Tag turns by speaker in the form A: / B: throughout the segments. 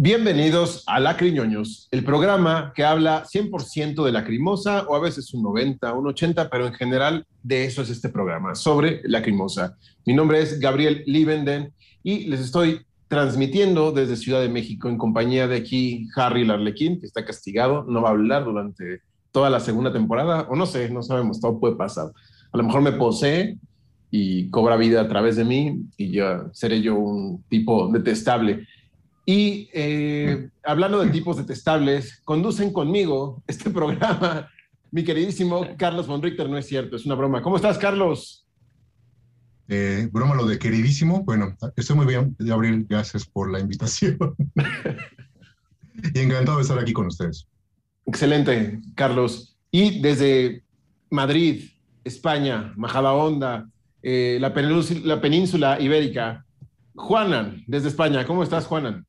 A: Bienvenidos a Lacriñoños, el programa que habla 100% de lacrimosa o a veces un 90, un 80, pero en general de eso es este programa, sobre lacrimosa. Mi nombre es Gabriel Liebenden y les estoy transmitiendo desde Ciudad de México en compañía de aquí Harry Larlequín, que está castigado, no va a hablar durante toda la segunda temporada, o no sé, no sabemos, todo puede pasar. A lo mejor me posee y cobra vida a través de mí y ya seré yo un tipo detestable. Y eh, hablando de tipos detestables, conducen conmigo este programa mi queridísimo Carlos von Richter. No es cierto, es una broma. ¿Cómo estás, Carlos?
B: Eh, broma lo de queridísimo. Bueno, estoy muy bien, Gabriel. Gracias por la invitación. y encantado de estar aquí con ustedes.
A: Excelente, Carlos. Y desde Madrid, España, Majadahonda, eh, la, península, la península ibérica, Juanan, desde España. ¿Cómo estás, Juanan?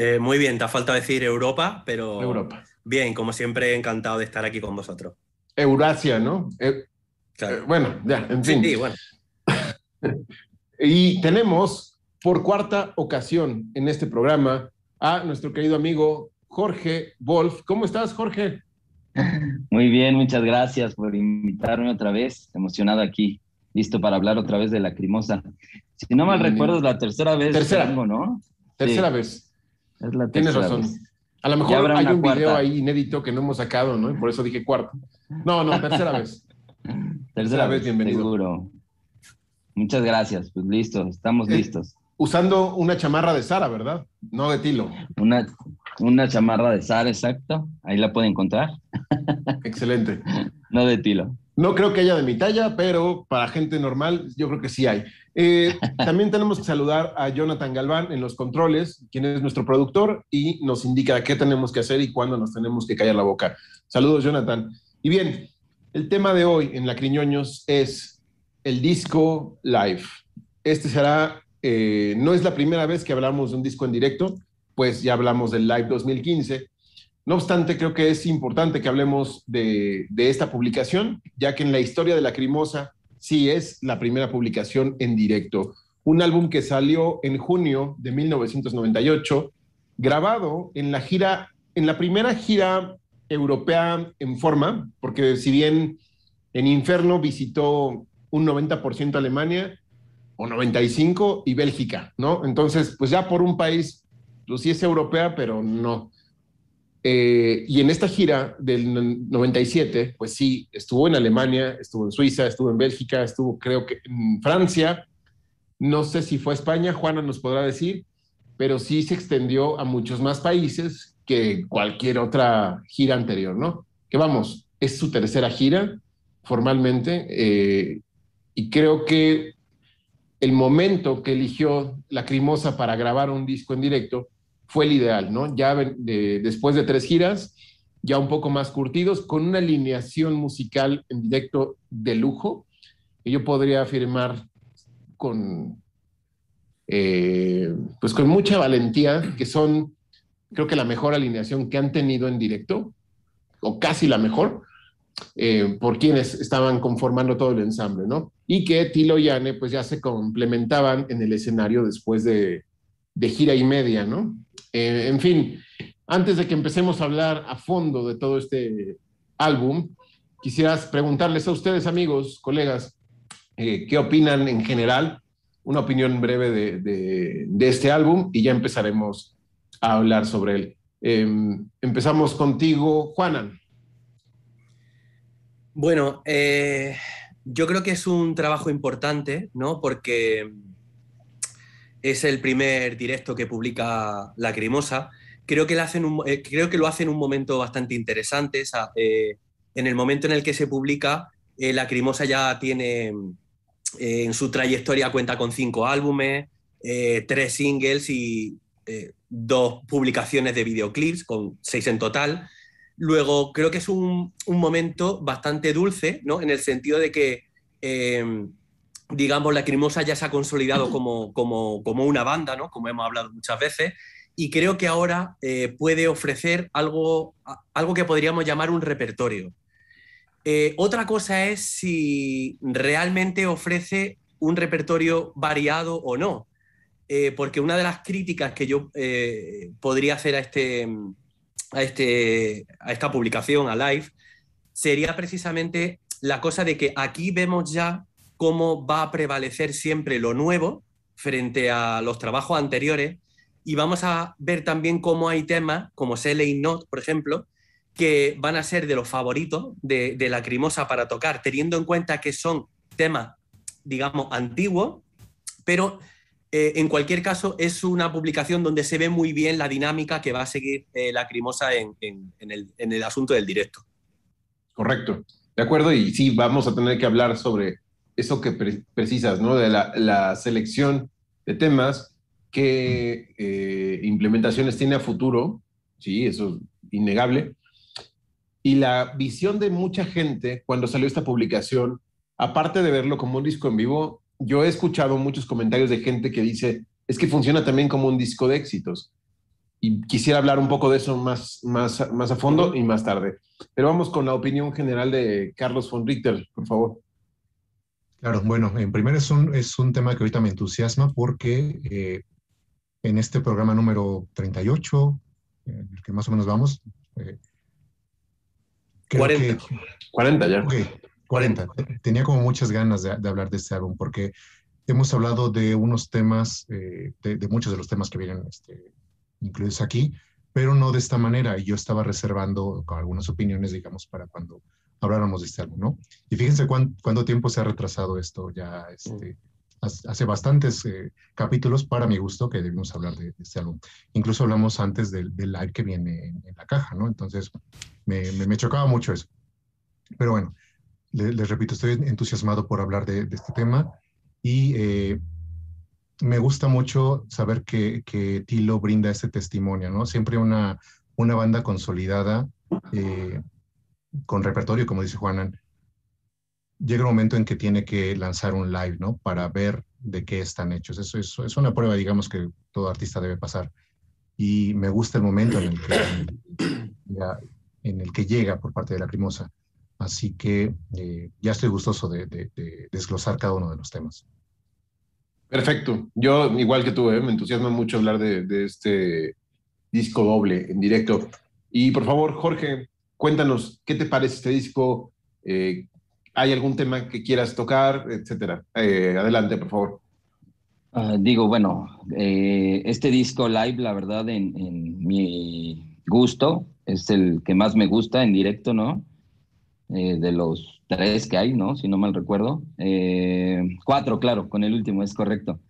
C: Eh, muy bien, te ha faltado decir Europa, pero
A: Europa.
C: bien, como siempre, encantado de estar aquí con vosotros.
A: Eurasia, ¿no? Eh,
C: Claro.
A: eh, bueno, ya, en fin.
C: Sí, bueno.
A: Y tenemos por cuarta ocasión en este programa a nuestro querido amigo Jorge Wolf. ¿Cómo estás, Jorge?
D: Muy bien, muchas gracias por invitarme otra vez. Emocionado aquí, listo para hablar otra vez de la crimosa. Si no mal recuerdo, es la tercera vez
A: Tercera.
D: que vengo, ¿no?
A: Tercera
D: Sí,
A: vez.
D: Es la
A: Tienes razón.
D: vez.
A: A lo mejor hay un video ahí inédito que no hemos sacado, ¿no? Y Por eso dije cuarta. No, no, tercera vez.
D: Tercera
A: vez,
D: vez,
A: bienvenido.
D: Seguro. Muchas gracias. Pues listo, estamos
A: Eh,
D: listos.
A: Usando una chamarra de Sara, ¿verdad? No de Tilo.
D: Una, una chamarra de Sara, exacto. Ahí la puede encontrar.
A: Excelente.
D: No de Tilo.
A: No creo que haya de mi talla, pero para gente normal yo creo que sí hay. Eh, también tenemos que saludar a Jonathan Galván en los controles, quien es nuestro productor y nos indica qué tenemos que hacer y cuándo nos tenemos que callar la boca. Saludos, Jonathan. Y bien, el tema de hoy en Lacriñoños es el disco live. Este será, eh, no es la primera vez que hablamos de un disco en directo, pues ya hablamos del Live 2015. No obstante, creo que es importante que hablemos de, esta publicación, ya que en la historia de Lacrimosa sí es la primera publicación en directo. Un álbum que salió en junio de 1998, grabado en la gira, en la primera gira europea en forma, porque si bien en Inferno visitó un 90% Alemania o 95% y Bélgica, ¿no? Entonces, pues ya por un país, pues sí es europea, pero no. Eh, y en esta gira del 97, pues sí, estuvo en Alemania, estuvo en Suiza, estuvo en Bélgica, estuvo creo que en Francia, no sé si fue España, Juana nos podrá decir, pero sí se extendió a muchos más países que cualquier otra gira anterior, ¿no? Que vamos, es su tercera gira formalmente eh, y creo que el momento que eligió Lacrimosa para grabar un disco en directo fue el ideal, ¿no? Ya de, después de tres giras, ya un poco más curtidos, con una alineación musical en directo de lujo, que yo podría afirmar con, eh, pues con mucha valentía, que son, creo que la mejor alineación que han tenido en directo, o casi la mejor, eh, por quienes estaban conformando todo el ensamble, ¿no? Y que Tilo y Anne, pues ya se complementaban en el escenario después de, de gira y media, ¿no? Eh, en fin, antes de que empecemos a hablar a fondo de todo este álbum, quisieras preguntarles a ustedes, amigos, colegas, eh, qué opinan en general, una opinión breve de, de- este álbum y ya empezaremos a hablar sobre él. Em, empezamos contigo, Juanan.
C: Bueno, eh, yo creo que es un trabajo importante, ¿no? Porque es el primer directo que publica Lacrimosa. Creo que, lo hace un, eh, creo que lo hace un momento bastante interesante. esa- eh, en el momento en el que se publica, eh, Lacrimosa ya tiene eh, en su trayectoria cuenta con cinco álbumes, tres singles y dos publicaciones de videoclips, con seis en total. Luego, creo que es un, un momento bastante dulce, ¿no? En el sentido de que, digamos, Lacrimosa ya se ha consolidado como, como, como una banda, ¿no? Como hemos hablado muchas veces. Y creo que ahora eh, puede ofrecer algo, algo que podríamos llamar un repertorio. Eh, otra cosa es si realmente ofrece un repertorio variado o no. Eh, porque una de las críticas que yo podría hacer a este, a, este, a esta publicación, a Live, sería precisamente la cosa de que aquí vemos ya cómo va a prevalecer siempre lo nuevo frente a los trabajos anteriores y vamos a ver también cómo hay temas, como Selling Not, por ejemplo, que van a ser de los favoritos de, de Lacrimosa para tocar, teniendo en cuenta que son temas, digamos, antiguos, pero eh, en cualquier caso es una publicación donde se ve muy bien la dinámica que va a seguir eh, Lacrimosa en, en el asunto del directo.
A: Correcto. De acuerdo, y sí, vamos a tener que hablar sobre eso que pre- precisas, ¿no? De la, la selección de temas, qué eh, implementaciones tiene a futuro, sí, eso es innegable. Y la visión de mucha gente cuando salió esta publicación, aparte de verlo como un disco en vivo, yo he escuchado muchos comentarios de gente que dice, es que funciona también como un disco de éxitos. Y quisiera hablar un poco de eso más, más, más a fondo y más tarde. Pero vamos con la opinión general de Carlos von Richter, por favor.
B: Claro, bueno, en primer es un, es un tema que ahorita me entusiasma porque eh, en este programa número 38, eh, en el que más o menos vamos, eh, creo
C: 40.
B: que
A: 40 ya.
B: Ok, 40. Tenía como muchas ganas de, de hablar de este álbum porque hemos hablado de unos temas, eh, de, de muchos de los temas que vienen este, incluidos aquí, pero no de esta manera. Y yo estaba reservando algunas opiniones, digamos, para cuando habláramos de este álbum, ¿no? Y fíjense cuán- cuánto tiempo se ha retrasado esto ya. Este, hace bastantes eh, capítulos, para mi gusto, que debimos hablar de, de este álbum. Incluso hablamos antes del, del live que viene en, en la caja, ¿no? Entonces, me, me- me chocaba mucho eso. Pero bueno, le- les repito, estoy entusiasmado por hablar de, de este tema y eh, me gusta mucho saber que, que Tilo brinda este testimonio, ¿no? Siempre una, una banda consolidada, eh, con repertorio, como dice Juanan, llega un momento en que tiene que lanzar un live, ¿no? Para ver de qué están hechos. Eso, es una prueba, digamos, que todo artista debe pasar. Y me gusta el momento en el que, llega por parte de Lacrimosa. Así que eh, ya estoy gustoso de, de- de desglosar cada uno de los temas.
A: Perfecto. Yo, igual que tú, ¿eh? me entusiasma mucho hablar de este disco doble en directo. Y por favor, Jorge, cuéntanos, ¿qué te parece este disco? Eh, ¿Hay algún tema que quieras tocar, etcétera? Eh, adelante, por favor.
D: Ah, digo, bueno, eh, este disco live, la verdad, en, en mi gusto, es el que más me gusta en directo, ¿no? De los tres que hay, ¿no? Si no mal recuerdo. Cuatro, claro, con el último, es correcto.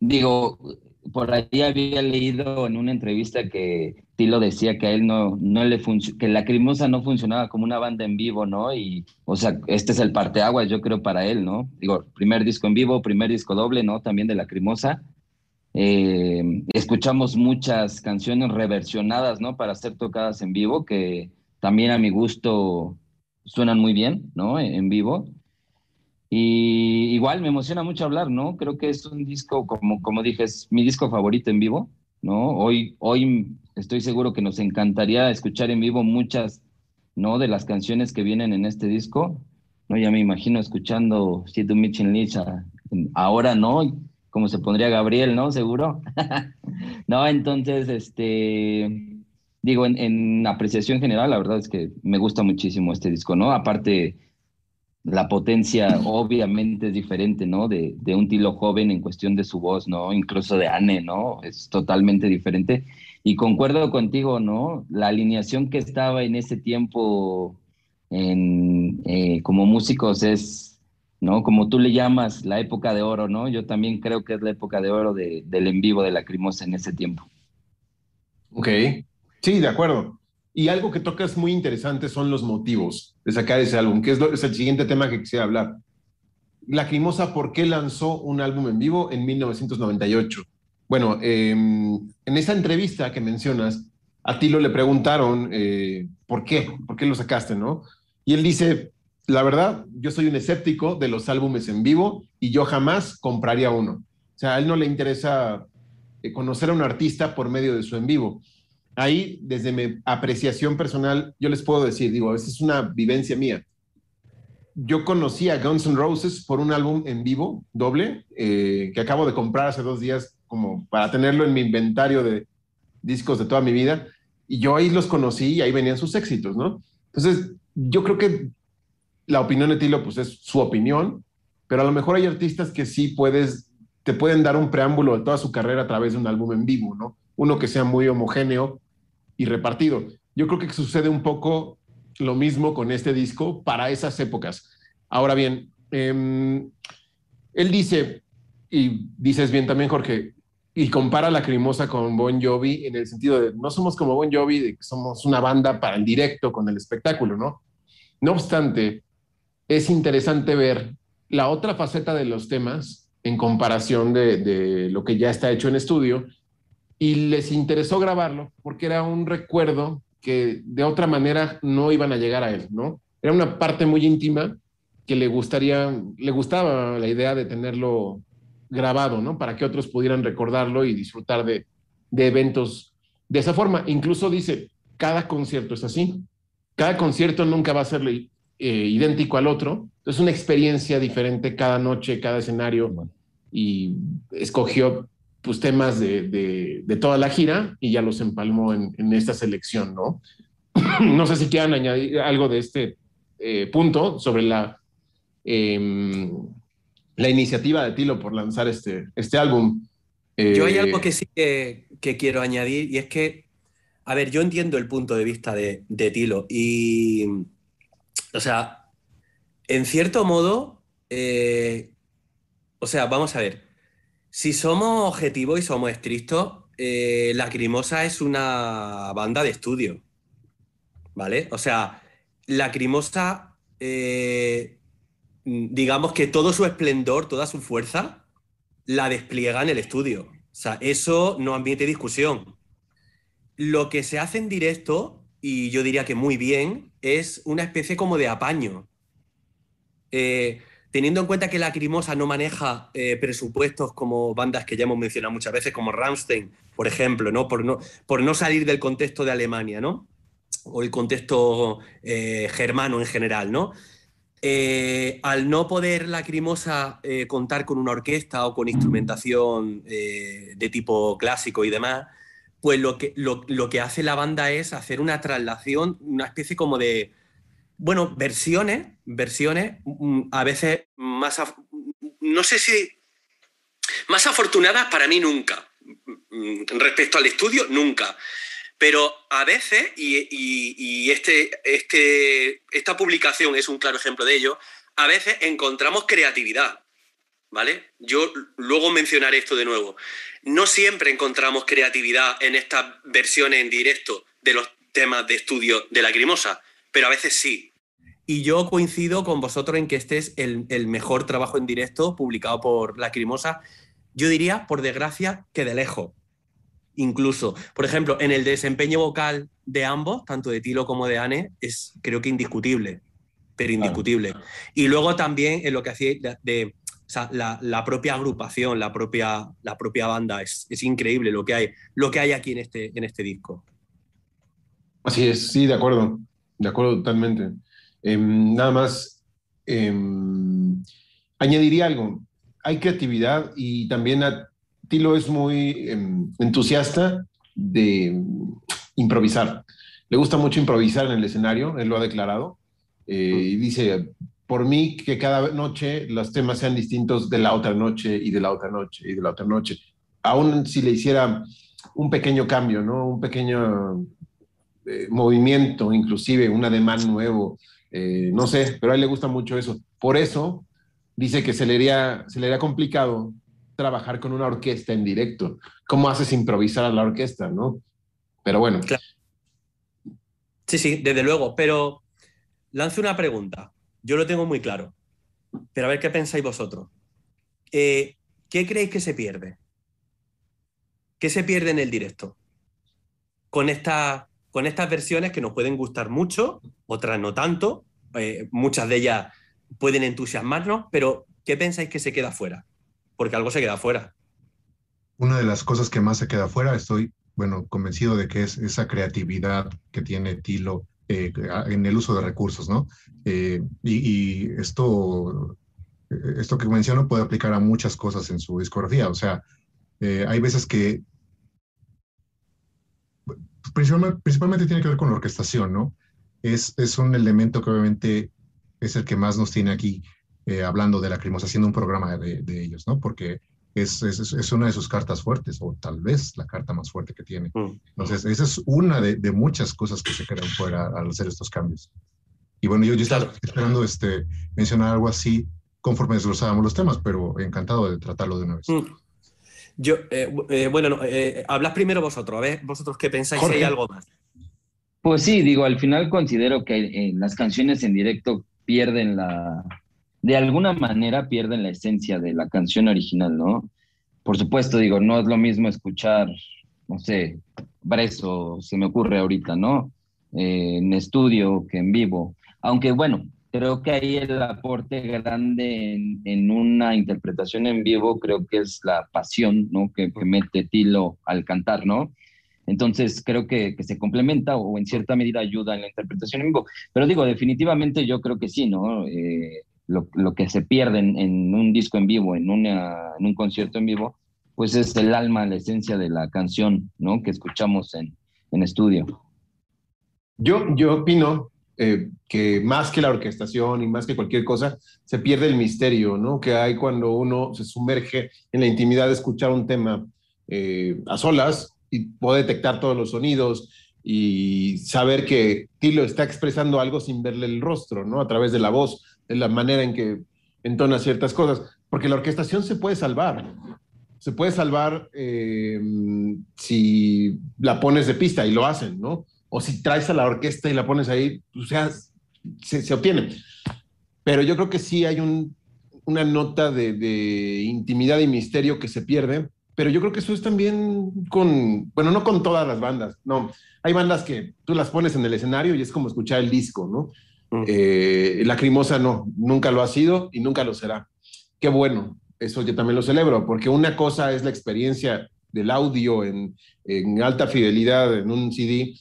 D: Digo, por ahí había leído en una entrevista que Tilo decía que a él no, no le que Lacrimosa no funcionaba como una banda en vivo, ¿no? Y, o sea, este es el parteaguas, yo creo, para él, ¿no? Digo, primer disco en vivo, primer disco doble, ¿no? También de Lacrimosa. Eh, escuchamos muchas canciones reversionadas, ¿no? Para ser tocadas en vivo, que también a mi gusto suenan muy bien, ¿no? En vivo. Y igual me emociona mucho hablar, ¿no? Creo que es un disco, como, como dije, es mi disco favorito en vivo, ¿no? Hoy, hoy estoy seguro que nos encantaría escuchar en vivo muchas, ¿no? De las canciones que vienen en este disco, ¿no? Ya me imagino escuchando tu Michin Licha ahora, ¿no? Como se pondría Gabriel, ¿no? Seguro. no, entonces, este, digo, en, en, apreciación general, la verdad es que me gusta muchísimo este disco, ¿no? Aparte, la potencia obviamente es diferente, ¿no? De, de, un Tilo joven en cuestión de su voz, ¿no? Incluso de Anne, ¿no? Es totalmente diferente. Y concuerdo contigo, ¿no? La alineación que estaba en ese tiempo en, eh, como músicos es, ¿no? Como tú le llamas, la época de oro, ¿no? Yo también creo que es la época de oro de, del en vivo de Lacrimosa en ese tiempo.
A: Ok, sí, de acuerdo. Y algo que tocas muy interesante son los motivos de sacar ese álbum, que es, el siguiente tema que quisiera hablar. Lacrimosa, ¿por qué lanzó un álbum en vivo en 1998? Bueno, eh, en esa entrevista que mencionas, a Tilo le preguntaron eh, por qué, por qué lo sacaste, ¿no? Y él dice, la verdad, yo soy un escéptico de los álbumes en vivo y yo jamás compraría uno. O sea, a él no le interesa eh, conocer a un artista por medio de su en vivo ahí, desde mi apreciación personal, yo les puedo decir, digo, esa es una vivencia mía. Yo conocí a Guns N' Roses por un álbum en vivo, doble, eh, que acabo de comprar hace dos días, como para tenerlo en mi inventario de discos de toda mi vida. Y yo ahí los conocí y ahí venían sus éxitos, ¿no? Entonces, yo creo que la opinión de Tilo, pues es su opinión, pero a lo mejor hay artistas que sí puedes, te pueden dar un preámbulo de toda su carrera a través de un álbum en vivo, ¿no? Uno que sea muy homogéneo, y repartido. Yo creo que sucede un poco lo mismo con este disco para esas épocas. Ahora bien, eh, él dice, y dices bien también, Jorge, y compara la Lacrimosa con Bon Jovi en el sentido de no somos como Bon Jovi, de que somos una banda para el directo con el espectáculo, ¿no? No obstante, es interesante ver la otra faceta de los temas en comparación de lo que ya está hecho en estudio y les interesó grabarlo porque era un recuerdo que de otra manera no iban a llegar a él, ¿no? Era una parte muy íntima que le gustaría, le gustaba la idea de tenerlo grabado, ¿no? Para que otros pudieran recordarlo y disfrutar de, de eventos de esa forma. Incluso dice, cada concierto es así. Cada concierto nunca va a ser eh, idéntico al otro. Es una experiencia diferente cada noche, cada escenario. Y escogió pues, temas de, de, de, toda la gira y ya los empalmó en, en esta selección, ¿no? no sé si quieran añadir algo de este eh, punto sobre la, eh, la iniciativa de Tilo por lanzar este, este álbum.
C: Eh, yo hay algo que sí que, que, quiero añadir y es que, a ver, yo entiendo el punto de vista de, de Tilo y, o sea, en cierto modo, eh, o sea, vamos a ver, si somos objetivos y somos estrictos, eh, Lacrimosa es una banda de estudio. ¿Vale? O sea, Lacrimosa, eh, digamos que todo su esplendor, toda su fuerza, la despliega en el estudio. O sea, eso no admite discusión. Lo que se hace en directo, y yo diría que muy bien, es una especie como de apaño. Eh, teniendo en cuenta que Lacrimosa no maneja eh, presupuestos como bandas que ya hemos mencionado muchas veces, como Rammstein, por ejemplo, ¿no? Por, no, por no salir del contexto de Alemania, ¿no? O el contexto eh, germano en general, ¿no? Eh, al no poder Lacrimosa contar con una orquesta o con instrumentación de tipo clásico y demás, pues lo que, lo, lo que hace la banda es hacer una traslación, una especie como de, bueno, versiones, versiones, mm, a veces más, no sé si, más afortunadas para mí nunca. Mm, respecto al estudio, nunca. Pero a veces, y, este, este, esta publicación es un claro ejemplo de ello, a veces encontramos creatividad. ¿Vale? Yo luego mencionaré esto de nuevo. No siempre encontramos creatividad en estas versiones en directo de los temas de estudio de Lacrimosa, pero a veces sí. Y yo coincido con vosotros en que este es el, el, mejor trabajo en directo publicado por Lacrimosa. Yo diría, por desgracia, que de lejos. Incluso, por ejemplo, en el desempeño vocal de ambos, tanto de Tilo como de Anne, es creo que indiscutible, pero indiscutible. Claro. Y luego también en lo que hacía de, de o sea, la, la, propia agrupación, la propia, la propia banda, es, es, increíble lo que hay, lo que hay aquí en este, en este disco.
A: Así es, sí, de acuerdo, de acuerdo totalmente. Eh, nada más, eh, añadiría algo. Hay creatividad y también a, Tilo es muy eh, entusiasta de, improvisar. Le gusta mucho improvisar en el escenario, él lo ha declarado, eh, y dice, por mí que cada noche los temas sean distintos de la otra noche y de la otra noche y de la otra noche. Aún si le hiciera un pequeño cambio, ¿no? Un pequeño eh, movimiento, inclusive un ademán nuevo, eh, no sé, pero a él le gusta mucho eso. Por eso dice que se le haría, se le haría complicado trabajar con una orquesta en directo. ¿Cómo haces improvisar a la orquesta, no? Pero bueno.
C: Claro. Sí, sí, desde luego, pero lanzo una pregunta. Yo lo tengo muy claro, pero a ver qué pensáis vosotros. Eh, ¿Qué creéis que se pierde? ¿Qué se pierde en el directo? Con, esta, con estas versiones que nos pueden gustar mucho, otras no tanto, eh, muchas de ellas pueden entusiasmarnos, pero ¿qué pensáis que se queda fuera? Porque algo se queda fuera.
B: Una de las cosas que más se queda fuera, estoy, bueno, convencido de que es esa creatividad que tiene Tilo eh, en el uso de recursos, ¿no? Eh, y, y, esto, esto que menciono puede aplicar a muchas cosas en su discografía. O sea, eh, hay veces que principalmente, principalmente, tiene que ver con la orquestación, ¿no? Es, es un elemento que obviamente es el que más nos tiene aquí eh, hablando de la Lacrimosa, haciendo un programa de, de ellos, ¿no? Porque es, es, es, una de sus cartas fuertes, o tal vez la carta más fuerte que tiene. Mm. Entonces, esa es una de, de, muchas cosas que se quedan fuera al hacer estos cambios. Y bueno, yo, yo estaba claro. esperando este, mencionar algo así conforme desglosábamos los temas, pero encantado de tratarlo de una vez. Mm.
C: Yo, eh, eh, bueno, no, eh, hablas primero vosotros, a ver, vosotros qué pensáis Jorge. si hay algo más.
D: Pues sí, digo, al final considero que eh, las canciones en directo pierden la, de alguna manera pierden la esencia de la canción original, ¿no? Por supuesto, digo, no es lo mismo escuchar, no sé, Breso, se me ocurre ahorita, ¿no? En estudio que en vivo. Aunque bueno, creo que ahí el aporte grande en, una interpretación en vivo creo que es la pasión, ¿no? Que, mete Tilo al cantar, ¿no? Entonces creo que, se complementa o en cierta medida ayuda en la interpretación en vivo. Pero digo, definitivamente yo creo que sí, ¿no? Eh, lo, que se pierde en, un disco en vivo, en un concierto en vivo, pues es el alma, la esencia de la canción, ¿no? Que escuchamos en, en estudio.
A: Yo, yo opino eh, que más que la orquestación y más que cualquier cosa, se pierde el misterio, ¿no? Que hay cuando uno se sumerge en la intimidad de escuchar un tema eh, a solas y puede detectar todos los sonidos y saber que Tilo está expresando algo sin verle el rostro, ¿no? A través de la voz, de la manera en que entona ciertas cosas. Porque la orquestación se puede salvar. Se puede salvar eh, si la pones de pista y lo hacen, ¿no? O si traes a la orquesta y la pones ahí, o sea, se, se obtiene. Pero yo creo que sí hay un, una nota de, de, intimidad y misterio que se pierde, pero yo creo que eso es también con, bueno, no con todas las bandas, no. Hay bandas que tú las pones en el escenario y es como escuchar el disco, ¿no? Mm. Eh, Lacrimosa no, nunca lo ha sido y nunca lo será. Qué bueno, eso yo también lo celebro, porque una cosa es la experiencia del audio en, en alta fidelidad en un CD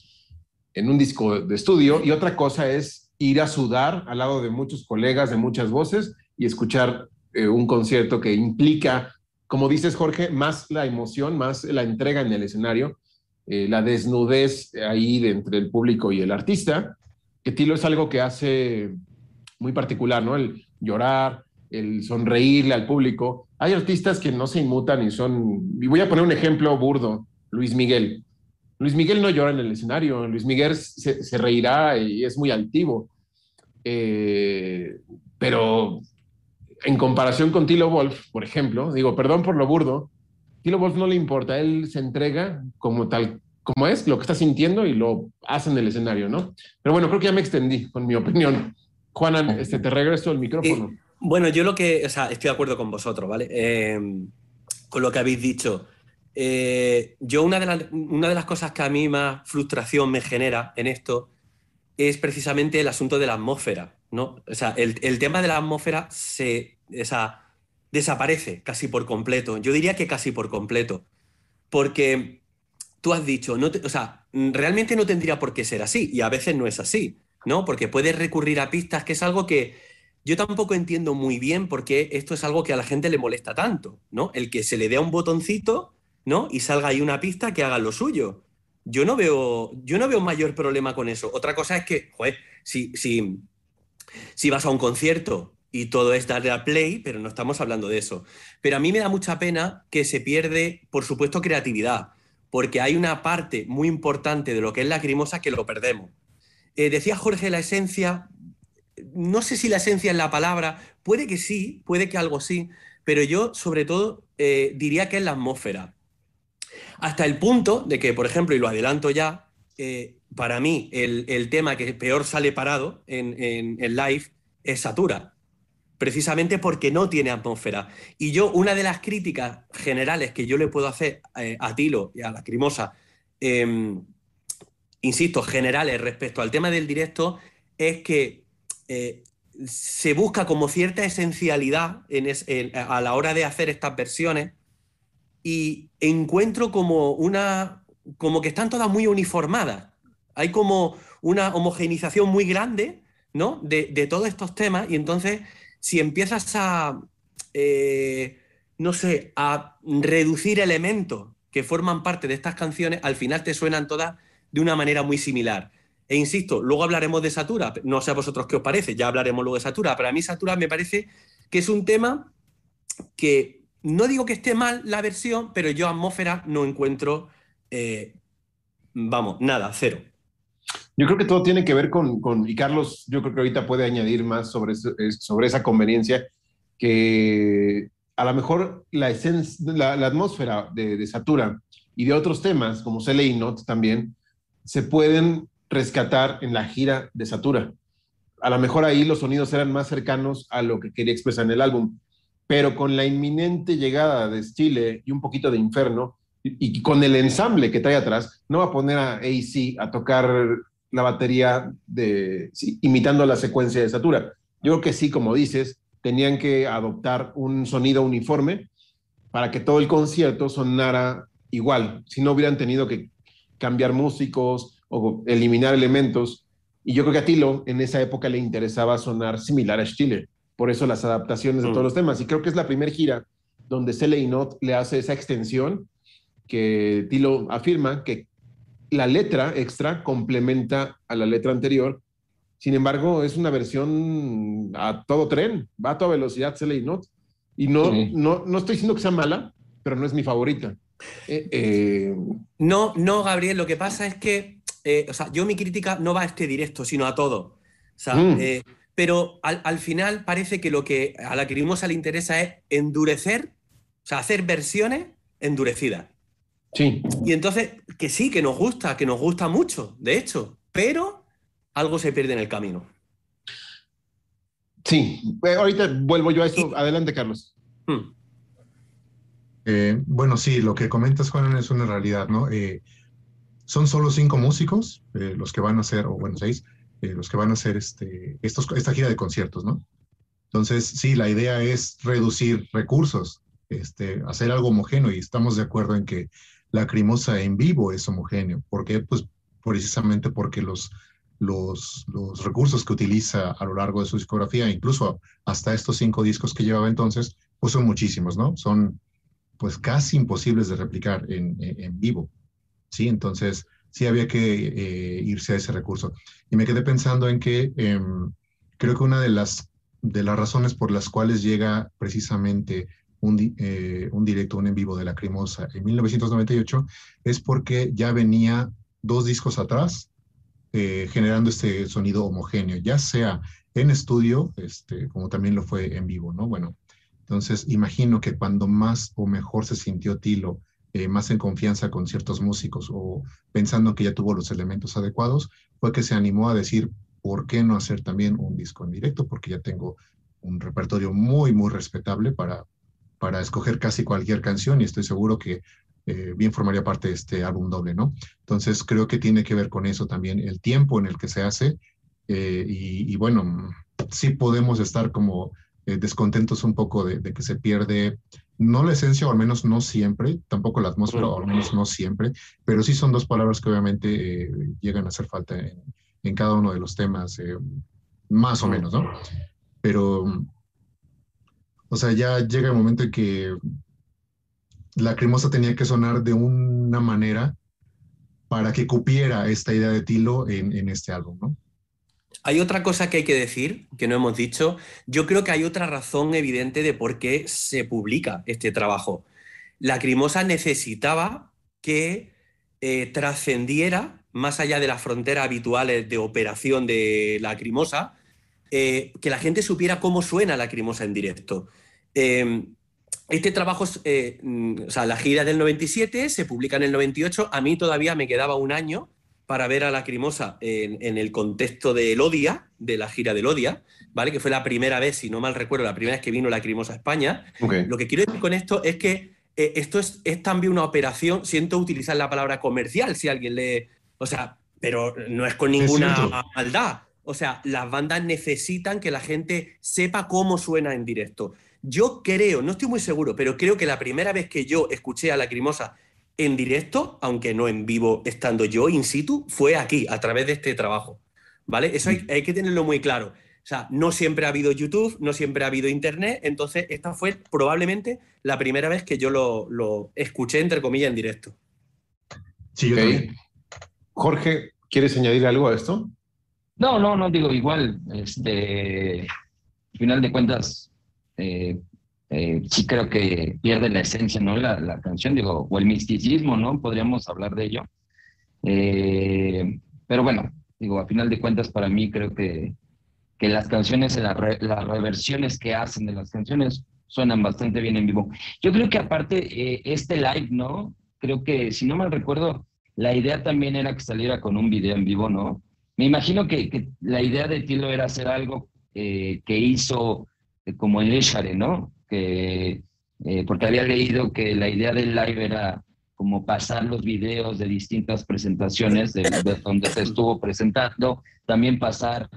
A: en un disco de estudio y otra cosa es ir a sudar al lado de muchos colegas, de muchas voces y escuchar eh, un concierto que implica, como dices Jorge, más la emoción, más la entrega en el escenario, eh, la desnudez ahí de entre el público y el artista, que Tilo es algo que hace muy particular, ¿no? El llorar, el sonreírle al público. Hay artistas que no se inmutan y son, y voy a poner un ejemplo burdo, Luis Miguel. Luis Miguel no llora en el escenario, Luis Miguel se, se reirá y es muy altivo. Eh, pero en comparación con Tilo Wolf, por ejemplo, digo, perdón por lo burdo, Tilo Wolf no le importa, él se entrega como tal, como es, lo que está sintiendo y lo hace en el escenario, ¿no? Pero bueno, creo que ya me extendí con mi opinión. Juanan, este, te regreso el micrófono.
C: Eh, bueno, yo lo que, o sea, estoy de acuerdo con vosotros, ¿vale? Eh, con lo que habéis dicho. Eh, yo una de, las cosas que a mí más frustración me genera en esto es precisamente el asunto de la atmósfera, ¿no? O sea, el, tema de la atmósfera se, desaparece casi por completo. Yo diría que casi por completo. Porque tú has dicho, no o sea, realmente no tendría por qué ser así, y a veces no es así, ¿no? Porque puedes recurrir a pistas, que es algo que yo tampoco entiendo muy bien por qué esto es algo que a la gente le molesta tanto, ¿no? El que se le dé un botoncito ¿no? Y salga ahí una pista que haga lo suyo. yo no veo, yo no veo mayor problema con eso. Otra cosa es que, joder, si, si, si vas a un concierto y todo es darle al play, pero no estamos hablando de eso. Pero a mí me da mucha pena que se pierde, por supuesto, creatividad, porque hay una parte muy importante de lo que es lacrimosa que lo perdemos. Eh, decía Jorge la esencia, no sé si la esencia es la palabra, puede que sí, puede que algo sí, pero yo sobre todo eh, diría que es la atmósfera. Hasta el punto de que, por ejemplo, y lo adelanto ya, eh, para mí el, tema que peor sale parado en, en, live es Satura, precisamente porque no tiene atmósfera. Y yo, una de las críticas generales que yo le puedo hacer eh, a Tilo y a la Crimosa, em, insisto, generales respecto al tema del directo, es que eh, se busca como cierta esencialidad a la hora de hacer estas versiones y encuentro como una, como que están todas muy uniformadas. Hay como una homogeneización muy grande, ¿no? De, todos estos temas y entonces si empiezas a, eh, no sé, a reducir elementos que forman parte de estas canciones, al final te suenan todas de una manera muy similar. E insisto, luego hablaremos de Satura, no sé a vosotros qué os parece, ya hablaremos luego de Satura, pero a mí Satura me parece que es un tema que no digo que esté mal la versión, pero yo atmósfera no encuentro, eh, vamos, nada, cero.
A: Yo creo que todo tiene que ver con, y Carlos, yo creo que ahorita puede añadir más sobre, sobre esa conveniencia, que a lo mejor la, esencia, la, atmósfera de, Satura y de otros temas, como Cele Not también, se pueden rescatar en la gira de Satura. A lo mejor ahí los sonidos eran más cercanos a lo que quería expresar en el álbum pero con la inminente llegada de Chile y un poquito de Inferno, y, con el ensamble que trae atrás, no va a poner a AC a tocar la batería imitando la secuencia de Satura. Yo creo que sí, como dices, tenían que adoptar un sonido uniforme para que todo el concierto sonara igual, si no hubieran tenido que cambiar músicos o eliminar elementos. Y yo creo que a Tilo en esa época le interesaba sonar similar a Chile por eso las adaptaciones de todos mm. los temas. Y creo que es la primera gira donde Cele Not le hace esa extensión que Tilo afirma que la letra extra complementa a la letra anterior. Sin embargo, es una versión a todo tren, va a toda velocidad Cele Not. Y no, no, no estoy diciendo que sea mala, pero no es mi favorita.
C: Eh, eh, no, no, Gabriel, lo que pasa es que, eh, o sea, yo mi crítica no va a este directo, sino a todo. O sea, mm pero al, final parece que lo que a la Crimosa le interesa es endurecer, o sea, hacer versiones endurecidas.
A: Sí.
C: Y entonces, que sí, que nos gusta, que nos gusta mucho, de hecho, pero algo se pierde en el camino.
A: Sí, eh, ahorita vuelvo yo a eso. Adelante, Carlos. Hmm.
B: Eh, bueno, sí, lo que comentas, Juan, es una realidad, ¿no? Eh, son solo cinco músicos los que van a ser, o bueno, seis, eh, los que van a hacer este, estos, esta gira de conciertos, ¿no? Entonces, sí, la idea es reducir recursos, este, hacer algo homogéneo y estamos de acuerdo en que la crimosa en vivo es homogéneo. ¿Por qué? Pues precisamente porque los, los, los, recursos que utiliza a lo largo de su discografía, incluso hasta estos cinco discos que llevaba entonces, pues son muchísimos, ¿no? Son pues casi imposibles de replicar en, en vivo, ¿sí? Entonces, sí había que eh, irse a ese recurso. Y me quedé pensando en que em, creo que una de las, de las razones por las cuales llega precisamente un, eh, un directo, un en vivo de la Crimosa en 1998 es porque ya venía dos discos atrás eh, generando este sonido homogéneo, ya sea en estudio, este, como también lo fue en vivo, ¿no? Bueno, entonces imagino que cuando más o mejor se sintió Tilo eh, más en confianza con ciertos músicos o pensando que ya tuvo los elementos adecuados, fue que se animó a decir, ¿por qué no hacer también un disco en directo? Porque ya tengo un repertorio muy, muy respetable para, para escoger casi cualquier canción y estoy seguro que eh, bien formaría parte de este álbum doble, ¿no? Entonces creo que tiene que ver con eso también, el tiempo en el que se hace eh, y, bueno, sí podemos estar como descontentos un poco de, de, que se pierde no la esencia, o al menos no siempre, tampoco la atmósfera, o al menos no siempre, pero sí son dos palabras que obviamente eh, llegan a hacer falta en, cada uno de los temas, eh, más o menos, ¿no? Pero, o sea, ya llega el momento en que la cremosa tenía que sonar de una manera para que cupiera esta idea de Tilo en, en este álbum, ¿no?
C: Hay otra cosa que hay que decir, que no hemos dicho. Yo creo que hay otra razón evidente de por qué se publica este trabajo. La Crimosa necesitaba que eh, trascendiera más allá de las fronteras habituales de operación de la Crimosa, eh, que la gente supiera cómo suena la Crimosa en directo. Eh, este trabajo, eh, mm, o sea, la gira del 97 se publica en el 98. A mí todavía me quedaba un año para ver a Lacrimosa en, en el contexto de Elodia, de la gira de Elodia, ¿vale? Que fue la primera vez, si no mal recuerdo, la primera vez que vino Lacrimosa a España. Lo que quiero decir con esto es que eh, esto es, es también una operación, siento utilizar la palabra comercial, si alguien le... O sea, pero no es con ninguna maldad. O sea, las bandas necesitan que la gente sepa cómo suena en directo. Yo creo, no estoy muy seguro, pero creo que la primera vez que yo escuché a Lacrimosa en directo, aunque no en vivo estando yo in situ, fue aquí, a través de este trabajo. ¿Vale? Eso hay, hay que tenerlo muy claro. O sea, no siempre ha habido YouTube, no siempre ha habido Internet, entonces esta fue probablemente la primera vez que yo lo, lo escuché, entre comillas, en directo.
B: Sí.
A: Jorge, ¿quieres añadir algo a esto?
D: No, no, no, digo, igual, este, al final de cuentas, eh, eh, sí creo que pierde la esencia, ¿no? La, la canción, digo, o el misticismo, ¿no? Podríamos hablar de ello. Eh, pero bueno, digo, a final de cuentas, para mí creo que, que las canciones, las, las reversiones que hacen de las canciones suenan bastante bien en vivo. Yo creo que aparte, eh, este live, ¿no? Creo que, si no mal recuerdo, la idea también era que saliera con un video en vivo, ¿no? Me imagino que, que la idea de Tilo era hacer algo que hizo eh, como en Eshare, ¿no? Que, eh, porque había leído que la idea del live era como pasar los videos de distintas presentaciones de, de donde se estuvo presentando, también pasar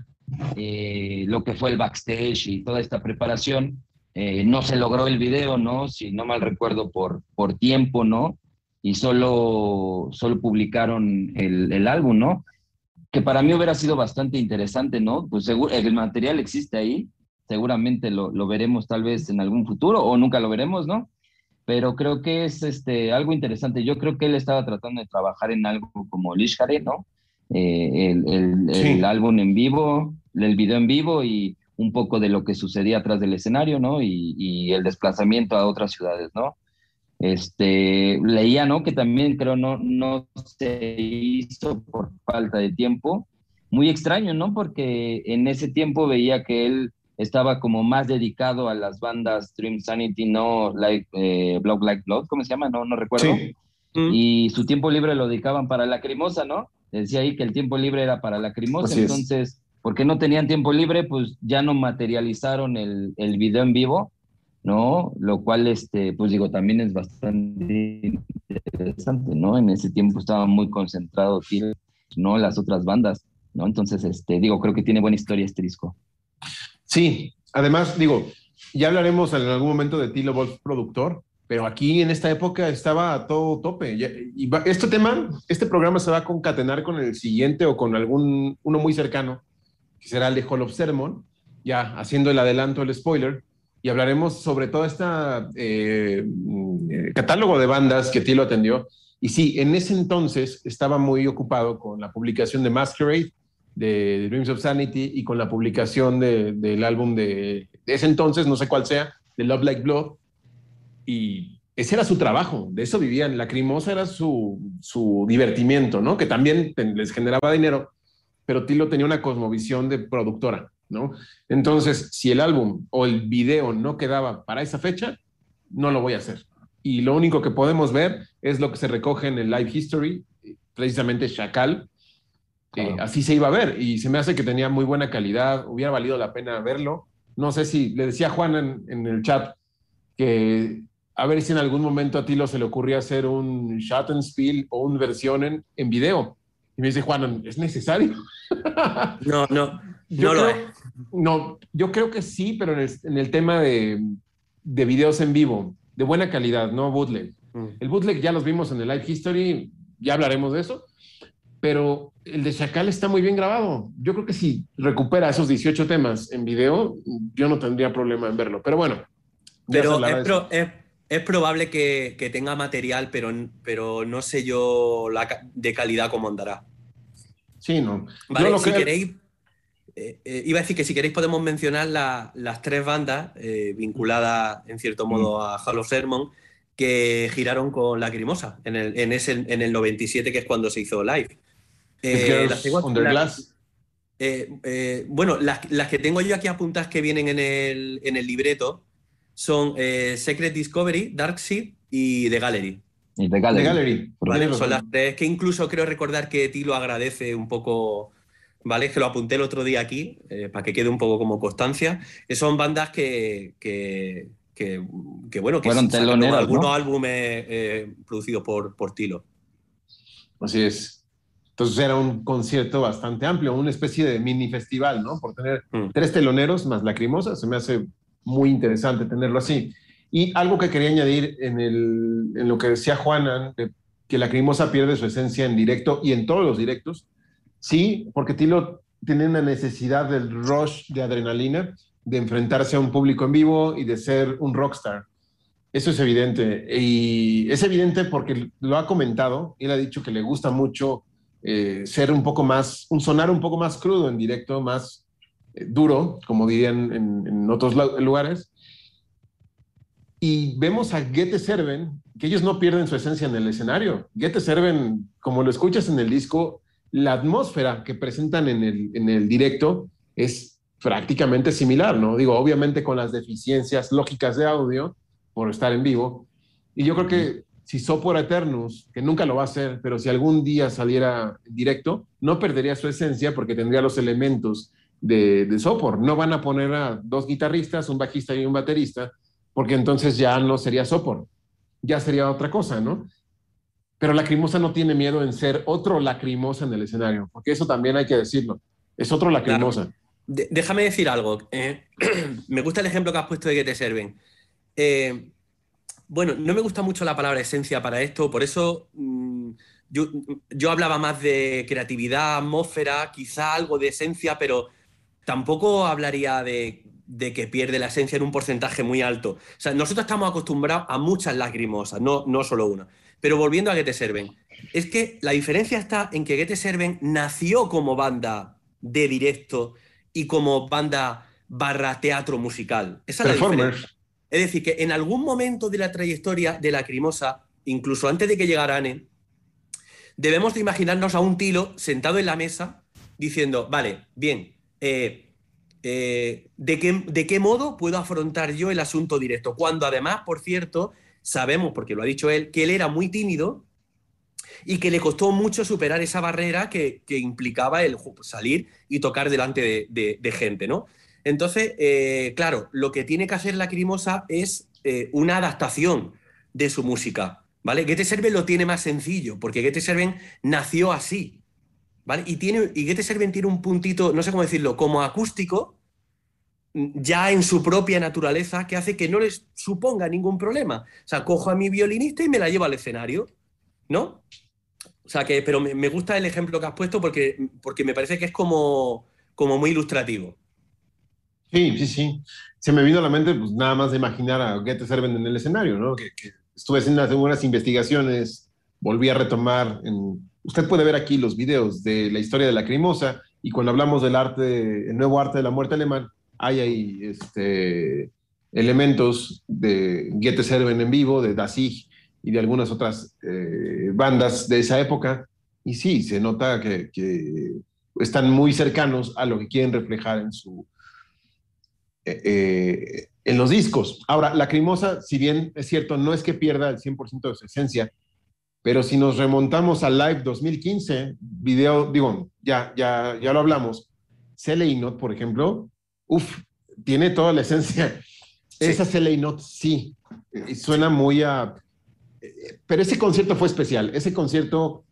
D: eh, lo que fue el backstage y toda esta preparación. Eh, no se logró el video, ¿no? Si no mal recuerdo, por, por tiempo, ¿no? Y solo, solo publicaron el, el álbum, ¿no? que para mí hubiera sido bastante interesante, ¿no? Pues seguro, el material existe ahí, seguramente lo, lo veremos tal vez en algún futuro o nunca lo veremos, ¿no? Pero creo que es este, algo interesante. Yo creo que él estaba tratando de trabajar en algo como Lishkare, ¿no? Eh, el, el- álbum en vivo, el video en vivo y un poco de lo que sucedía atrás del escenario, ¿no? Y, y el desplazamiento a otras ciudades, ¿no? Este, leía, ¿no? Que también creo no, no se hizo por falta de tiempo. Muy extraño, ¿no? Porque en ese tiempo veía que él estaba como más dedicado a las bandas Dream Sanity, no like, eh, Blood Like Blood, ¿cómo se llama? No, no recuerdo.
A: Sí.
C: Mm.
D: Y su tiempo libre lo dedicaban para Lacrimosa, ¿no? Decía ahí que el tiempo libre era para Lacrimosa,
A: Así es.
D: entonces, porque no tenían tiempo libre, pues ya no materializaron el, el video en vivo, ¿no? Lo cual, este, pues digo, también es bastante interesante, ¿no? En ese tiempo estaba muy concentrado ¿no? Las otras bandas, ¿no? Entonces, este, digo, creo que tiene buena historia este disco.
A: Sí, además, digo, ya hablaremos en algún momento de Tilo Wolf productor, pero aquí en esta época estaba a todo tope. Este tema, este programa se va a concatenar con el siguiente o con algún, uno muy cercano, que será el de Hall of Sermon, ya haciendo el adelanto, el spoiler, y hablaremos sobre todo este catálogo de bandas que Tilo atendió. Y sí, en ese entonces estaba muy ocupado con la publicación de Masquerade, de Dreams of Sanity y con la publicación de- del álbum de, ese entonces, no sé cuál sea, de Love Like Blood. Y ese era su trabajo, de eso vivían. Lacrimosa era su, su divertimiento, ¿no? Que también les generaba dinero, pero Tilo tenía una cosmovisión de productora, ¿no? Entonces, si el álbum o el video no quedaba para esa fecha, no lo voy a hacer. Y lo único que podemos ver es lo que se recoge en el Live History, precisamente Chacal, eh, así se iba a ver y se me hace que tenía muy buena calidad, hubiera valido la pena verlo. No sé si le decía a Juan en, en el chat que a ver si en algún momento a Tilo se le ocurría hacer un Schattenspiel o un versión en, en video. Y me dice Juan, ¿es necesario?
C: No, no,
A: Yo
C: no lo
A: creo-
C: es.
A: No, yo creo que sí, pero en el, en el tema de, de videos en vivo, de buena calidad, no bootleg.
C: Mm.
A: El bootleg ya los vimos en el Live History, ya hablaremos de eso, pero el de Chacal está muy bien grabado. Yo creo que si recupera esos 18 temas en video, yo no tendría problema en verlo. Pero bueno,
C: Pero es, pro- es- Es probable que, que tenga material, pero, pero no sé yo la, de calidad cómo andará.
A: Sí, no.
C: Vale,
A: Yo lo
C: si
A: que-
C: queréis, eh, eh, iba a decir que si queréis podemos mencionar la- las tres bandas eh, vinculadas en cierto modo a Hall of Sermon que giraron con Lacrimosa en el, en ese, en el 97, que es cuando se hizo live.
A: Es
C: Eh, las tengo aquí-
A: Under
C: las-
A: Glass.
C: eh, eh, bueno, las, las que tengo yo aquí apuntadas que vienen en el, en el libreto son eh, Secret Discovery, Darkseid y The Gallery.
D: Y
A: The
D: Gallery.
A: Gallery.
D: Vale,
A: Tienes
C: Son las tres que incluso creo recordar que Tilo agradece un poco, ¿vale? Es que lo apunté el otro día aquí, eh, para que quede un poco como constancia. Son bandas que, que, que- que, bueno, que algunos
D: ¿no?
C: álbumes eh, producidos por, por Tilo.
A: Así es. Entonces era un concierto bastante amplio, una especie de mini festival, ¿no? Por tener
C: Mm.
A: tres teloneros más lacrimosa, se me hace muy interesante tenerlo así. Y algo que quería añadir en, el, en lo que decía Juana, de que lacrimosa pierde su esencia en directo y en todos los directos, sí, porque Tilo tiene una necesidad del rush de adrenalina, de enfrentarse a un público en vivo y de ser un rockstar. Eso es evidente. Y es evidente porque lo ha comentado, él ha dicho que le gusta mucho eh, ser un poco más, un sonar un poco más crudo en directo, más eh, duro, como dirían en, otros lugares. Y vemos a Goethe Serven, que ellos no pierden su esencia en el escenario. Goethe Serven, como lo escuchas en el disco, la atmósfera que presentan en el, en el directo es prácticamente similar, ¿no? Digo, obviamente con las deficiencias lógicas de audio por estar en vivo. Y yo creo que si Sopor Eternus, que nunca lo va a hacer, pero si algún día saliera directo, no perdería su esencia porque tendría los elementos de, de Sopor. No van a poner a dos guitarristas, un bajista y un baterista, porque entonces ya no sería Sopor, ya sería otra cosa, ¿no? Pero Lacrimosa no tiene miedo en ser otro Lacrimosa en el escenario, porque eso también hay que decirlo. Es otro Lacrimosa.
C: De- déjame decir algo. eh, me gusta el ejemplo que has puesto de que te sirven. Eh, bueno, no me gusta mucho la palabra esencia para esto, por eso mm, yo, yo hablaba más de creatividad, atmósfera, quizá algo de esencia, pero tampoco hablaría de, de que pierde la esencia en un porcentaje muy alto. O sea, nosotros estamos acostumbrados a muchas lacrimosas, no, no solo una. Pero volviendo a Goethe Serven, es que la diferencia está en que Goethe Serven nació como banda de directo y como banda barra teatro musical. Esa es la diferencia. Es decir, que en algún momento de la trayectoria de Lacrimosa, incluso antes de que llegara Ane, debemos de imaginarnos a un Tilo sentado en la mesa diciendo, vale, bien, eh, eh, ¿de, qué, ¿de qué modo puedo afrontar yo el asunto directo? Cuando además, por cierto, sabemos, porque lo ha dicho él, que él era muy tímido y que le costó mucho superar esa barrera que, implicaba el salir y tocar delante de, de- de gente, ¿no? Entonces, eh, claro, lo que tiene que hacer Lacrimosa es eh, una adaptación de su música, ¿vale? Goethe Serven lo tiene más sencillo, porque Goethe Serven nació así, ¿vale? Y, tiene, y Goethe Serven tiene un puntito, no sé cómo decirlo, como acústico, ya en su propia naturaleza, que hace que no les suponga ningún problema. O sea, cojo a mi violinista y me la llevo al escenario, ¿no? O sea, que, pero me, me gusta el ejemplo que has puesto porque, porque me parece que es como, como muy ilustrativo.
A: Sí, sí, sí. Se me vino a la mente, pues nada más de imaginar a Goethe Serven en el escenario, ¿no? Que, estuve haciendo algunas investigaciones, volví a retomar. En... Usted puede ver aquí los videos de la historia de la Crimosa y cuando hablamos del arte, el nuevo arte de la muerte alemán, hay ahí este, elementos de Goethe Serven en vivo, de Dasig y de algunas otras eh, bandas de esa época. Y sí, se nota que, que están muy cercanos a lo que quieren reflejar en su, eh, en los discos. Ahora, Lacrimosa, si bien es cierto, no es que pierda el 100% de su esencia, pero si nos remontamos al Live 2015, video, digo, ya, ya, ya lo hablamos, Cele Not, por ejemplo, uff, tiene toda la esencia.
C: Sí.
A: Esa Cele Not, sí, suena muy a... Pero ese concierto fue especial, ese concierto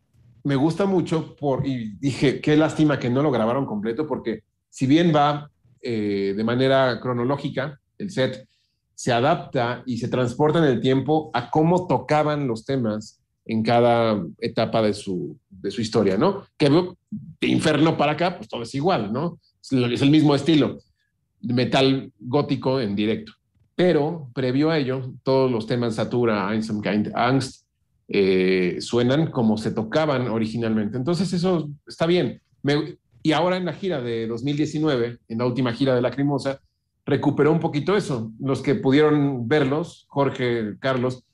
A: me gusta mucho por, y dije, qué lástima que no lo grabaron completo, porque si bien va eh, de manera cronológica, el set se adapta y se transporta en el tiempo a cómo tocaban los temas en cada etapa de su, de su historia, ¿no? Que de Inferno para acá, pues todo es igual, ¿no? Es, el mismo estilo, metal gótico en directo. pero previo a ello, todos los temas Satura, Einsamkind, Angst, eh, suenan como se tocaban originalmente. Entonces eso está bien. Me- y ahora en la gira de 2019, en la última gira de Lacrimosa, recuperó un poquito eso. Los que pudieron verlos, Jorge, Carlos,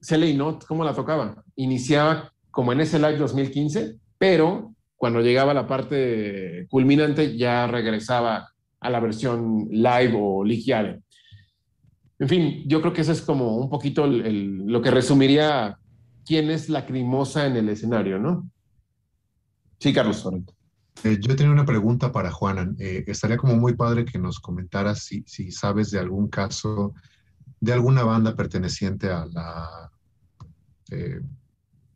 A: Celine Not, ¿cómo la tocaba? Iniciaba como en ese live 2015, pero cuando llegaba la parte culminante ya regresaba a la versión live o ligiare. En fin, yo creo que eso es como un poquito lo que resumiría quién es Lacrimosa en el escenario, ¿no? Sí, Carlos.
B: Eh, yo tenía una pregunta para Juanan. Eh, estaría como muy padre que nos comentaras si, si sabes de algún caso de alguna banda perteneciente a la eh,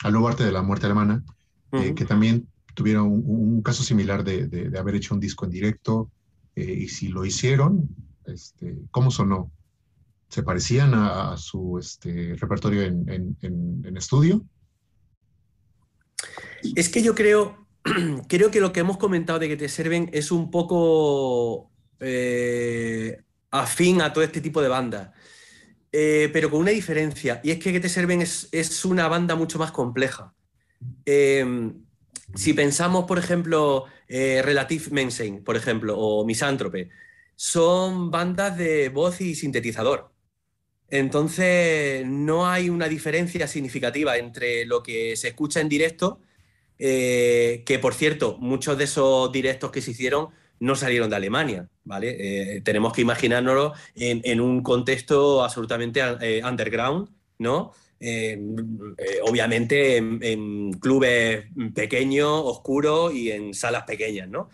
B: al nuevo arte de la muerte alemana, eh, que también tuviera un, un caso similar de, de- de haber hecho un disco en directo, eh, y si lo hicieron, este, ¿cómo sonó? ¿Se parecían a, a su este, repertorio en, en- en- en estudio?
C: Es que yo creo, creo que lo que hemos comentado de que te sirven es un poco eh, afín a todo este tipo de bandas. Eh, pero con una diferencia, y es que que te sirven es, es una banda mucho más compleja. Eh, si pensamos, por ejemplo, eh, Relative Mensing, por ejemplo, o Misántrope, son bandas de voz y sintetizador. Entonces, no hay una diferencia significativa entre lo que se escucha en directo, eh, que por cierto, muchos de esos directos que se hicieron no salieron de Alemania, ¿vale? Eh, tenemos que imaginárnoslo en, un contexto absolutamente eh, underground, ¿no? Obviamente en, clubes pequeños, oscuros y en salas pequeñas, ¿no?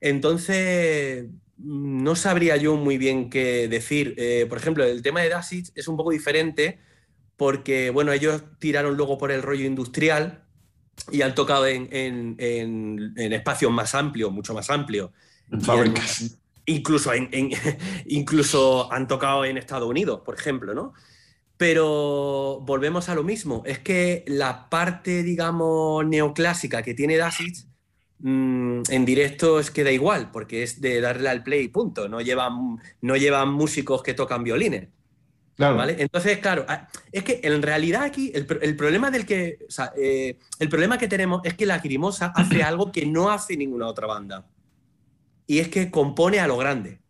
C: Entonces, no sabría yo muy bien qué decir. Por ejemplo, el tema de Dasic es un poco diferente porque, bueno, ellos tiraron luego por el rollo industrial y han tocado en, en- en- en espacios más amplios, mucho más amplios.
A: Fábricas.
C: Incluso, incluso han tocado en Estados Unidos, por ejemplo, ¿no? Pero volvemos a lo mismo. Es que la parte, digamos, neoclásica que tiene Dasic mm, en directo es que da igual, porque es de darle al play y punto. No llevan, no llevan músicos que tocan violines.
A: Claro.
C: ¿Vale? Entonces, claro, ah, es que en realidad aquí el, pro- el problema del que. o sea, eh, el problema que tenemos es que la Crimosa hace algo que no hace ninguna otra banda. Y es que compone a lo grande.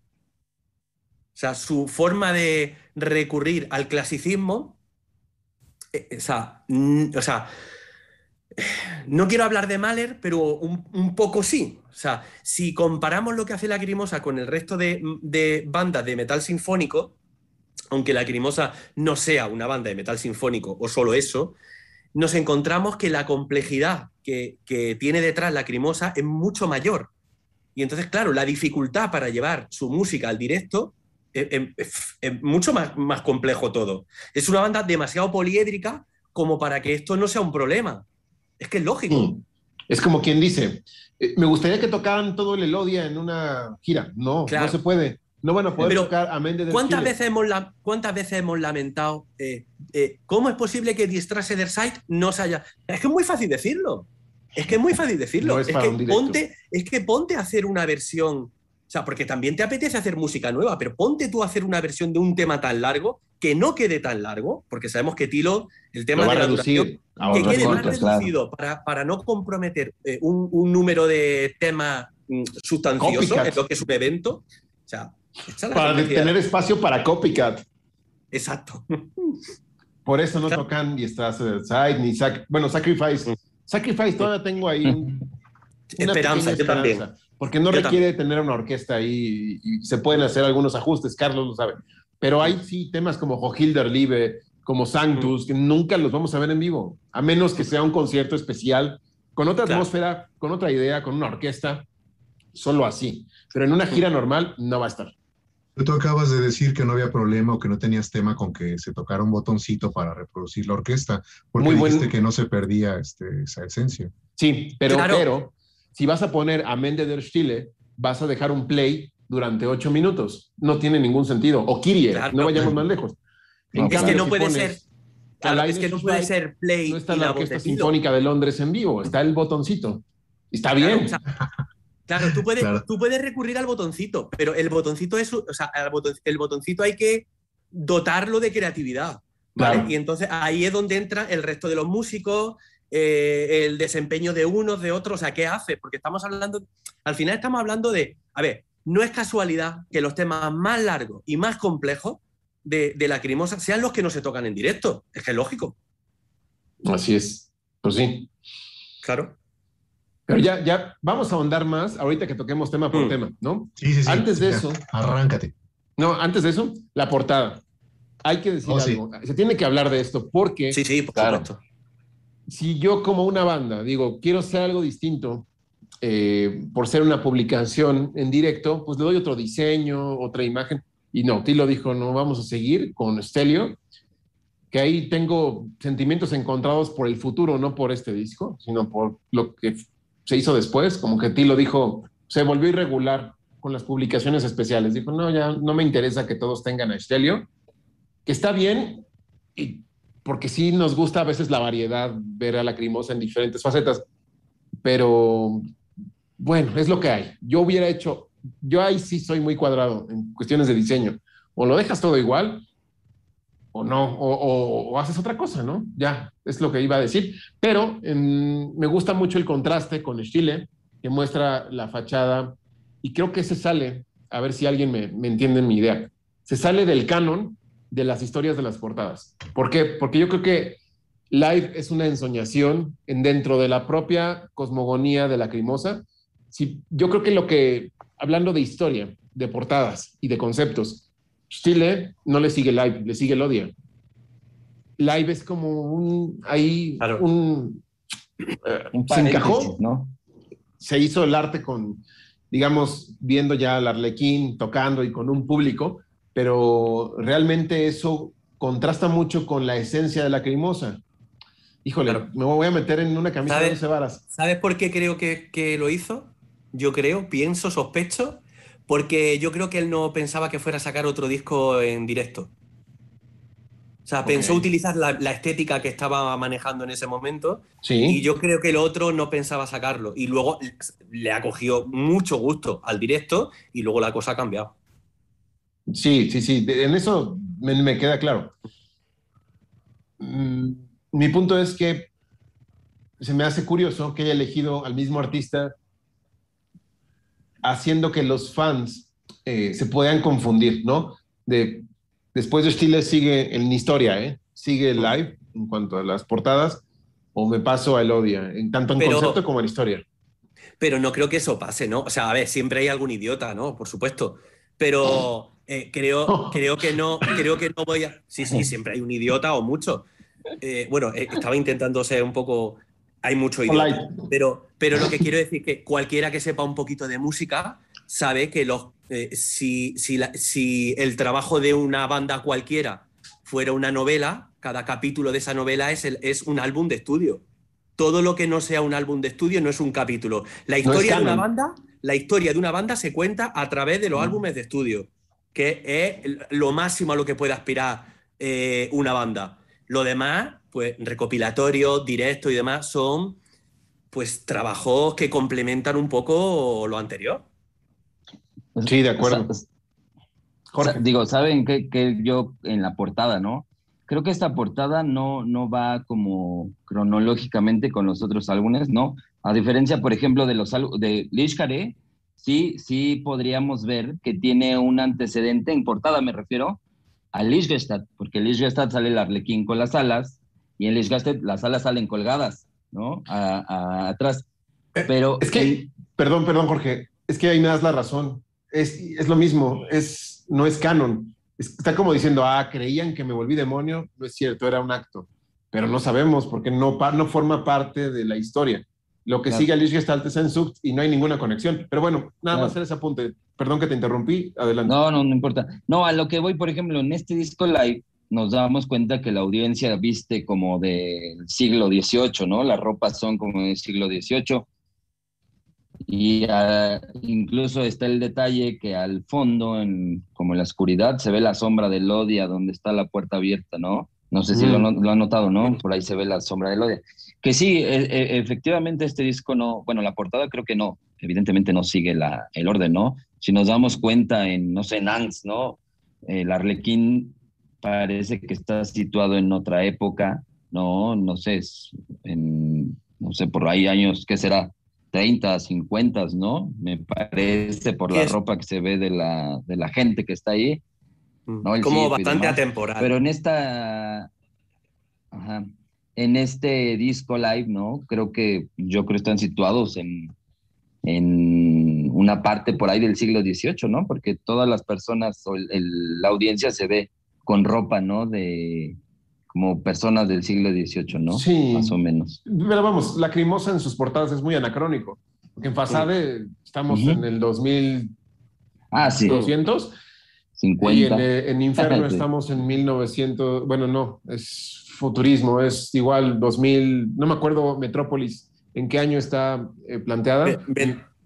C: O sea, su forma de recurrir al clasicismo. eh, o, sea, o sea, no quiero hablar de Mahler, pero un, un poco sí. O sea, si comparamos lo que hace la Crimosa con el resto de, de bandas de metal sinfónico, aunque la Crimosa no sea una banda de metal sinfónico o solo eso, nos encontramos que la complejidad que, que tiene detrás la Crimosa es mucho mayor. Y entonces, claro, la dificultad para llevar su música al directo es, es- es mucho más, más complejo todo. Es una banda demasiado poliédrica como para que esto no sea un problema. Es que es lógico.
A: Mm. Es como quien dice, eh, me gustaría que tocaran todo el Elodia en una gira. No,
C: Claro.
A: no se puede. No van a poder
C: Pero,
A: tocar a Méndez del
C: ¿Cuántas
A: Chile.
C: veces, hemos la- ¿Cuántas veces hemos lamentado eh, eh, cómo es posible que Die Strasse der Zeit no se haya... Es que es muy fácil decirlo. Es que es muy fácil decirlo.
A: No
C: es,
A: es
C: que ponte, es que ponte a hacer una versión... O sea, porque también te apetece hacer música nueva, pero ponte tú a hacer una versión de un tema tan largo que no quede tan largo, porque sabemos que Tilo, el tema de la duración,
A: reducir. a
C: que quede más
A: cortas.
D: claro.
C: reducido para, para no comprometer eh, un, un número de temas mm, sustanciosos
A: Copycat.
C: en lo que es un evento. O sea, esa
A: Para tener espacio para copycat.
C: Exacto.
A: Por eso no tocan ni Strasse Side ni Sac bueno, Sacrifice. Sacrifice todavía tengo ahí un- una
C: Esperanza,
A: pequeña
C: yo también.
A: esperanza, Porque no
C: Yo
A: requiere tener una orquesta ahí y, y se pueden hacer algunos ajustes, Carlos lo sabe. Pero hay sí temas como Hohilder Liebe, como Sanctus, que nunca los vamos a ver en vivo, a menos que sea un concierto especial, con otra
C: Claro.
A: atmósfera, con otra idea, con una orquesta, solo así. Pero en una gira normal no va a estar.
B: Tú acabas de decir que no había problema o que no tenías tema con que se tocara un botoncito para reproducir la orquesta, porque
A: Muy buen-
B: dijiste que no se perdía este, esa esencia.
A: Sí, pero,
C: Claro.
A: pero si vas a poner a Mende der Stille, vas a dejar un play durante ocho minutos. No tiene ningún sentido. O Kirie,
C: Claro.
A: no vayamos más lejos.
D: No,
A: En
D: Es que
C: no
A: si
C: puede ser- es que no puede ser play
A: No está
C: y
A: la
C: la
A: Orquesta. Sinfónica de Londres en vivo, está el botoncito. Está
C: Claro,
A: bien.
C: o sea, claro, tú puedes,
B: Claro.
C: tú puedes recurrir al botoncito, pero el botoncito es, o sea, boton- el botoncito hay que dotarlo de creatividad. ¿vale?
A: Claro.
C: Y entonces ahí es donde entra el resto de los músicos, eh, el desempeño de unos, de otros, o sea, ¿qué hace? Porque estamos hablando, al final estamos hablando de, a ver, no es casualidad que los temas más largos y más complejos de, de Lacrimosa sean los que no se tocan en directo. Es que es lógico,
A: Así es. Pues sí.
C: claro.
A: Pero ya, ya vamos a ahondar más ahorita que toquemos tema por
C: Mm.
A: tema, ¿no?
B: Sí, sí, sí.
A: Antes de
B: Ya,
A: eso-
B: Arráncate.
A: No, antes de eso, la portada. Hay que decir
B: Oh, sí.
A: algo. Se tiene que hablar de esto porque
C: Sí, sí, por
D: Claro.
C: supuesto.
A: si yo como una banda digo, quiero hacer algo distinto eh, por ser una publicación en directo, pues le doy otro diseño, otra imagen. Y no, Tilo dijo, no, vamos a seguir con Stelio, que ahí tengo sentimientos encontrados por el futuro, no por este disco, sino por lo que se hizo después, como que Tilo dijo, se volvió irregular con las publicaciones especiales. Dijo, no, ya no me interesa que todos tengan a Stelio, que está bien, y porque sí nos gusta a veces la variedad, ver a Lacrimosa en diferentes facetas, pero bueno, es lo que hay. Yo hubiera hecho, yo ahí sí soy muy cuadrado en cuestiones de diseño. O lo dejas todo igual, o no, o, haces otra cosa, ¿no? Ya, es lo que iba a decir. Pero me gusta mucho el contraste con Chile, que muestra la fachada, y creo que se sale, a ver si alguien me, me entiende mi idea, se sale del canon de las historias de las portadas. ¿Por qué? Porque yo creo que Live es una ensoñación en dentro de la propia cosmogonía de la Crimosa. Sí, yo creo que lo que, hablando de historia, de portadas y de conceptos, Chile no le sigue Live, le sigue el Odia. Live es como un, ahí,
C: Claro.
A: un, eh,
D: Un
A: se encajó,
D: ¿no?
A: se hizo el arte con, digamos, viendo ya al Arlequín tocando y con un público, pero realmente eso contrasta mucho con la esencia de la crimosa. Híjole,
C: Claro.
A: me voy a meter en una camisa de
C: ¿Sabes?
A: 12 varas.
C: ¿Sabes por qué creo que, que lo hizo? Yo creo, pienso, sospecho, porque yo creo que él no pensaba que fuera a sacar otro disco en directo. O sea, pensó utilizar la, la estética que estaba manejando en ese momento y
A: Sí,
C: yo creo que el otro no pensaba sacarlo. Y luego le ha cogido mucho gusto al directo y luego la cosa ha cambiado.
A: sí, sí, sí, en eso me, me queda claro. Mm, mi punto es que se me hace curioso que haya elegido al mismo artista haciendo que los fans eh, se puedan confundir, ¿no? De, después de Stile sigue en historia, ¿eh? Sigue live en cuanto a las portadas, o me paso a Elodia, en tanto en
C: Pero-
A: concepto como en historia.
C: Pero no creo que eso pase, ¿no? O sea, a ver, siempre hay algún idiota, ¿no? Por supuesto. Pero eh, creo, creo que no, creo que no voy a. Sí, sí, siempre hay un idiota o mucho. Eh, bueno, estaba intentando ser un poco. Hay mucho idiota. Pero, pero lo que quiero decir es que cualquiera que sepa un poquito de música sabe que los, eh, si, si, la- si el trabajo de una banda cualquiera fuera una novela, cada capítulo de esa novela es, el- es un álbum de estudio. Todo lo que no sea un álbum de estudio no es un capítulo. La historia de una banda, la historia de una banda se cuenta a través de los
A: Mm.
C: álbumes de estudio, que es lo máximo a lo que puede aspirar eh, una banda. Lo demás, pues recopilatorios, directos y demás, son pues trabajos que complementan un poco lo anterior.
A: Sí, de acuerdo.
D: O sea,
A: Jorge.
D: Sa- Digo, ¿saben qué, qué yo en la portada, no? Creo que esta portada no, no va como cronológicamente con los otros álbumes, ¿no? A diferencia, por ejemplo, de los de Lish Care, sí, sí podríamos ver que tiene un antecedente en portada, me refiero a Lichgestad, porque en Lichgestad sale el arlequín con las alas y en Lichgestad las alas salen colgadas, ¿no? A- a- atrás.
A: Eh,
D: Pero
A: Es que, perdón, perdón, Jorge, es que ahí me das la razón. Es, es lo mismo, es, no es canon. Es- está como diciendo, ah, creían que me volví demonio. No es cierto, era un acto. Pero no sabemos porque no, no forma parte de la historia. Lo que
D: Claro.
A: sigue a Lich Gestalt es en Sucht y no hay ninguna conexión. Pero bueno, nada
D: Claro.
A: más hacer ese apunte. Perdón que te interrumpí. Adelante.
D: No, no, no importa. No, a lo que voy, por ejemplo, en este disco live nos damos cuenta que la audiencia viste como del siglo XVIII, ¿no? Las ropas son como del siglo XVIII. Y ah, incluso está el detalle que al fondo, en, como en la oscuridad, se ve la sombra del Odia donde está la puerta abierta, ¿no? No sé si lo,
A: Mm.
D: lo han notado, ¿no? Por ahí se ve la sombra del Odia. Que sí, e- e- efectivamente este disco no, bueno, la portada creo que no, evidentemente no sigue la, el orden, ¿no? Si nos damos cuenta en, no sé, en Angst, ¿no? El arlequín parece que está situado en otra época, ¿no? No sé, en, no sé, por ahí años, ¿qué será? 30, 50, ¿no? Me parece por la ropa que se ve de la, de la gente que está ahí.
C: Mm. ¿no? Como bastante atemporal.
D: Pero en esta, ajá, en este disco live, ¿no? Creo que, yo creo que están situados en, en una parte por ahí del siglo XVIII, ¿no? Porque todas las personas o la audiencia se ve con ropa, ¿no? De como personas del siglo XVIII, ¿no?
A: Sí.
D: Más o menos.
A: Pero vamos, la Lacrimosa en sus portadas es muy anacrónico. Porque en Fasade estamos en el 2000.
D: Ah, sí.
A: 200.
D: 50.
A: Y en, eh, en Inferno estamos en 1900. Bueno, no, es futurismo, es igual 2000. No me acuerdo, Metrópolis, en qué año está eh, planteada.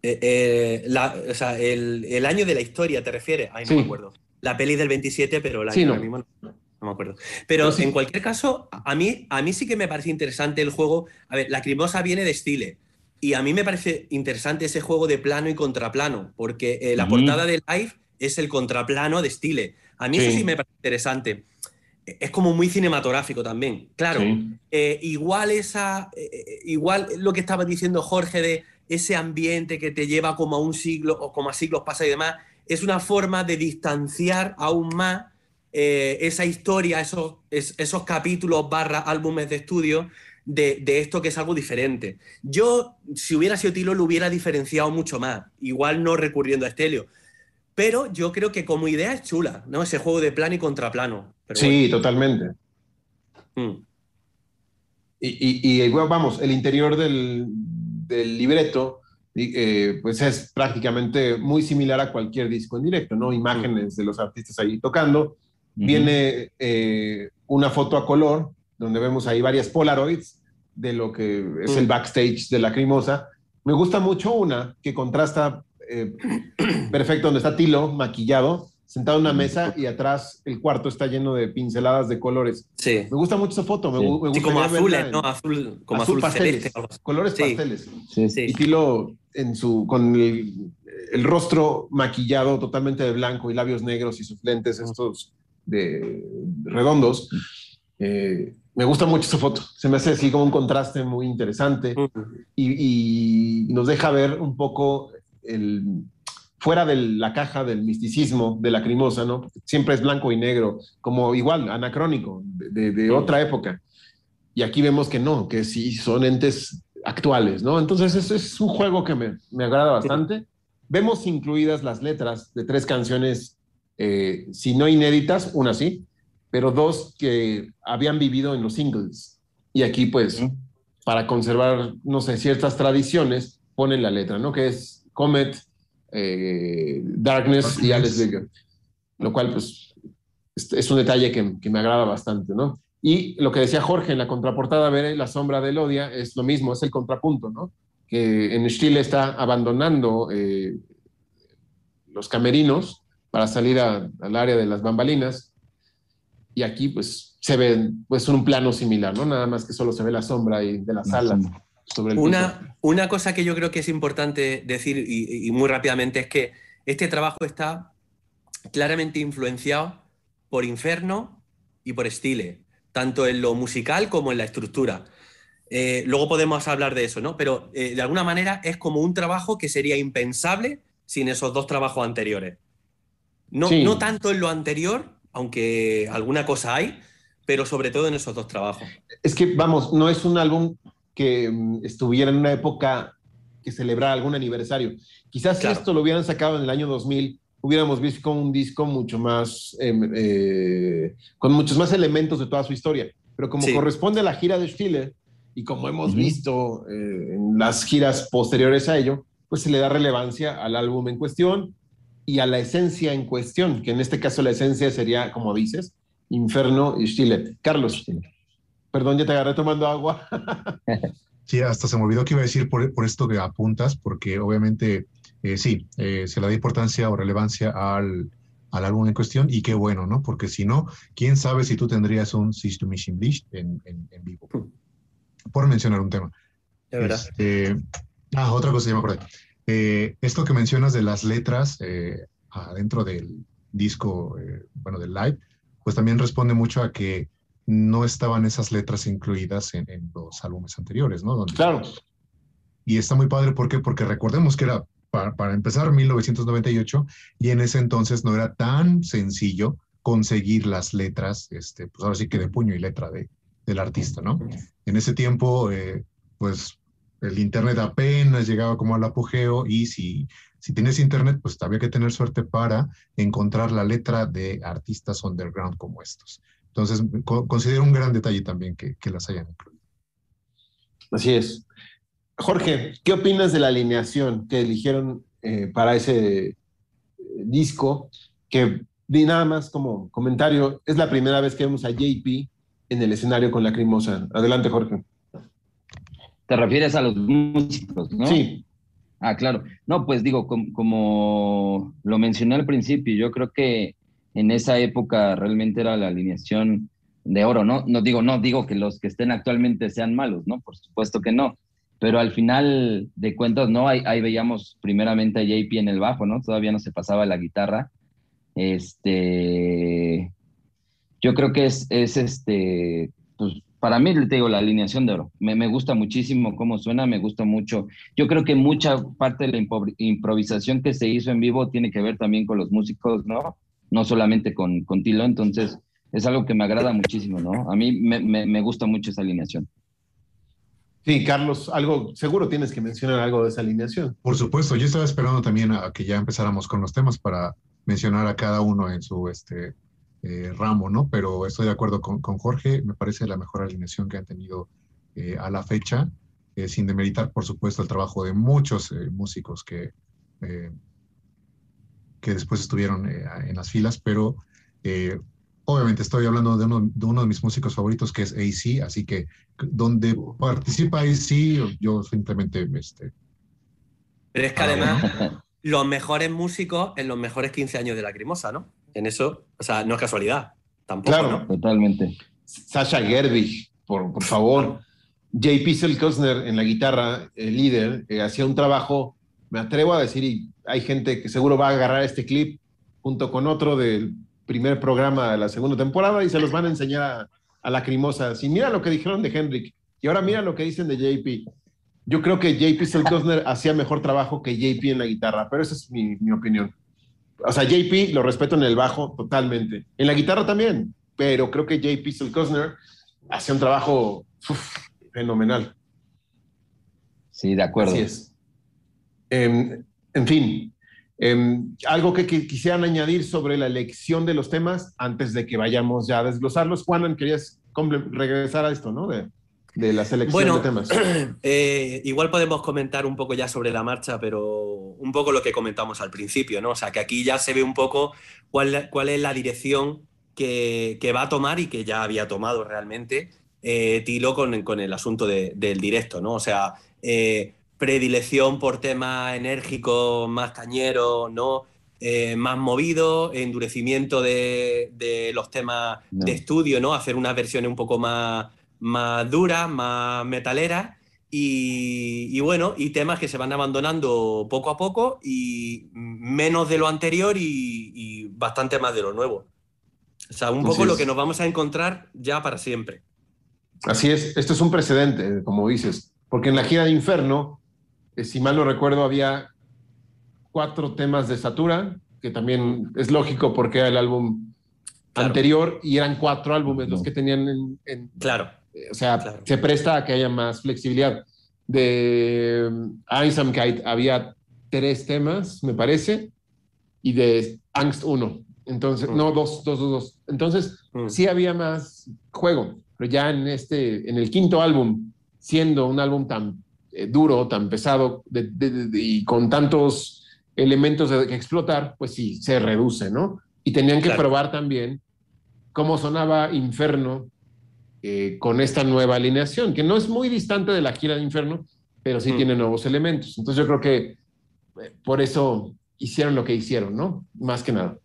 C: Eh, o sea, el, el, año de la historia, ¿te refieres? Ahí no me acuerdo. La peli del 27, pero la
A: sí, no.
C: mismo no, me acuerdo. Pero en cualquier caso, a mí, a mí sí que me parece interesante el juego. A ver, la Crimosa viene de Stile. Y a mí me parece interesante ese juego de plano y contraplano, porque eh, la portada de Live es el contraplano de Stile. A mí eso sí me parece interesante. Es como muy cinematográfico también. Claro, eh, igual esa, eh, igual lo que estaba diciendo Jorge de ese ambiente que te lleva como a un siglo o como a siglos pasa y demás, es una forma de distanciar aún más eh, esa historia, esos, esos capítulos barra álbumes de estudio de, esto que es algo diferente. Yo, si hubiera sido Tilo, lo hubiera diferenciado mucho más, igual no recurriendo a Estelio. Pero yo creo que como idea es chula, ¿no? Ese juego de plano y contraplano.
A: sí, totalmente. Hmm. Y, y, vamos, el interior del, del libreto eh, pues es prácticamente muy similar a cualquier disco en directo, ¿no? Imágenes de los artistas ahí tocando. Viene eh, una foto a color, donde vemos ahí varias Polaroids de lo que es el backstage de la Crimosa. Me gusta mucho una que contrasta eh, perfecto, donde está Tilo maquillado, sentado en una mesa y atrás el cuarto está lleno de pinceladas de colores.
C: Sí.
A: Me gusta mucho esa foto. Me, gusta
C: como azules, ¿no? Azul, como azul,
A: pasteles. colores pasteles. Sí, sí. Y Tilo en su, con el, rostro maquillado totalmente de blanco y labios negros y sus lentes estos de redondos. Eh, me gusta mucho esa foto. Se me hace así como un contraste muy interesante y, y nos deja ver un poco el fuera de la caja del misticismo de la crimosa, ¿no? Siempre es blanco y negro, como igual, anacrónico, de, otra época. Y aquí vemos que no, que sí son entes actuales, ¿no? Entonces es, es un juego que me, me, agrada bastante. Vemos incluidas las letras de tres canciones, eh, si no inéditas, una sí, pero dos que habían vivido en los singles. Y aquí, pues, para conservar, no sé, ciertas tradiciones, ponen la letra, ¿no? Que es Comet, eh, Darkness, y Alex Bigger. Lo cual, pues, es, un detalle que, que, me agrada bastante, ¿no? Y lo que decía Jorge en la contraportada, ver la sombra de Elodia, es lo mismo, es el contrapunto, ¿no? Que en Chile está abandonando eh, los camerinos para salir al área de las bambalinas. Y aquí, pues, se ve pues, un plano similar, ¿no? Nada más que solo se ve la sombra y de la sala sobre el
C: una, una cosa que yo creo que es importante decir y, y muy rápidamente es que este trabajo está claramente influenciado por Inferno y por Stile tanto en lo musical como en la estructura. Eh, luego podemos hablar de eso, ¿no? Pero eh, de alguna manera es como un trabajo que sería impensable sin esos dos trabajos anteriores. No, no tanto en lo anterior, aunque alguna cosa hay, pero sobre todo en esos dos trabajos.
A: Es que, vamos, no es un álbum que mm, estuviera en una época que celebrara algún aniversario. Quizás si esto lo hubieran sacado en el año 2000, hubiéramos visto un disco mucho más, em, eh, con muchos más elementos de toda su historia. Pero como corresponde a la gira de Stiller, y como hemos visto eh, en las giras posteriores a ello, pues se le da relevancia al álbum en cuestión y a la esencia en cuestión, que en este caso la esencia sería, como dices, Inferno y Stiller. Carlos, perdón, ya te agarré tomando agua.
B: sí, hasta se me olvidó que iba a decir por, por esto que apuntas, porque obviamente eh, sí, eh, se le da importancia o relevancia al, al, álbum en cuestión y qué bueno, ¿no? Porque si no, quién sabe si tú tendrías un System Mission Bleach en, en, en, vivo. Hmm. Por mencionar un tema.
C: De verdad.
B: Este, ah, otra cosa, ya me acordé. Eh, esto que mencionas de las letras adentro del disco, bueno, del live, pues también responde mucho a que no estaban esas letras incluidas en, en los álbumes anteriores, ¿no? Donde-
A: Claro.
B: Y está muy padre, ¿por qué? Porque recordemos que era, para, para empezar, 1998, y en ese entonces no era tan sencillo conseguir las letras, este, pues ahora sí que de puño y letra de, del artista, ¿no? En ese tiempo, eh, pues el Internet apenas llegaba como al apogeo y si, si tienes Internet, pues había que tener suerte para encontrar la letra de artistas underground como estos. Entonces, co- considero un gran detalle también que, que las hayan incluido.
A: Así es. Jorge, ¿qué opinas de la alineación que eligieron eh, para ese eh, disco? Que di nada más como comentario, es la primera vez que vemos a JP en el escenario con Lacrimosa. Adelante, Jorge.
D: Te refieres a los músicos, ¿no?
A: Sí,
D: Ah, claro. No, pues digo, com- como lo mencioné al principio, yo creo que en esa época realmente era la alineación de oro, ¿no? No digo, no digo que los que estén actualmente sean malos, ¿no? Por supuesto que no. Pero al final de cuentas, ¿no? Ahí, veíamos primeramente a JP en el bajo, ¿no? Todavía no se pasaba la guitarra. Este, yo creo que es, es este, pues para mí, te digo, la alineación de oro. Me, me gusta muchísimo cómo suena, me gusta mucho. Yo creo que mucha parte de la improvisación que se hizo en vivo tiene que ver también con los músicos, ¿no? No solamente con, con Tilo, entonces es algo que me agrada muchísimo, ¿no? A mí me, me, me gusta mucho esa alineación.
A: sí, Carlos, algo, seguro tienes que mencionar algo de esa alineación.
B: Por supuesto, yo estaba esperando también a que ya empezáramos con los temas para mencionar a cada uno en su este, eh, ramo, ¿no? Pero estoy de acuerdo con, con Jorge, me parece la mejor alineación que han tenido eh, a la fecha, eh, sin demeritar, por supuesto, el trabajo de muchos eh, músicos que, eh, que después estuvieron eh, en las filas, pero eh, obviamente estoy hablando de uno, de uno de mis músicos favoritos que es AC, así que donde participa AC, yo simplemente este,
C: Pero es que
B: Ah,
C: además, los mejores músicos en los mejores 15 años de Lacrimosa, ¿no? En eso, o sea, no es casualidad. Tampoco,
A: Claro.
C: ¿no?
D: Totalmente.
A: Sasha Gerwig, por, por favor. JP Selkosner en la guitarra, el líder, eh, hacía un trabajo, me atrevo a decir, y hay gente que seguro va a agarrar este clip junto con otro del primer programa de la segunda temporada y se los van a enseñar a, a Lacrimosa. Si mira lo que dijeron de Henrik y ahora mira lo que dicen de JP. Yo creo que JP Selkosner hacía mejor trabajo que JP en la guitarra, pero esa es mi, mi opinión. O sea, JP lo respeto en el bajo totalmente. En la guitarra también, pero creo que JP Selkosner hacía un trabajo uf, fenomenal.
D: Sí, de acuerdo.
A: Así es. Em, en fin, em, algo que, que quisieran añadir sobre la elección de los temas antes de que vayamos ya a desglosarlos. Juanan, querías regresar a esto, ¿no? De, de la selección
C: Bueno,
A: de temas.
C: Eh, igual podemos comentar un poco ya sobre la marcha, pero un poco lo que comentamos al principio, ¿no? O sea, que aquí ya se ve un poco cuál, cuál es la dirección que, que va a tomar y que ya había tomado realmente eh, Tilo con, con el asunto de- del directo, ¿no? O sea, eh, predilección por temas enérgicos, más cañeros, ¿no? Eh, más movido, endurecimiento de, de los temas
D: No.
C: de estudio, ¿no? Hacer unas versiones un poco más, más duras, más metaleras. Y, y bueno, y temas que se van abandonando poco a poco y menos de lo anterior y, y bastante más de lo nuevo. O sea, un
A: Así
C: poco lo que nos vamos a encontrar ya para siempre.
A: Así es, esto es un precedente, como dices, porque en la gira de Inferno, eh, si mal no recuerdo, había cuatro temas de Satura, que también es lógico porque era el álbum
C: Claro.
A: anterior y eran cuatro álbumes los que tenían en, en-
C: Claro,
A: eh, o sea,
C: Claro.
A: se presta a que haya más flexibilidad. De Einsamkeit había tres temas, me parece, y de Angst uno. Entonces,
C: Mm.
A: no, dos, dos, dos, dos. Entonces,
C: Mm.
A: sí había más juego, pero ya en este, en el quinto álbum, siendo un álbum tan eh, duro, tan pesado de- de- de- de- y con tantos elementos de, que explotar, pues sí, se reduce, ¿no? Y tenían que
C: Claro.
A: probar también cómo sonaba Inferno eh, con esta nueva alineación, que no es muy distante de la gira de Inferno, pero sí
C: Mm.
A: tiene nuevos elementos. Entonces yo creo que eh, por eso hicieron lo que hicieron, ¿no? Más que nada.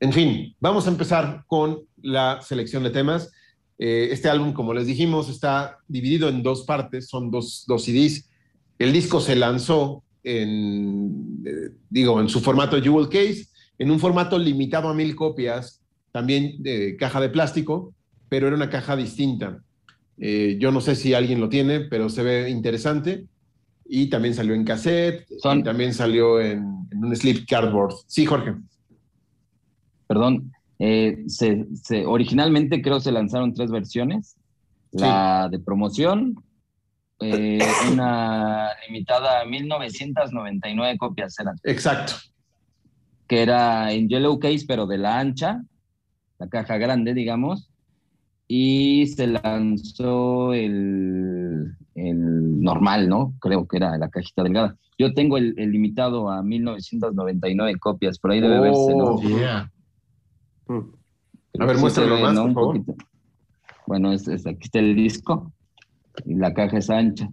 A: En fin, vamos a empezar con la selección de temas. Eh, este álbum, como les dijimos, está dividido en dos partes, son dos, dos CDs. El disco se lanzó en, eh, digo, en su formato Jewel Case, en un formato limitado a mil copias, también de caja de plástico, pero era una caja distinta. Eh, yo no sé si alguien lo tiene, pero se ve interesante. Y también salió en cassette,
D: Son-
A: y también salió en, en un slip cardboard. Sí, Jorge.
D: Perdón, eh, se, se- originalmente creo se lanzaron tres versiones.
A: Sí.
D: La de promoción, eh, una limitada a 1999 copias eran,
A: Exacto.
D: que era en yellow case, pero de la ancha, la caja grande, digamos, y se lanzó el, el normal, ¿no? Creo que era la cajita delgada. Yo tengo el, el limitado a 1999 copias, por ahí debe verse, ¿no?
A: Oh. A ver,
D: Sí
A: muéstralo más,
D: ¿no?
A: por favor.
D: Bueno, es, es- aquí está el disco y la caja es ancha.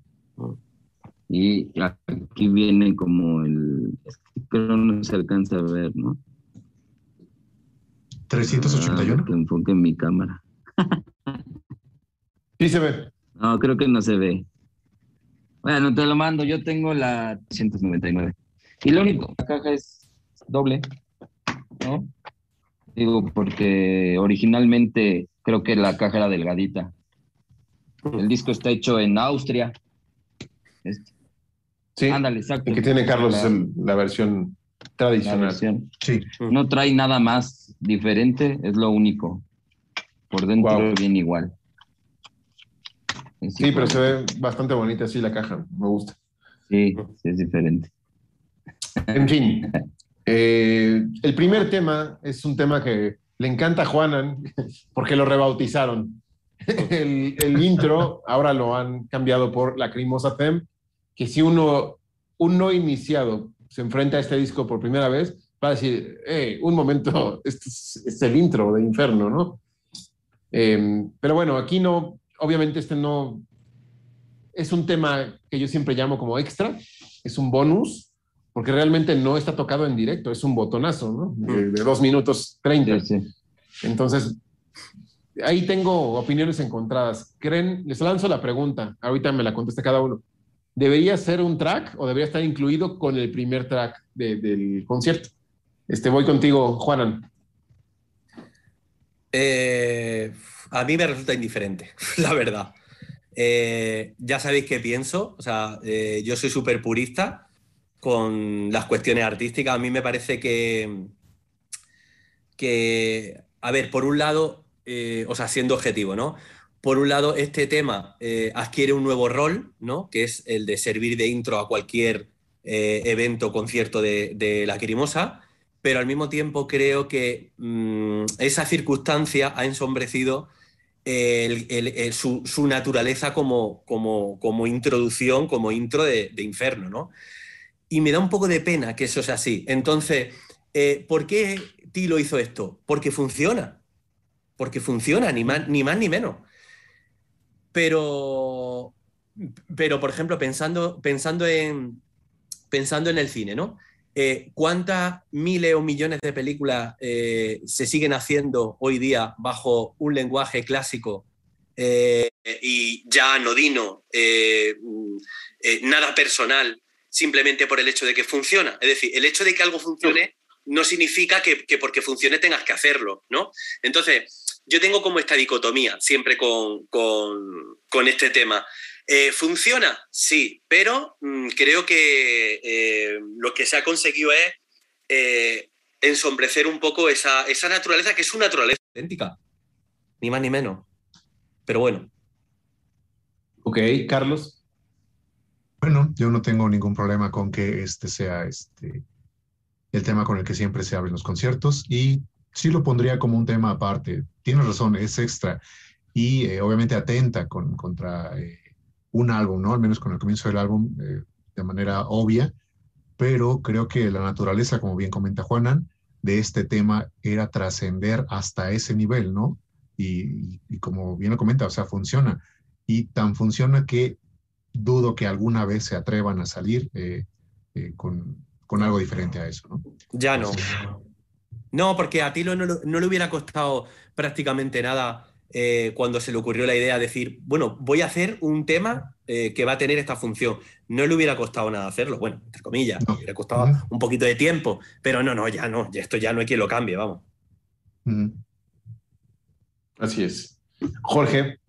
D: Y aquí viene como el... es que creo no se alcanza a ver, ¿no?
B: 381.
D: Ah, que enfoque en mi cámara.
A: Sí se ve.
D: No, creo que no se ve. Bueno, te lo mando. Yo tengo la 199. Y lo único, la caja es doble, ¿no? Digo, porque originalmente creo que la caja era delgadita. El disco está hecho en Austria. Este,
A: Sí.
D: Ándale, exacto.
A: El que tiene Carlos
D: La-
A: es el- la versión
D: la
A: tradicional.
D: versión.
B: Sí.
D: No trae nada más diferente, es lo único. Por dentro
A: Wow.
D: bien igual. Es
A: Sí, pero se ve bastante bonita así la caja. Me gusta.
D: Sí, sí, es diferente.
A: En fin, eh, el primer tema es un tema que le encanta a Juanan porque lo rebautizaron. El, el intro ahora lo han cambiado por Lacrimosa Femme, que si uno, un no iniciado se enfrenta a este disco por primera vez, va a decir, "Eh, un momento, este es, es el intro de Inferno, ¿no? Eh, pero bueno, aquí no, obviamente este no, es un tema que yo siempre llamo como extra, es un bonus, porque realmente no está tocado en directo, es un botonazo, ¿no? De, de dos minutos treinta.
D: Sí, sí.
A: Entonces, ahí tengo opiniones encontradas. ¿Creen? Les lanzo la pregunta, ahorita me la contesta cada uno. ¿Debería ser un track o debería estar incluido con el primer track de- del concierto? Este, voy contigo, Juanan.
C: Eh, a mí me resulta indiferente, la verdad. Eh, ya sabéis qué pienso, o sea, eh, yo soy súper purista con las cuestiones artísticas. A mí me parece que, que a ver, por un lado, eh, o sea, siendo objetivo, ¿no? Por un lado, este tema eh, adquiere un nuevo rol, ¿no? Que es el de servir de intro a cualquier eh, evento, concierto de, de Lacrimosa pero al mismo tiempo creo que mm, esa circunstancia ha ensombrecido el- el- su naturaleza como, como, como introducción, como intro de, de Inferno, ¿no? Y me da un poco de pena que eso sea así. Entonces, eh, ¿por qué Tilo hizo esto? Porque funciona. Porque funciona, ni más ni, menos. Pero, pero por ejemplo, pensando, pensando, en, pensando en el cine, ¿no? Eh, ¿Cuántas miles o millones de películas eh, se siguen haciendo hoy día bajo un lenguaje clásico y ya anodino, mm, nada personal, simplemente por el hecho de que funciona? Es decir, el hecho de que algo funcione no significa que, que porque funcione tengas que hacerlo, ¿no? Entonces, yo tengo como esta dicotomía siempre con, con- este tema. Eh, ¿Funciona? Sí, pero mm, creo que eh, lo que se ha conseguido es eh, ensombrecer un poco esa, esa naturaleza que es una naturaleza idéntica, ni más ni menos. Pero bueno,
A: Ok, Carlos.
B: Bueno, yo no tengo ningún problema con que este sea este el tema con el que siempre se abren los conciertos y sí lo pondría como un tema aparte. Tienes razón, es extra y eh, obviamente atenta con, contra eh, un álbum, ¿no? Al menos con el comienzo del álbum eh, de manera obvia, pero creo que la naturaleza, como bien comenta Juanan, de este tema era trascender hasta ese nivel, ¿no? Y, y como bien lo comenta, o sea, funciona. Y tan funciona que dudo que alguna vez se atrevan a salir eh, eh, con, con algo diferente a eso, ¿no?
C: ya no. No, porque a Tilo no, no le hubiera costado prácticamente nada eh, cuando se le ocurrió la idea de decir, bueno, voy a hacer un tema eh, que va a tener esta función. No le hubiera costado nada hacerlo, bueno, entre comillas,
B: No.
C: le hubiera costado un poquito de tiempo, pero no, no, ya no, ya esto ya no hay quien lo cambie, vamos.
A: Así es. Jorge.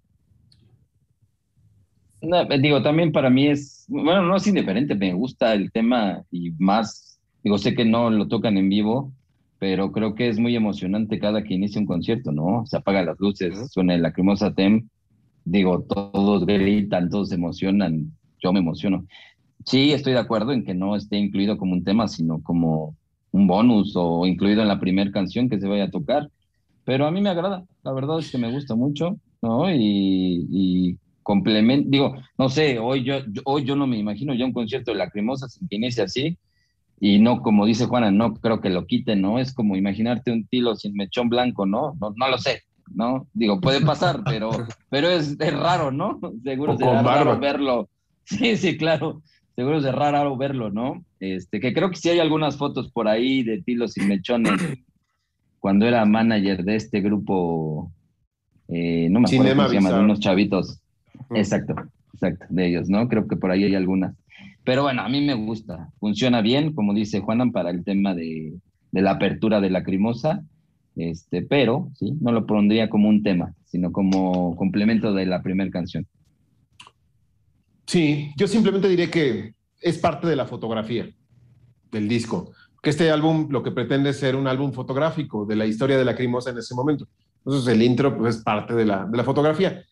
D: No, eh, digo, también para mí es, bueno, no es indiferente, me gusta el tema y más, digo, sé que no lo tocan en vivo, pero creo que es muy emocionante cada que inicia un concierto, ¿no? Se apagan las luces, suena el lacrimosa tem, digo, todos gritan, todos se emocionan, yo me emociono. Sí, estoy de acuerdo en que no esté incluido como un tema, sino como un bonus o incluido en la primera canción que se vaya a tocar, pero a mí me agrada, la verdad es que me gusta mucho, ¿no? Y, y complemento, digo, no sé, hoy yo, hoy yo no me imagino ya un concierto de Lacrimosa sin que inicie así, y no, como dice Juana, no creo que lo quiten, ¿no? Es como imaginarte un tilo sin mechón blanco, ¿no? No, no lo sé, ¿no? Digo, puede pasar, pero, pero es, es raro, ¿no? Seguro será raro verlo. Sí, sí, claro. Seguro es raro verlo, ¿no? Este, que creo que sí hay algunas fotos por ahí de Tilo sin mechones cuando era manager de este grupo, eh, no me acuerdo cómo se llama, de unos chavitos. Exacto, exacto, de ellos, ¿no? Creo que por ahí hay algunas. Pero bueno, a mí me gusta, funciona bien, como dice Juanan, para el tema de, de la apertura de la crimosa, este, pero sí, no lo pondría como un tema, sino como complemento de la primera canción.
A: Sí, yo simplemente diré que es parte de la fotografía del disco, que este álbum lo que pretende es ser un álbum fotográfico de la historia de la crimosa en ese momento. Entonces el intro pues, es parte de la, de la fotografía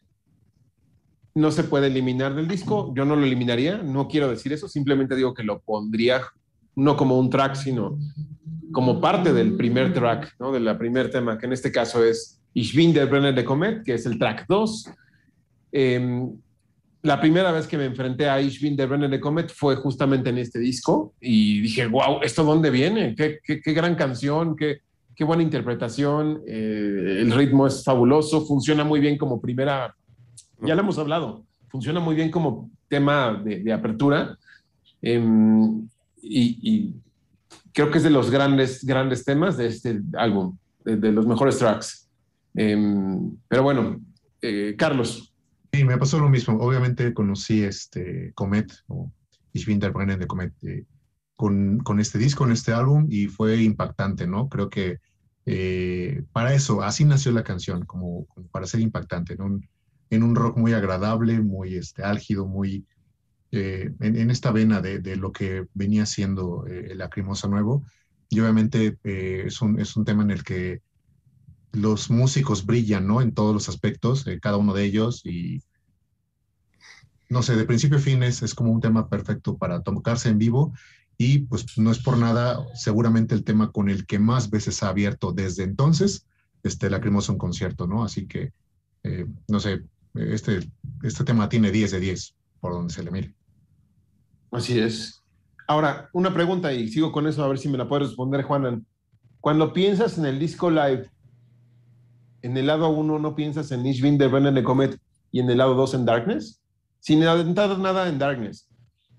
A: no se puede eliminar del disco. Yo no lo eliminaría, no quiero decir eso, simplemente digo que lo pondría no como un track, sino como parte del primer track, ¿no? del primer tema, que en este caso es Ich bin der Brenner de Comet, que es el track 2. Em, la primera vez que me enfrenté a Ich bin der Brenner de Comet fue justamente en este disco y dije, wow, ¿esto dónde viene? Qué, qué, gran canción, qué, qué buena interpretación, eh, el ritmo es fabuloso, funciona muy bien como primera ya lo hemos hablado, funciona muy bien como tema de, apertura em, y, creo que es de los grandes, grandes temas de este álbum, de, los mejores tracks. Em, pero bueno, eh, Carlos.
B: Sí, me pasó lo mismo. Obviamente conocí este Comet o Ich bin der de Comet eh, con, con, este disco, con este álbum y fue impactante, ¿no? Creo que eh, para eso, así nació la canción, como, como para ser impactante, ¿no? En un rock muy agradable, muy este, álgido, muy eh, en, esta vena de, lo que venía siendo eh, el Lacrimosa Nuevo. Y obviamente eh, es, un, es un tema en el que los músicos brillan, ¿no? En todos los aspectos, cada uno de ellos. Y no sé, de principio a fin es, es como un tema perfecto para tocarse en vivo. Y pues no es por nada, seguramente el tema con el que más veces ha abierto desde entonces, este Lacrimosa un concierto, ¿no? Así que, no sé, este, este tema tiene 10 de 10, por donde se le mire.
A: Así es. Ahora, una pregunta y sigo con eso a ver si me la puede responder Juanan. Cuando piensas en el disco live, en el lado 1 no piensas en bin der de Comet y en el lado 2 en Darkness, sin adentar nada en Darkness.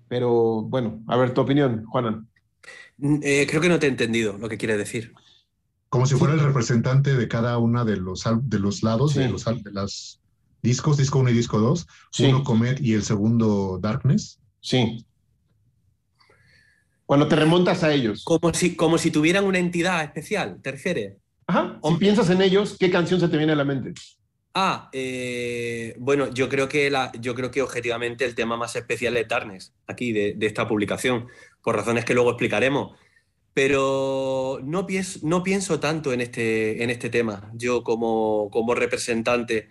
A: Pero bueno, a ver tu opinión, Juanan.
C: Mm, eh, creo que no te he entendido lo que quiere decir.
B: Como si fuera el representante de cada una de los, de los lados de, los, de las discos, disco 1 y disco 2, uno Comet y el segundo Darkness.
A: Sí. Cuando te remontas a ellos.
C: Como si, como si tuvieran una entidad especial, ¿te refieres?
A: Ajá. Si piensas en ellos, ¿qué canción se te viene a la mente?
C: Ah, eh, bueno, yo creo, que la, yo creo que objetivamente el tema más especial es Darkness, aquí de, de esta publicación, por razones que luego explicaremos. Pero no pienso, no pienso tanto en este, en este tema, yo como, como representante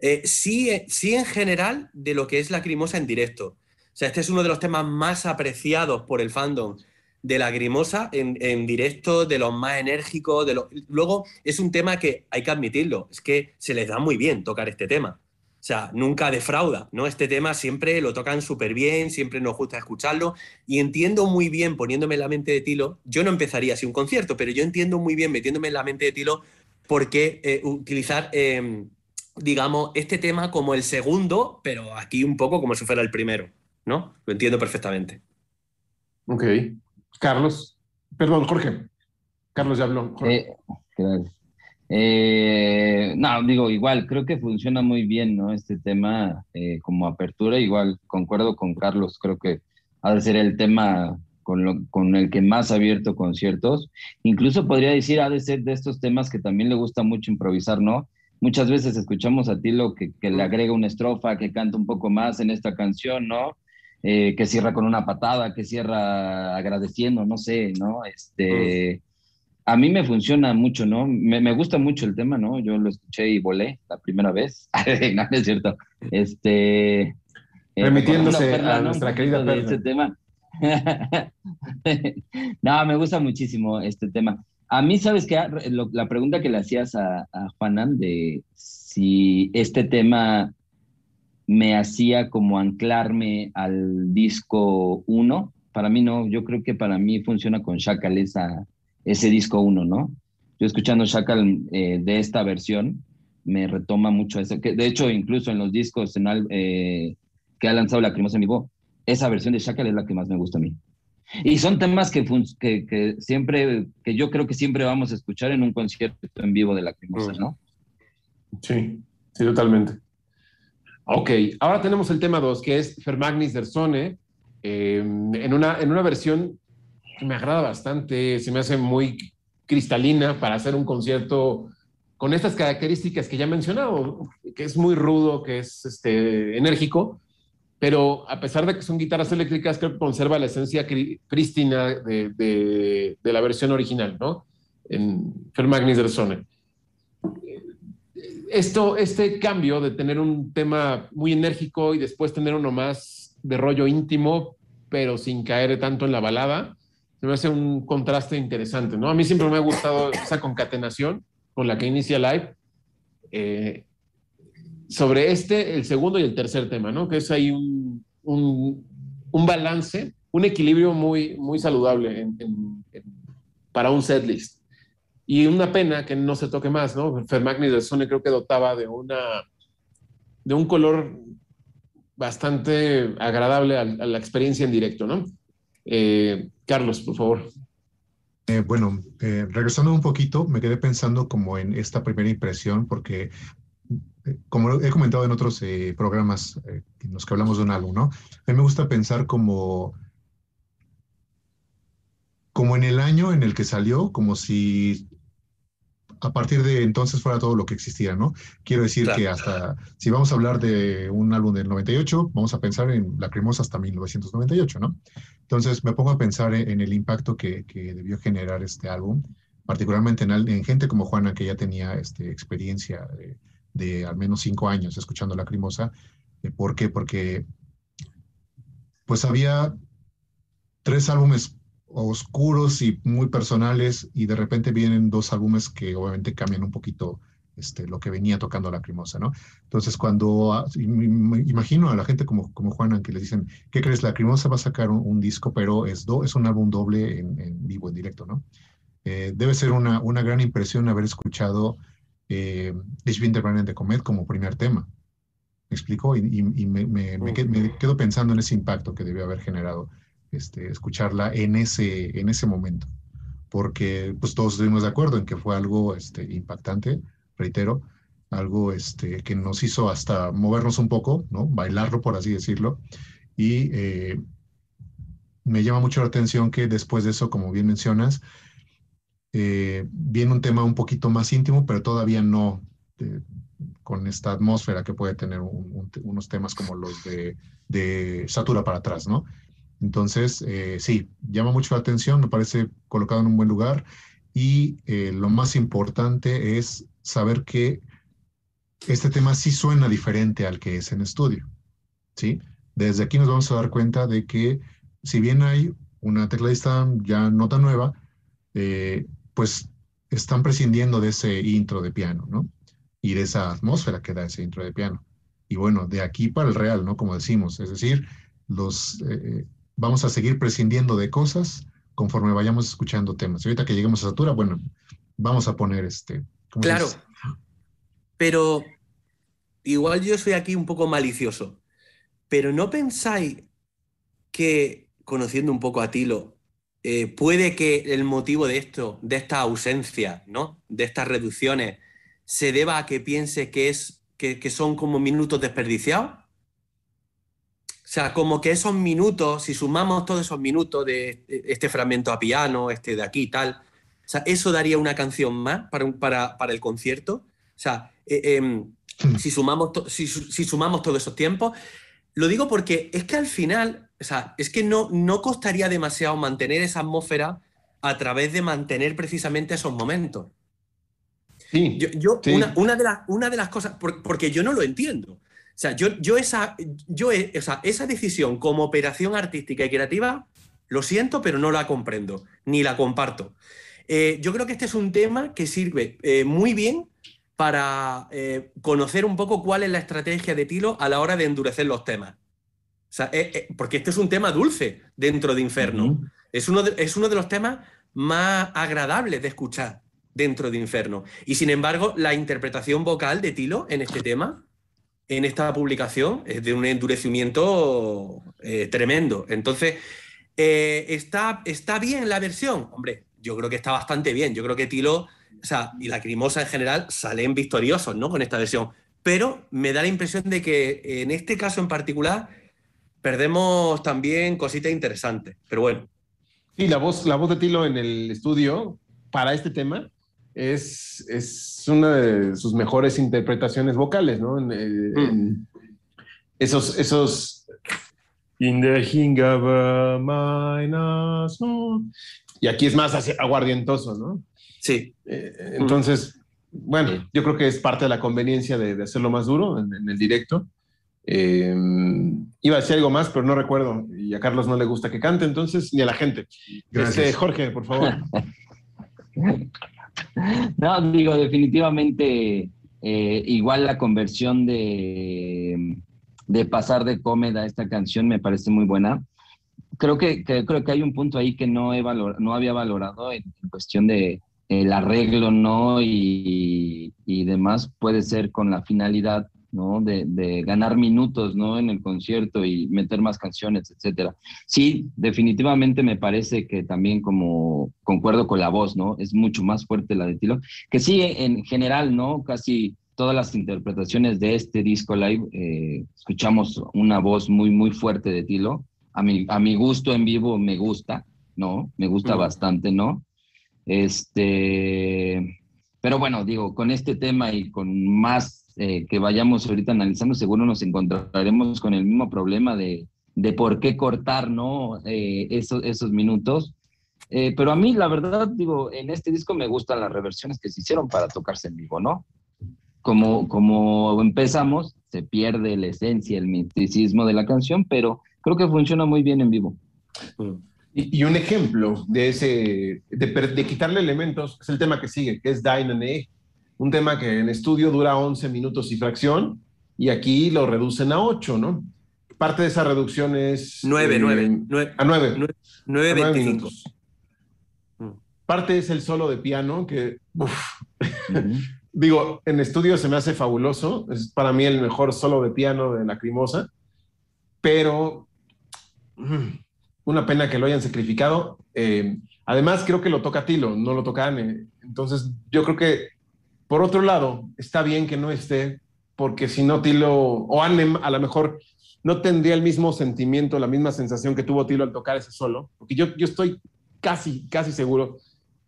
C: eh, sí, eh, sí, en general, de lo que es Lacrimosa en directo. O sea, este es uno de los temas más apreciados por el fandom de Lacrimosa en, en directo, de los más enérgicos. De Luego, es un tema que hay que admitirlo, es que se les da muy bien tocar este tema. O sea, nunca defrauda, ¿no? Este tema siempre lo tocan súper bien, siempre nos gusta escucharlo y entiendo muy bien, poniéndome en la mente de Tilo, yo no empezaría así un concierto, pero yo entiendo muy bien, metiéndome en la mente de Tilo, por qué eh, utilizar em, digamos, este tema como el segundo, pero aquí un poco como si fuera el primero, ¿no? Lo entiendo perfectamente.
A: Ok. Carlos, perdón, Jorge. Carlos ya habló.
D: Eh, eh, no, digo, igual, creo que funciona muy bien, ¿no? Este tema eh, como apertura, igual, concuerdo con Carlos, creo que ha de ser el tema con, con el que más ha abierto conciertos. Incluso podría decir, ha de ser de estos temas que también le gusta mucho improvisar, ¿no? Muchas veces escuchamos a Tilo que, que le agrega una estrofa, que canta un poco más en esta canción, ¿no? Eh, que cierra con una patada, que cierra agradeciendo, no sé, ¿no? Este, a mí me funciona mucho, ¿no? Me, me, gusta mucho el tema, ¿no? Yo lo escuché y volé la primera vez. no, no es cierto. Este, eh,
A: Remitiéndose Perla, a ¿no? nuestra querida
D: de este tema. no, me gusta muchísimo este tema. A mí, ¿sabes qué? La pregunta que le hacías a, a Juanan de si este tema me hacía como anclarme al disco 1. Para mí no, yo creo que para mí funciona con Shackle ese disco 1, ¿no? Yo escuchando Shackle eh, de esta versión me retoma mucho eso. Que, de hecho, incluso en los discos eh, que ha lanzado Lacrimosa en vivo, esa versión de Shackle es la que más me gusta a mí. Y son temas que, que, que, siempre, que yo creo que siempre vamos a escuchar en un concierto en vivo de Lacrimosa, ¿no?
A: Sí, sí, totalmente. Ok, ahora tenemos el tema 2, que es Fermagnis der Sonne, eh, en, una, en una versión que me agrada bastante, se me hace muy cristalina para hacer un concierto con estas características que ya he mencionado, que es muy rudo, que es este, enérgico, pero a pesar de que son guitarras eléctricas, creo que conserva la esencia prístina de, de, de la versión original, ¿no? En Fermagnis der Sonne esto, este cambio de tener un tema muy enérgico y después tener uno más de rollo íntimo, pero sin caer tanto en la balada, se me hace un contraste interesante, ¿no? A mí siempre me ha gustado esa concatenación con la que inicia Live. Eh, sobre este, el segundo y el tercer tema, ¿no? Que es ahí un, un, un balance, un equilibrio muy, muy saludable en, en, en, para un setlist. Y una pena que no se toque más, ¿no? Fermagni de Sony creo que dotaba de una de un color bastante agradable a, a la experiencia en directo, ¿no? Eh, Carlos, por favor.
B: Eh, bueno, eh, regresando un poquito, me quedé pensando como en esta primera impresión, porque como he comentado en otros eh, programas en los que hablamos de un álbum, ¿no? A mí me gusta pensar como como en el año en el que salió, como si a partir de entonces fuera todo lo que existía, ¿no? Quiero decir claro. que hasta, si vamos a hablar de un álbum del 98, vamos a pensar en Lacrimosa hasta 1998, ¿no? Entonces me pongo a pensar en, en el impacto que, que, debió generar este álbum, particularmente en, en, gente como Juana, que ya tenía este, experiencia de, de, al menos cinco años escuchando Lacrimosa. ¿Por qué? Porque pues había tres álbumes oscuros y muy personales y de repente vienen dos álbumes que obviamente cambian un poquito este, lo que venía tocando Lacrimosa, ¿no? Entonces cuando ah, imagino a la gente como, como Juana que les dicen, ¿qué crees? Lacrimosa va a sacar un, disco, pero es, do, es un álbum doble en, en, vivo, en directo, ¿no? Eh, debe ser una, una gran impresión haber escuchado eh, Ich bin der de Comet como primer tema. ¿Me explico? Y, y, y me, me, me, quedo pensando en ese impacto que debió haber generado este, escucharla en ese, en ese momento, porque pues todos estuvimos de acuerdo en que fue algo este, impactante, reitero, algo este, que nos hizo hasta movernos un poco, ¿no? bailarlo, por así decirlo, y eh, me llama mucho la atención que después de eso, como bien mencionas, eh, viene un tema un poquito más íntimo, pero todavía no eh, con esta atmósfera que puede tener un, un, unos temas como los de, de Satura para atrás, ¿no? Entonces, eh, sí, llama mucho la atención, me parece colocado en un buen lugar y eh, lo más importante es saber que este tema sí suena diferente al que es en estudio, ¿sí? Desde aquí nos vamos a dar cuenta de que si bien hay una tecladista ya no tan nueva, eh, pues están prescindiendo de ese intro de piano, ¿no? Y de esa atmósfera que da ese intro de piano. Y bueno, de aquí para el real, ¿no? Como decimos, es decir, los, eh, vamos a seguir prescindiendo de cosas conforme vayamos escuchando temas. Y ahorita que lleguemos a Satura, bueno, vamos a poner este.
C: Claro. Pero igual yo soy aquí un poco malicioso. Pero ¿no pensáis que, conociendo un poco a Tilo, eh, puede que el motivo de esto, de esta ausencia, ¿no? De estas reducciones, se deba a que piense que, es, que, que son como minutos desperdiciados? O sea, como que esos minutos, si sumamos todos esos minutos de este fragmento a piano, este de aquí y tal, o sea, eso daría una canción más para, un, para, para el concierto. O sea, eh, em, si, sumamos to- si, su- si sumamos todos esos tiempos. Lo digo porque es que al final, o sea, es que no, no costaría demasiado mantener esa atmósfera a través de mantener precisamente esos momentos.
A: Sí,
C: Yo, yo-
A: Sí.
C: una, una de las, una de las cosas, por- porque yo no lo entiendo. O sea, yo, yo, esa, yo o sea, esa decisión como operación artística y creativa, lo siento, pero no la comprendo, ni la comparto. Eh, yo creo que este es un tema que sirve eh, muy bien para eh, conocer un poco cuál es la estrategia de Tilo a la hora de endurecer los temas. Sea, eh, eh, porque este es un tema dulce dentro de Inferno. Es uno, de, es uno de los temas más agradables de escuchar dentro de Inferno. Y sin embargo, la interpretación vocal de Tilo en este tema, en esta publicación, es de un endurecimiento eh, tremendo. Entonces, eh, ¿está, ¿está bien la versión? Hombre, yo creo que está bastante bien. Yo creo que Tilo, o sea, y la Crimosa en general salen victoriosos, ¿no? Con esta versión. Pero me da la impresión de que en este caso en particular perdemos también cositas interesantes. Pero bueno.
A: Sí, la voz, la voz de Tilo en el estudio para este tema es, es una de sus mejores interpretaciones vocales, ¿no? En, eh,
C: Mm.
A: en esos, esos In the Hingaba. Y aquí es más aguardientoso, ¿no?
C: Sí,
A: Eh, entonces, bueno,
D: Sí.
A: yo creo que es parte de la conveniencia de, de hacerlo más duro en, en el directo. Eh, iba a decir algo más, pero no recuerdo. Y a Carlos no le gusta que cante, entonces, ni a la gente.
B: Gracias.
A: Este, Jorge, por favor.
D: No, digo, definitivamente, eh, igual la conversión de, de pasar de cómoda a esta canción me parece muy buena. Creo que, que- creo que hay un punto ahí que no, he valor- no había valorado en, en cuestión de el arreglo, ¿no? Y, y demás, puede ser con la finalidad, ¿no? De, de ganar minutos, ¿no? En el concierto y meter más canciones, etcétera. Sí, definitivamente me parece que también como concuerdo con la voz, ¿no? Es mucho más fuerte la de Tilo, que sí, en general, ¿no? Casi todas las interpretaciones de este disco live, eh, escuchamos una voz muy, muy fuerte de Tilo. A mi, a mi gusto en vivo me gusta, ¿no? Me gusta bastante, ¿no? Este, pero bueno, digo, con este tema y con más eh, que vayamos ahorita analizando, seguro nos encontraremos con el mismo problema de, de por qué cortar, ¿no? Eh, esos, esos minutos. Eh, pero a mí, la verdad, digo, en este disco me gustan las reversiones que se hicieron para tocarse en vivo, ¿no? Como, como empezamos, se pierde la esencia, el misticismo de la canción, pero creo que funciona muy bien en vivo.
A: Y, y un ejemplo de ese, de, de quitarle elementos, es el tema que sigue, que es Dine un tema que en estudio dura 11 minutos y fracción, y aquí lo reducen a 8, ¿no? Parte de esa reducción es...
C: 9,
A: eh,
C: 9, 9,
A: A 9.
C: 9,
A: a nueve
C: 25.
A: minutos.
C: Mm.
A: Parte es el solo de piano, que, uf, digo, en estudio se me hace fabuloso, es para mí el mejor solo de piano de Lacrimosa, pero mm, una pena que lo hayan sacrificado. Eh, además, creo que lo toca Tilo, no lo toca Anne. Entonces, yo creo que, por otro lado, está bien que no esté, porque si no, Tilo o Anne a lo mejor no tendría el mismo sentimiento, la misma sensación que tuvo Tilo al tocar ese solo, porque yo, yo estoy casi, casi seguro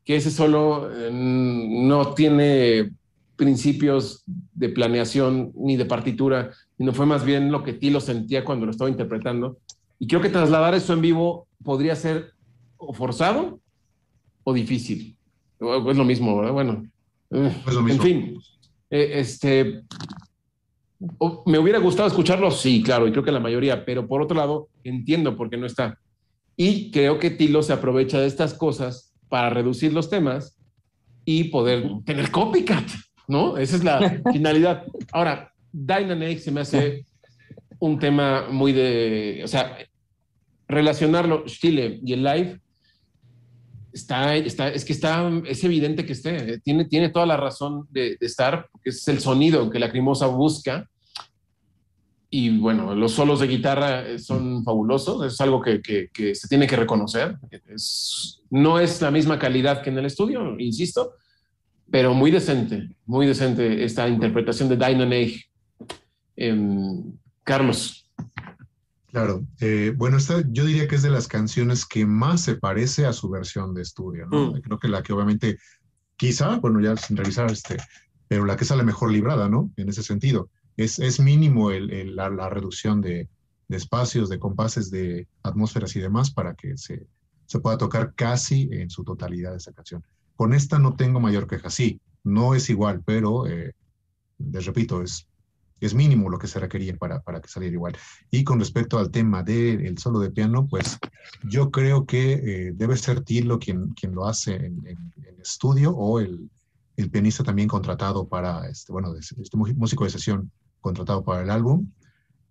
A: que ese solo eh, no tiene principios de planeación ni de partitura, sino fue más bien lo que Tilo sentía cuando lo estaba interpretando. Y creo que trasladar eso en vivo podría ser o forzado o difícil. Es lo mismo, ¿verdad? Bueno, eh,
B: Es lo
A: en fin, eh, este, me hubiera gustado escucharlo, sí, claro, y creo que la mayoría, pero por otro lado, entiendo por qué no está. Y creo que Tilo se aprovecha de estas cosas para reducir los temas y poder tener copycat, ¿no? Esa es la finalidad. Ahora, Dynamic se me hace un tema muy de, o sea, relacionarlo, Chile y el live, está, está, es que está, es evidente que esté, tiene, tiene toda la razón de, estar, porque es el sonido que la Crimosa busca. Y bueno, los solos de guitarra eh, son fabulosos, es algo que, que, se tiene que reconocer. No es la misma calidad que en el estudio, insisto, pero muy decente, muy decente esta interpretación de Dynamite. Em, Carlos.
B: Claro, eh, bueno, esta yo diría que es de las canciones que más se parece a su versión de estudio, ¿no?
C: Mm.
B: Creo que la que obviamente, quizá, bueno, ya sin revisar, este, pero la que sale mejor librada, ¿no? En ese sentido. Es, es mínimo el, la, la, reducción de, de, espacios, de compases, de atmósferas y demás para que se, se pueda tocar casi en su totalidad esa canción. Con esta no tengo mayor queja, sí, no es igual, pero eh, les repito, es, es mínimo lo que se requería para, para que saliera igual. Y con respecto al tema del solo de piano, pues yo creo que eh, debe ser Tilo quien, quien lo hace en, en, estudio o el, el, pianista también contratado para, este, bueno, este músico de sesión contratado para el álbum.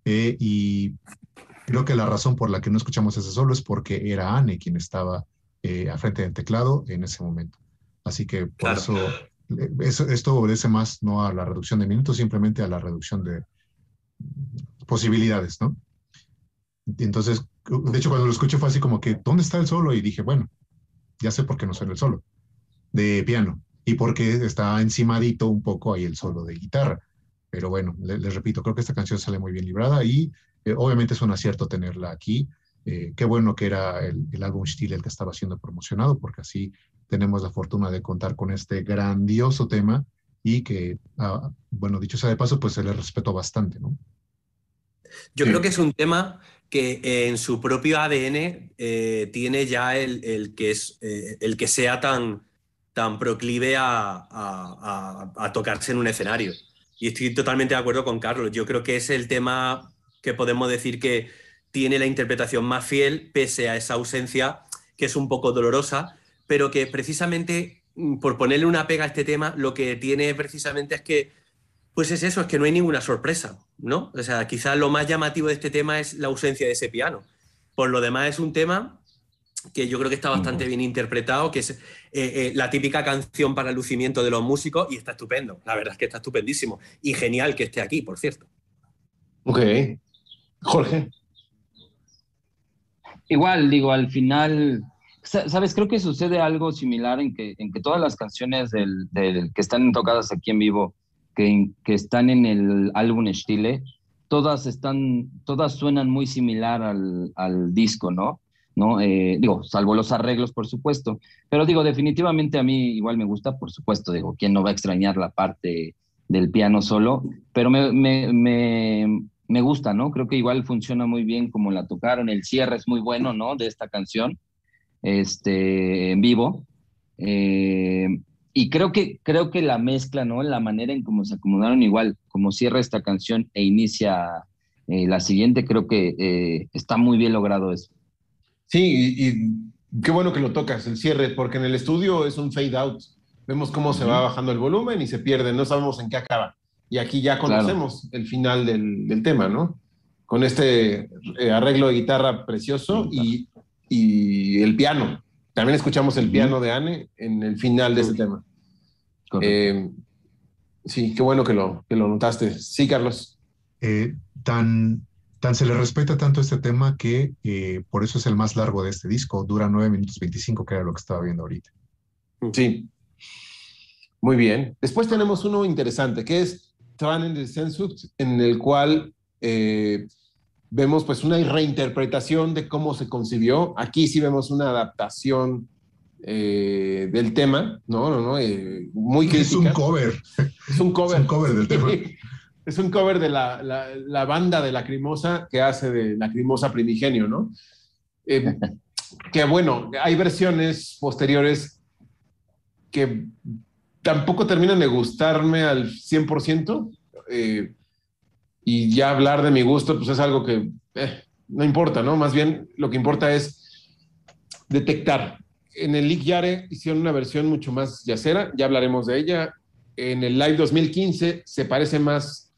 B: Eh, y creo que la razón por la que no escuchamos ese solo es porque era Anne quien estaba eh, a frente del teclado en ese momento. Así que por claro. eso esto obedece más no a la reducción de minutos, simplemente a la reducción de posibilidades, ¿no? Entonces, de hecho, cuando lo escuché fue así como que, ¿dónde está el solo? Y dije, bueno, ya sé por qué no suena el solo de piano y porque está encimadito un poco ahí el solo de guitarra. Pero bueno, les, repito, creo que esta canción sale muy bien librada y eh, obviamente es un acierto tenerla aquí. Eh, qué bueno que era el, el álbum Steel el que estaba siendo promocionado, porque así tenemos la fortuna de contar con este grandioso tema y que, ah, bueno, dicho sea de paso, pues se le respetó bastante, ¿no?
C: Yo sí. creo que es un tema que en su propio ADN eh, tiene ya el, el que es eh, el que sea tan, tan proclive a, a, a, a, tocarse en un escenario. Y estoy totalmente de acuerdo con Carlos. Yo creo que es el tema que podemos decir que tiene la interpretación más fiel, pese a esa ausencia que es un poco dolorosa, pero que precisamente, mm, por ponerle una pega a este tema, lo que tiene precisamente es que, pues es eso, es que no hay ninguna sorpresa, ¿no? O sea, quizás lo más llamativo de este tema es la ausencia de ese piano. Por lo demás es un tema que yo creo que está bastante bien interpretado, que es eh, eh, la típica canción para el lucimiento de los músicos y está estupendo. La verdad es que está estupendísimo. Y genial que esté aquí, por cierto.
A: Ok. Jorge.
D: Igual, digo, al final Sabes, creo que sucede algo similar en que, en que todas las canciones del, que están tocadas aquí en vivo, que, que están en el álbum Stile, todas están, todas suenan muy similar al, al disco, ¿no? ¿no? Eh, digo, salvo los arreglos, por supuesto. Pero digo, definitivamente a mí igual me gusta, por supuesto, digo, ¿quién no va a extrañar la parte del piano solo? Pero me, me, me, me gusta, ¿no? Creo que igual funciona muy bien como la tocaron, el cierre es muy bueno, ¿no? De esta canción este, en vivo. Eh, y creo que, creo que la mezcla, ¿no? La manera en cómo se acomodaron igual, como cierra esta canción e inicia eh, la siguiente, creo que eh, está muy bien logrado eso.
A: Sí, y, y, qué bueno que lo tocas, el cierre, porque en el estudio es un fade out. Vemos cómo se va bajando el volumen y se pierde, no sabemos en qué acaba. Y aquí ya conocemos claro. el final del, del, tema, ¿no? Con este arreglo de guitarra precioso y y el piano. También escuchamos el piano de Anne en el final de ese tema. Eh, sí, qué bueno que lo, que lo notaste. Sí, Carlos.
B: Eh, tan, tan se le respeta tanto este tema que eh, por eso es el más largo de este disco. Dura 9 minutos 25, que era lo que estaba viendo ahorita.
A: Sí. Muy bien. Después tenemos uno interesante, que es Tran the Sensucht, en el cual eh, vemos pues una reinterpretación de cómo se concibió. Aquí sí vemos una adaptación eh, del tema, ¿no? no, no eh, muy crítica.
B: Es un cover.
A: Es un cover.
B: Es un cover del tema.
A: es un cover de la, la, la, banda de Lacrimosa que hace de Lacrimosa Primigenio, ¿no? Eh, que bueno, hay versiones posteriores que tampoco terminan de gustarme al 100%. Eh, y ya hablar de mi gusto, pues es algo que eh, no importa, ¿no? Más bien lo que importa es detectar. En el Lick Yare hicieron una versión mucho más yacera, ya hablaremos de ella. En el Live 2015 se parece más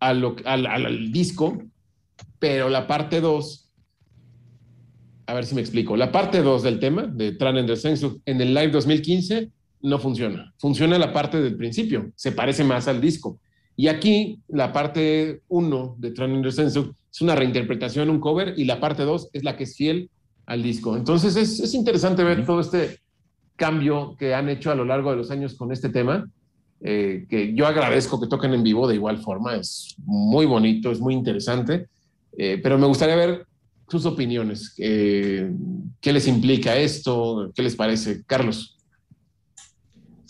A: al, al disco, pero la parte 2, a ver si me explico, la parte 2 del tema de Tran en en el Live 2015 no funciona. Funciona la parte del principio, se parece más al disco y aquí la parte 1 de Tron Sensu es una reinterpretación, un cover, y la parte 2 es la que es fiel al disco. Entonces es, es interesante ver todo este cambio que han hecho a lo largo de los años con este tema, eh, que yo agradezco que toquen en vivo de igual forma, es muy bonito, es muy interesante, eh, pero me gustaría ver sus opiniones, eh, qué les implica esto, qué les parece. Carlos.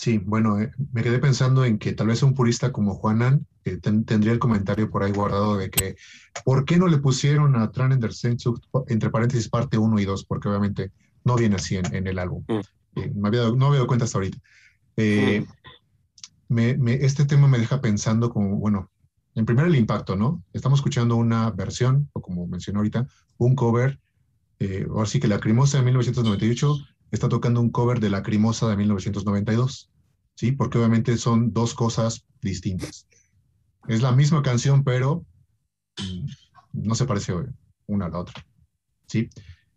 B: Sí, bueno, eh, me quedé pensando en que tal vez un purista como Juanan eh, ten- tendría el comentario por ahí guardado de que ¿por qué no le pusieron a Tran entre paréntesis parte 1 y 2? Porque obviamente no viene así en, en el álbum.
C: Mm.
B: Eh, me había dado- no me había dado cuenta hasta ahorita. Eh, me- me- este tema me deja pensando como, bueno, en primer el impacto, ¿no? Estamos escuchando una versión, o como mencioné ahorita, un cover, ahora sí que la Crimosa de 1998 está tocando un cover de la Crimosa de 1992, ¿sí? Porque obviamente son dos cosas distintas. Es la misma canción, pero mm, no se parece una a la otra, ¿sí?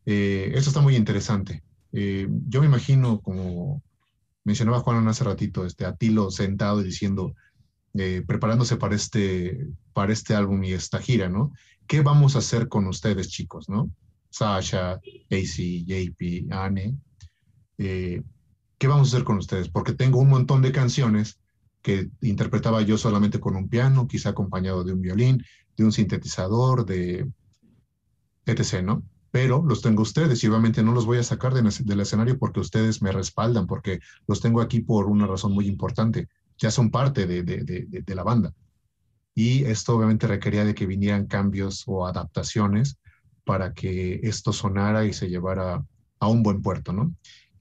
B: Eh, eso está muy interesante. Eh, yo me imagino, como mencionaba Juan hace ratito, este, a Tilo sentado y diciendo, eh, preparándose para este, para este álbum y esta gira, ¿no? ¿Qué vamos a hacer con ustedes, chicos, no? Sasha, AC, JP, Anne, eh, ¿qué vamos a hacer con ustedes? Porque tengo un montón de canciones que interpretaba yo solamente con un piano, quizá acompañado de un violín, de un sintetizador, de etc., ¿no? Pero los tengo ustedes y obviamente no los voy a sacar de- del escenario porque ustedes me respaldan, porque los tengo aquí por una razón muy importante. Ya son parte de, de- de- la banda. Y esto obviamente requería de que vinieran cambios o adaptaciones para que esto sonara y se llevara a un buen puerto, ¿no?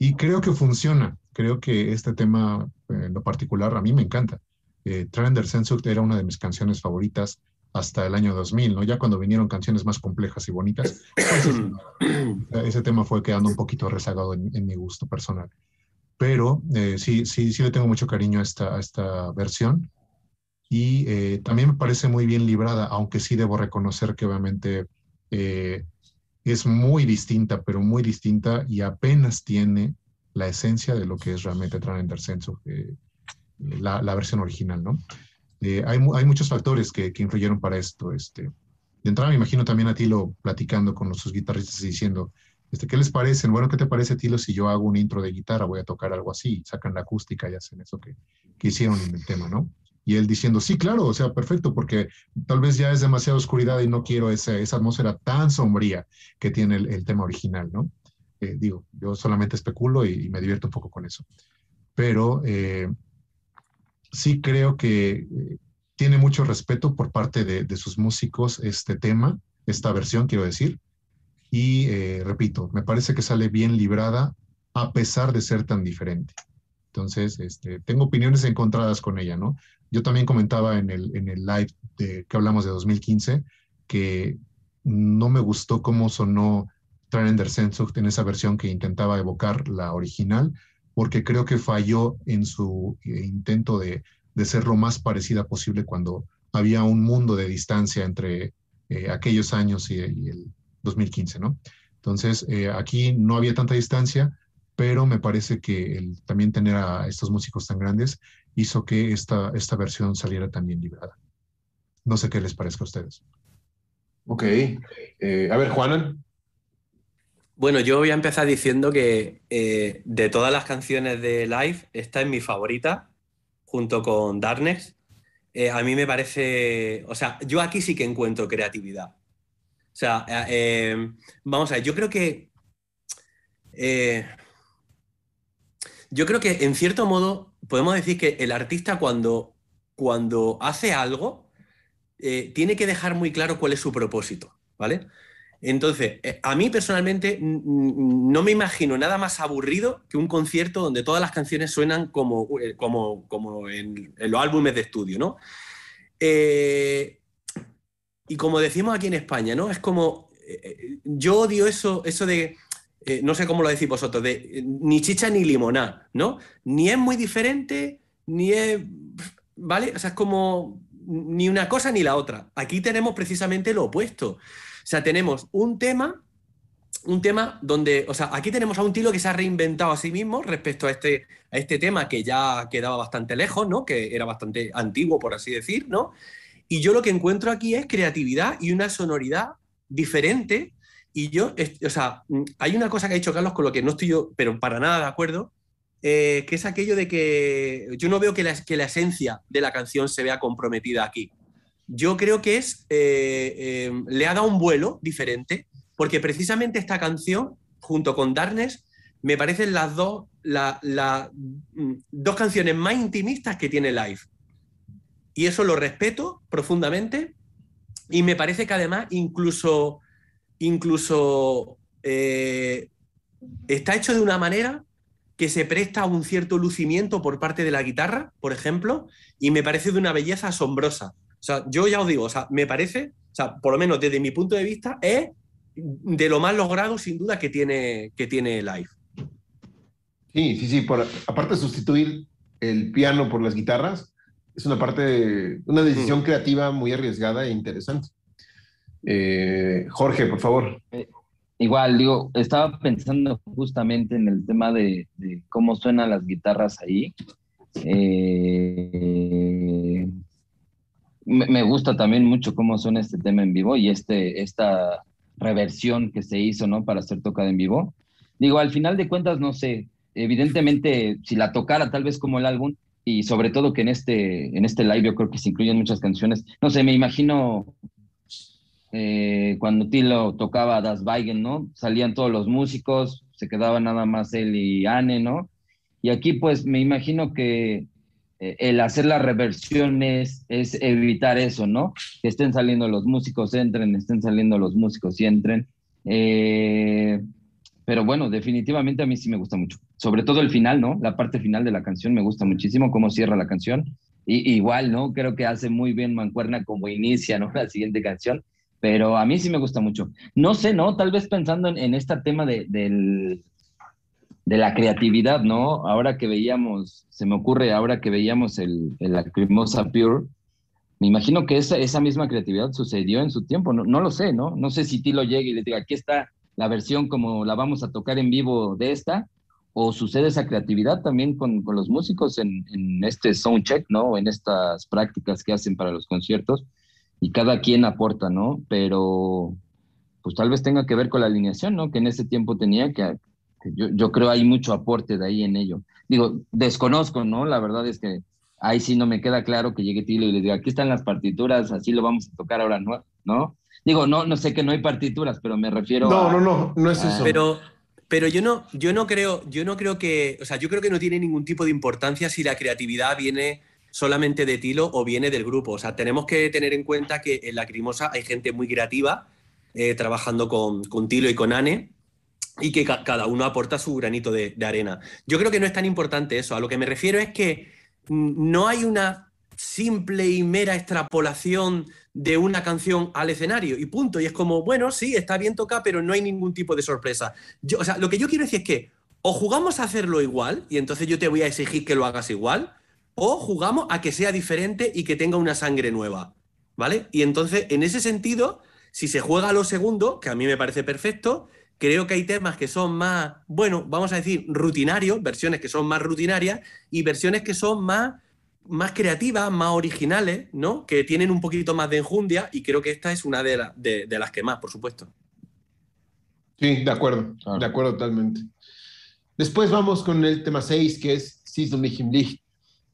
B: Y creo que funciona. Creo que este tema eh, en lo particular a mí me encanta. Eh, Trender era una de mis canciones favoritas hasta el año 2000, ¿no? Ya cuando vinieron canciones más complejas y bonitas, pues, ese tema fue quedando un poquito rezagado en, en mi gusto personal. Pero eh, sí, sí, sí le tengo mucho cariño a esta, a esta versión. Y eh, también me parece muy bien librada, aunque sí debo reconocer que obviamente eh, es muy distinta, pero muy distinta y apenas tiene la esencia de lo que es realmente Tranender Senso, eh, la, la versión original, ¿no? Eh, hay, hay muchos factores que, que influyeron para esto. Este. De entrada me imagino también a Tilo platicando con sus guitarristas y diciendo, este, ¿qué les parece? Bueno, ¿qué te parece, Tilo, si yo hago un intro de guitarra, voy a tocar algo así, sacan la acústica y hacen eso que, que hicieron en el tema, ¿no? Y él diciendo, sí, claro, o sea, perfecto, porque tal vez ya es demasiada oscuridad y no quiero esa, esa atmósfera tan sombría que tiene el, tema original, ¿no? Eh, digo, yo solamente especulo y, y me divierto un poco con eso. Pero eh, sí creo que eh, tiene mucho respeto por parte de, de sus músicos este tema, esta versión, quiero decir. Y eh, repito, me parece que sale bien librada a pesar de ser tan diferente. Entonces, este, tengo opiniones encontradas con ella, ¿no? Yo también comentaba en el, en el live que hablamos de 2015 que no me gustó cómo sonó Trailer Sensucht en esa versión que intentaba evocar la original, porque creo que falló en su eh, intento de, de ser lo más parecida posible cuando había un mundo de distancia entre eh, aquellos años y, el 2015, ¿no? Entonces, eh, aquí no había tanta distancia, pero me parece que también tener a estos músicos tan grandes hizo que esta, esta versión saliera también librada. No sé qué les parezca a ustedes.
A: Ok. Eh, a ver, Juanan.
C: Bueno, yo voy a empezar diciendo que eh, de todas las canciones de Live, esta es mi favorita, junto con Darkness. Eh, a mí me parece, o sea, yo aquí sí que encuentro creatividad. O sea, eh, vamos a ver, yo creo que, eh, yo creo que en cierto modo podemos decir que el artista cuando, cuando hace algo, eh, tiene que dejar muy claro cuál es su propósito, ¿vale? Entonces, eh, a mí personalmente no me imagino nada más aburrido que un concierto donde todas las canciones suenan como, eh, como, como en, los álbumes de estudio, ¿no? Y como decimos aquí en España, ¿no? Es como, yo odio eso, eso de, eh, no sé cómo lo decís vosotros, de ni chicha ni limoná, ¿no? Ni es muy diferente, ni es, ¿vale? O sea, es como ni una cosa ni la otra. Aquí tenemos precisamente lo opuesto. O sea, tenemos un tema, un tema donde, o sea, aquí tenemos a un tilo que se ha reinventado a sí mismo respecto a este, a este tema que ya quedaba bastante lejos, ¿no? Que era bastante antiguo, por así decir, ¿no? Y yo lo que encuentro aquí es creatividad y una sonoridad diferente. Y yo, o sea, hay una cosa que ha dicho Carlos con lo que no estoy yo, pero para nada de acuerdo, eh, que es aquello de que yo no veo que la, que la esencia de la canción se vea comprometida aquí yo creo que es, eh, eh, le ha dado un vuelo diferente, porque precisamente esta canción, junto con Darkness, me parecen las dos, la- la- mm, dos canciones más intimistas que tiene Live. Y eso lo respeto profundamente. Y me parece que además incluso, incluso eh, está hecho de una manera que se presta a un cierto lucimiento por parte de la guitarra, por ejemplo, y me parece de una belleza asombrosa. O sea, yo ya os digo, o sea, me parece, o sea, por lo menos desde mi punto de vista, es de lo más logrado sin duda que tiene, que tiene Live.
A: Sí, sí, sí. Por, aparte de sustituir el piano por las guitarras, es una parte, una decisión
C: Mm.
A: creativa muy arriesgada e interesante. Eh, Jorge, por favor.
D: Igual, digo, estaba pensando justamente en el tema de, cómo suenan las guitarras ahí. Eh, me, me gusta también mucho cómo suena este tema en vivo y este, esta reversión que se hizo, ¿no? Para ser tocada en vivo. Digo, al final de cuentas, no sé, evidentemente, si la tocara tal vez como el álbum, y sobre todo que en este, en este live yo creo que se incluyen muchas canciones, no sé, me imagino eh, cuando Tilo tocaba Das Weigen, ¿no? Salían todos los músicos, se quedaba nada más él y Anne, ¿no? Y aquí pues me imagino que eh, el hacer las reversiones es evitar eso, ¿no? Que estén saliendo los músicos, entren, estén saliendo los músicos y entren. Eh, pero bueno, definitivamente a mí sí me gusta mucho. Sobre todo el final, ¿no? La parte final de la canción me gusta muchísimo, cómo cierra la canción. Y, igual, ¿no? Creo que hace muy bien Mancuerna como inicia, ¿no? La siguiente canción. Pero a mí sí me gusta mucho. No sé, ¿no? Tal vez pensando en, este tema de, del, de la creatividad, ¿no? Ahora que veíamos, se me ocurre, ahora que veíamos el, el Lacrimosa Pure, me imagino que esa, esa misma creatividad sucedió en su tiempo. No, no lo sé, ¿no? No sé si Tilo llegue y le diga, aquí está la versión como la vamos a tocar en vivo de esta, o sucede esa creatividad también con, con los músicos en, en este soundcheck, ¿no? En estas prácticas que hacen para los conciertos, y cada quien aporta, ¿no? Pero pues tal vez tenga que ver con la alineación, ¿no? Que en ese tiempo tenía que, que yo, yo creo hay mucho aporte de ahí en ello. Digo, desconozco, ¿no? La verdad es que ahí sí no me queda claro que llegue Tilo y le diga, aquí están las partituras, así lo vamos a tocar ahora, ¿no? ¿no? Digo, no, no sé que no hay partituras, pero me refiero
A: No,
D: a...
A: no, no, no es eso.
C: Pero, pero yo no, yo no creo, yo no creo que, o sea, yo creo que no tiene ningún tipo de importancia si la creatividad viene solamente de Tilo o viene del grupo. O sea, tenemos que tener en cuenta que en Lacrimosa hay gente muy creativa eh, trabajando con, con Tilo y con Ane y que ca- cada uno aporta su granito de, arena. Yo creo que no es tan importante eso. A lo que me refiero es que no hay una simple y mera extrapolación de una canción al escenario y punto. Y es como, bueno, sí, está bien tocar, pero no hay ningún tipo de sorpresa. Yo, o sea, lo que yo quiero decir es que o jugamos a hacerlo igual y entonces yo te voy a exigir que lo hagas igual, o jugamos a que sea diferente y que tenga una sangre nueva, ¿vale? Y entonces, en ese sentido, si se juega a lo segundo, que a mí me parece perfecto, creo que hay temas que son más, bueno, vamos a decir, rutinarios, versiones que son más rutinarias y versiones que son más, más creativas, más originales, ¿no? Que tienen un poquito más de enjundia y creo que esta es una de, de- las que más, por supuesto.
A: Sí, de acuerdo, de acuerdo totalmente. Después vamos con el tema 6, que es im Licht,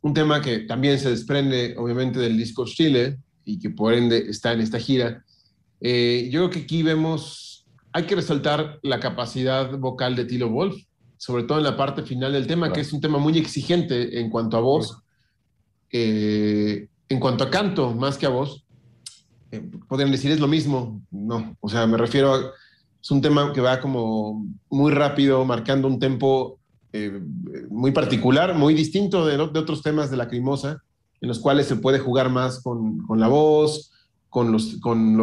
A: un tema que también se desprende, obviamente, del disco Chile y que por ende está en esta gira. Eh, yo creo que aquí vemos, hay que resaltar la capacidad vocal de Tilo Wolf, sobre todo en la parte final del tema,
D: Claro.
A: que es un tema muy exigente en cuanto a voz, eh, en cuanto a canto, más que a voz. Eh, podrían decir es lo mismo, no, o sea, me refiero a es un tema que va como muy rápido, marcando un tempo eh, muy particular, muy distinto de, otros temas de la crimosa, en los cuales se puede jugar más con, la voz, con los,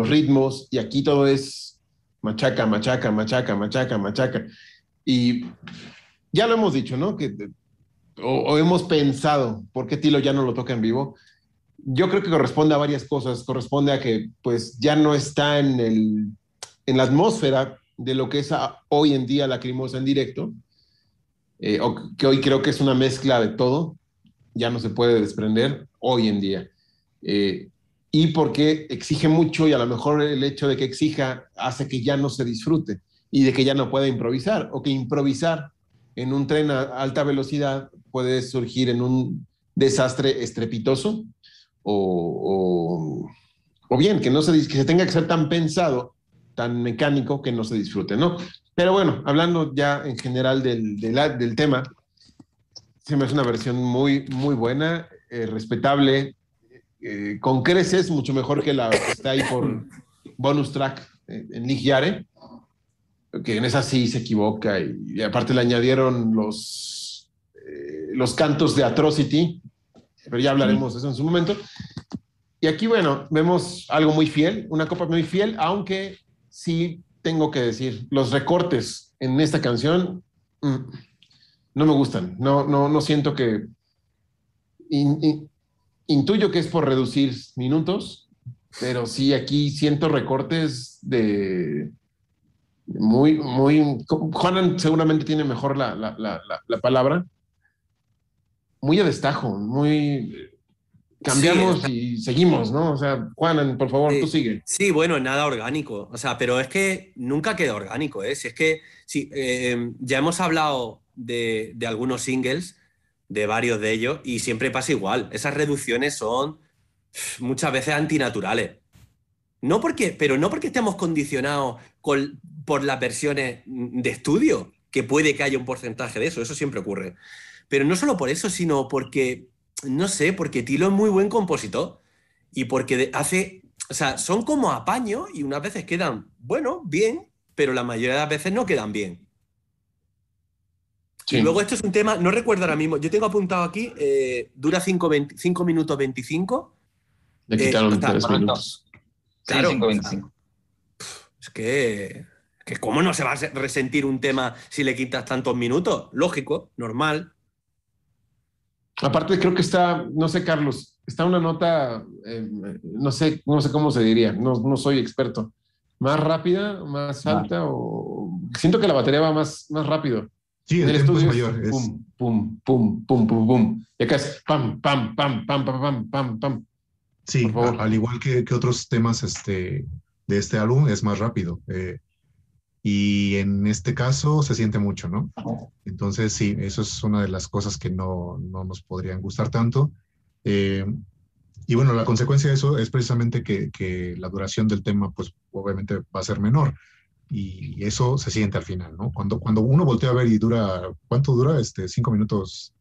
A: ritmos, y aquí todo es machaca, machaca, machaca, machaca, machaca. Y ya lo hemos dicho, ¿no? Que, o, hemos pensado, ¿por qué Tilo ya no lo toca en vivo? Yo creo que corresponde a varias cosas. Corresponde a que pues ya no está en la atmósfera de lo que es hoy en día la crimosa en directo, eh, que hoy creo que es una mezcla de todo, ya no se puede desprender hoy en día. Eh, y porque exige mucho y a lo mejor el hecho de que exija hace que ya no se disfrute y de que ya no pueda improvisar o que improvisar en un tren a alta velocidad puede surgir en un desastre estrepitoso o, o, o bien que no se, que se tenga que ser tan pensado tan mecánico que no se disfrute, ¿no? Pero bueno, hablando ya en general del, del, del tema, se me hace una versión muy, muy buena, eh, respetable, eh, con creces, mucho mejor que la que está ahí por bonus track en Nick Yare, que en esa sí se equivoca y, y aparte le añadieron los, eh, los cantos de Atrocity, pero ya hablaremos de eso en su momento. Y aquí, bueno, vemos algo muy fiel, una copa muy fiel, aunque sí tengo que decir, los recortes en esta canción mm, no me gustan, no, no, no siento que... in- in- intuyo que es por reducir minutos, pero sí aquí siento recortes de muy, muy. Juanan seguramente tiene mejor la, la, la- la palabra. Muy a destajo, muy. Cambiamos y seguimos, ¿no? O sea, Juanan, por favor,
C: Sí.
A: tú sigue.
C: Sí, bueno, nada orgánico. O sea, pero es que nunca queda orgánico, ¿eh? Si es que sí, eh, ya hemos hablado de, de algunos singles, de varios de ellos, y siempre pasa igual. Esas reducciones son muchas veces antinaturales. No porque, pero no porque estemos condicionados con- por las versiones de estudio, que puede que haya un porcentaje de eso, eso siempre ocurre. Pero no solo por eso, sino porque, no sé, porque Tilo es muy buen compositor y porque hace, o sea, son como apaño y unas veces quedan, bueno, bien, pero la mayoría de las veces no quedan bien.
A: Sí.
C: Y luego esto es un tema, no recuerdo ahora mismo, yo tengo apuntado aquí, eh, dura 5 minutos 25.
A: Le
C: Eh,
A: quitaron
C: está
A: tres
D: correcto.
A: minutos.
C: Claro,
D: 5.25.
C: Es que, que ¿cómo no se va a resentir un tema si le quitas tantos minutos? Lógico, normal.
A: Aparte, creo que está, no sé, Carlos, está una nota, eh, no sé, no sé cómo se diría, no, no soy experto. ¿Más rápida, más
D: Ah.
A: alta? O... Siento que la batería va más, más rápido.
B: Sí,
A: En
B: el
A: el estudio es
B: mayor. es-
A: pum, pum, pum, pum, pum, pum. Y acá es pam, pam, pam, pam, pam, pam, pam, pam.
B: Sí, al igual que, que otros temas este, de este álbum, es más rápido. eh, y en este caso se siente mucho, ¿no? Entonces, sí, eso es una de las cosas que no, no nos podrían gustar tanto. Eh, y bueno, la consecuencia de eso es precisamente que, que la duración del tema, pues obviamente va a ser menor. Y eso se siente al final, ¿no? Cuando, cuando uno voltea a ver y dura, ¿cuánto dura? Este, cinco minutos.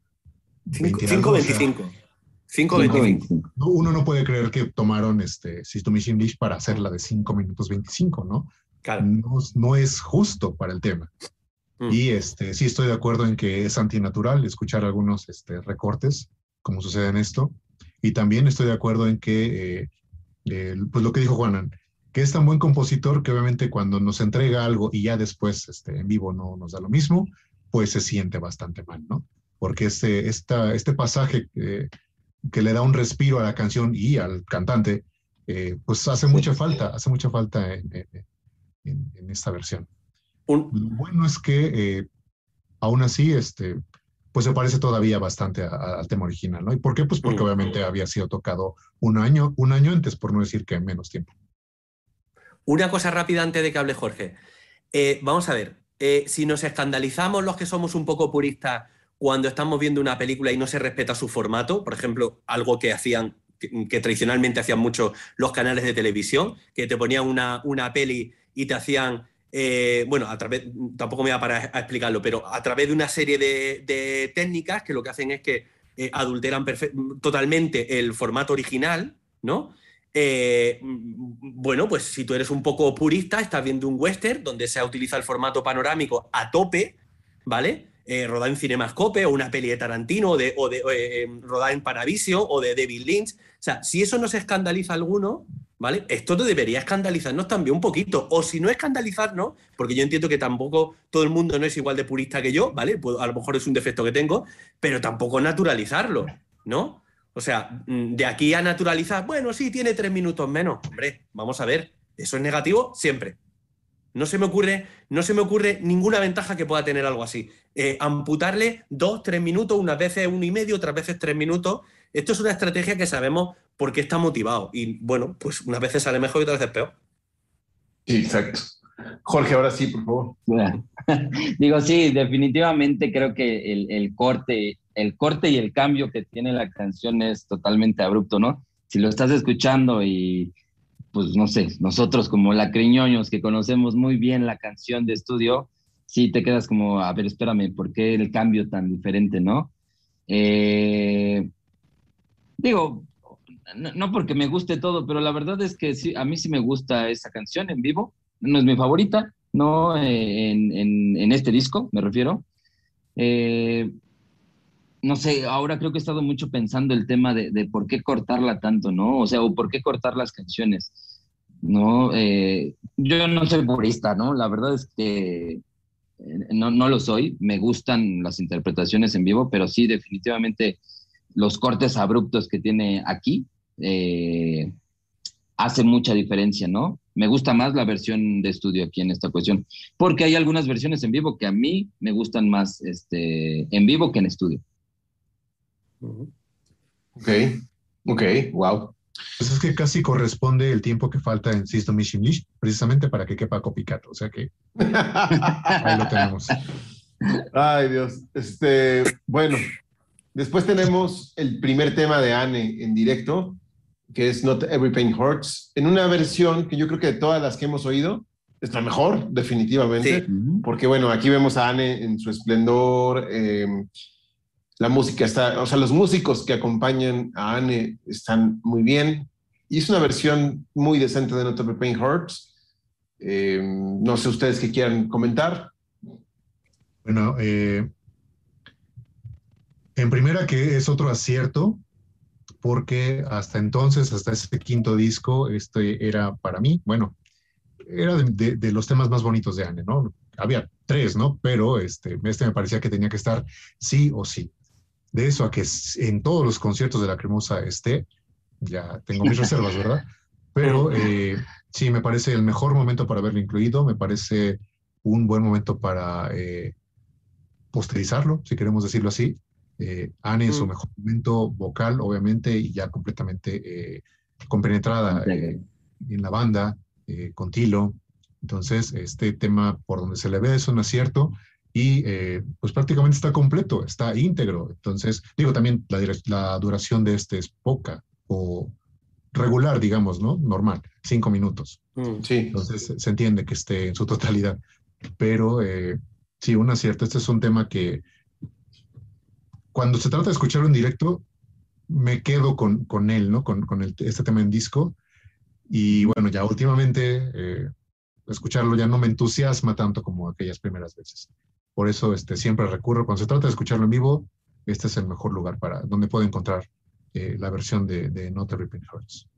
B: 20 y algo, o sea,
C: 5.25. 5.25.
D: 5.25.
B: no, uno no puede creer que tomaron este System Dish para hacerla de 5 minutos 25, ¿no?
C: Claro.
B: No, no es justo para el tema.
C: Mm.
B: Y este, sí estoy de acuerdo en que es antinatural escuchar algunos este, recortes, como sucede en esto. Y también estoy de acuerdo en que, eh, eh, pues lo que dijo Juanan, que es tan buen compositor que obviamente cuando nos entrega algo y ya después este, en vivo no nos da lo mismo, pues se siente bastante mal, ¿no? Porque este, esta, este pasaje eh, que le da un respiro a la canción y al cantante, eh, pues hace mucha falta, hace mucha falta en, en- en- en esta versión.
C: Un-
B: Lo bueno es que eh, aún así, este, pues se parece todavía bastante a- a- al tema original, ¿no? ¿Y por qué? Pues porque
C: Mm.
B: obviamente había sido tocado un año, un año antes, por no decir que menos tiempo.
C: Una cosa rápida antes de que hable Jorge. Eh, vamos a ver, eh, si nos escandalizamos los que somos un poco puristas cuando estamos viendo una película y no se respeta su formato, por ejemplo, algo que hacían, que, tradicionalmente hacían mucho los canales de televisión, que te ponían una, una peli y te hacían, eh, bueno, a través, tampoco me voy a parar a explicarlo, pero a través de una serie de, técnicas que lo que hacen es que eh, adulteran totalmente el formato original, ¿no? Eh, bueno, pues si tú eres un poco purista, estás viendo un western donde se utiliza el formato panorámico a tope, ¿vale? Eh, rodada en Cinemascope o una peli de Tarantino o, de, o de eh, eh, en Panavisio o de David Lynch. O sea, si eso no se escandaliza alguno, ¿vale? Esto debería escandalizarnos también un poquito. O si no escandalizarnos, porque yo entiendo que tampoco todo el mundo no es igual de purista que yo, ¿vale? A lo mejor es un defecto que tengo, pero tampoco naturalizarlo, ¿no? O sea, mm, de aquí a naturalizar, bueno, sí, tiene tres minutos menos. Hombre, vamos a ver, eso es negativo siempre. No se me ocurre, no se me ocurre ninguna ventaja que pueda tener algo así. Eh, amputarle dos, tres minutos, unas veces uno y medio, otras veces tres minutos. Esto es una estrategia que sabemos por qué está motivado. Y bueno, pues unas veces sale mejor y otras veces peor.
A: Sí, exacto. Jorge, ahora sí, por favor.
D: Digo, sí, definitivamente creo que el, el corte, el corte y el cambio que tiene la canción es totalmente abrupto, ¿no? Si lo estás escuchando y, pues no sé, nosotros como lacriñoños que conocemos muy bien la canción de estudio, sí te quedas como, a ver, espérame, ¿por qué el cambio tan diferente, no? Eh, digo, no, porque me guste todo, pero la verdad es que sí, a mí sí me gusta esa canción en vivo. No es mi favorita, no en, este disco, me refiero. Eh, no sé, ahora creo que he estado mucho pensando el tema de, por qué cortarla tanto, ¿no? O sea, o por qué cortar las canciones, ¿no? Eh, yo no soy purista, ¿no? La verdad es que eh, no, no lo soy. Me gustan las interpretaciones en vivo, pero sí, definitivamente los cortes abruptos que tiene aquí eh, hace mucha diferencia, ¿no? Me gusta más la versión de estudio aquí en esta cuestión, porque hay algunas versiones en vivo que a mí me gustan más este, en vivo que en estudio.
A: Ok, ok, wow.
B: Pues es que casi corresponde el tiempo que falta en System Mission List, precisamente para que quepa Copycat, o sea que ahí lo tenemos.
A: Ay, Dios. Este, bueno, después tenemos el primer tema de Anne en directo, que es Not Every Pain Hurts, en una versión que yo creo que de todas las que hemos oído es la mejor, definitivamente, porque bueno, aquí vemos a Anne en su esplendor, em, la música está, o sea, los músicos que acompañan a Anne están muy bien, y es una versión muy decente de Not Pain Hurts. Em, no sé ustedes qué quieran comentar.
B: Bueno, eh, en primera que es otro acierto porque hasta entonces, hasta ese quinto disco, este era para mí, bueno, era de, los temas más bonitos de Anne, ¿no? Había tres, ¿no? Pero este, este me parecía que tenía que estar sí o sí. De eso a que en todos los conciertos de la Cremosa esté, ya tengo mis reservas, ¿verdad? Pero eh, sí, me parece el mejor momento para haberlo incluido, me parece un buen momento para eh, posterizarlo, si queremos decirlo así. Eh, Anne en su mm. mejor momento vocal, obviamente, y ya completamente eh, compenetrada eh, en la banda, con Tilo. Entonces, este tema, por donde se le ve, es un acierto y pues prácticamente está completo, está íntegro. Entonces, digo, también la, la duración de este es poca o regular, digamos, ¿no? Normal, cinco minutos.
A: Mm, sí.
B: Entonces, se entiende que esté en su totalidad. Pero sí, un acierto. Este es un tema que cuando se trata de escucharlo en directo, me quedo con, con él, ¿no? Con, con este tema en disco. Y bueno, ya últimamente eh, escucharlo ya no me entusiasma tanto como aquellas primeras veces. Por eso este, siempre recurro, cuando se trata de escucharlo en vivo, este es el mejor lugar para donde puedo encontrar eh, la versión de, de Not Every Hearts.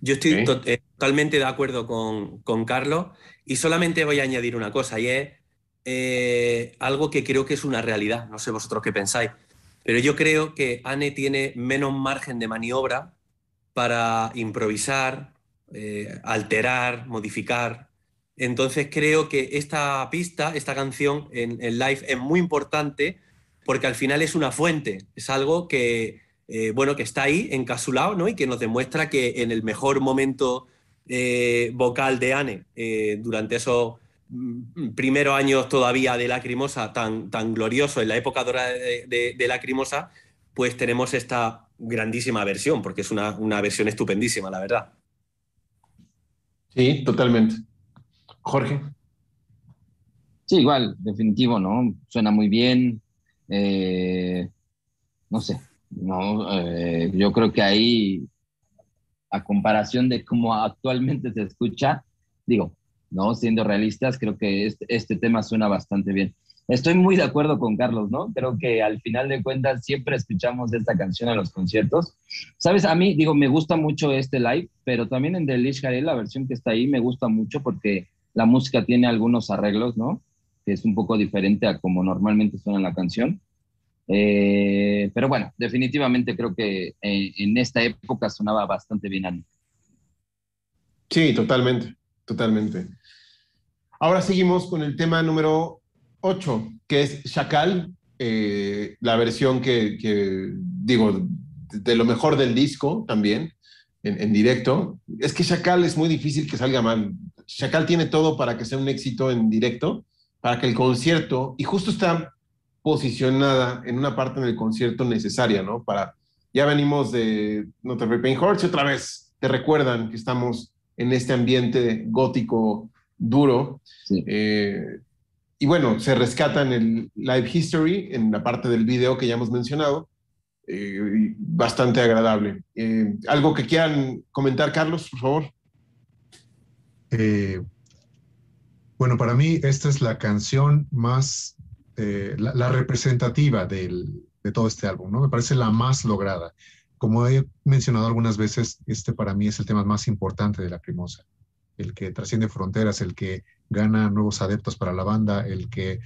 C: Yo estoy eh, totalmente de acuerdo con, con Carlos y solamente voy a añadir una cosa y es eh, algo que creo que es una realidad, no sé vosotros qué pensáis, pero yo creo que Anne tiene menos margen de maniobra para improvisar, eh, alterar, modificar. Entonces creo que esta pista, esta canción en, live es muy importante porque al final es una fuente, es algo que, eh, bueno, que está ahí encapsulado ¿no? y que nos demuestra que en el mejor momento vocal de Anne durante esos Mm, primeros años todavía de Lacrimosa tan, tan glorioso en la época dorada de, de, Lacrimosa, pues tenemos esta grandísima versión, porque es una, una, versión estupendísima, la verdad.
A: Sí, totalmente. Jorge.
D: Sí, igual, definitivo, ¿no? Suena muy bien. Eh, no sé, no, eh, yo creo que ahí, a comparación de cómo actualmente se escucha, digo, ¿no? Siendo realistas, creo que este, este, tema suena bastante bien. Estoy muy de acuerdo con Carlos, ¿no? Creo que al final de cuentas siempre escuchamos esta canción en los conciertos. Sabes, a mí, digo, me gusta mucho este live, pero también en Delish Harry, la versión que está ahí, me gusta mucho porque la música tiene algunos arreglos, ¿no? Que es un poco diferente a como normalmente suena la canción. Eh, pero bueno, definitivamente creo que eh, en esta época sonaba bastante bien.
A: Sí, totalmente, totalmente. Ahora seguimos con el tema número 8, que es Chacal, eh, la versión que, digo, de lo mejor del disco también, en, directo. Es que Chacal es muy difícil que salga mal. Chacal tiene todo para que sea un éxito en directo, para que el concierto, y justo está posicionada en una parte del concierto necesaria, ¿no? Para, ya venimos de Notre Dame Horse otra vez te recuerdan que estamos en este ambiente gótico duro. Eh, y bueno, se rescata en el Live History, en la parte del video que ya hemos mencionado, eh, bastante agradable. Eh, ¿Algo que quieran comentar, Carlos, por favor?
B: Eh, bueno, para mí esta es la canción más, la, la, representativa de todo este álbum, ¿no? Me parece la más lograda. Como he mencionado algunas veces, este para mí es el tema más importante de la Crimosa, el que trasciende fronteras, el que gana nuevos adeptos para la banda, el que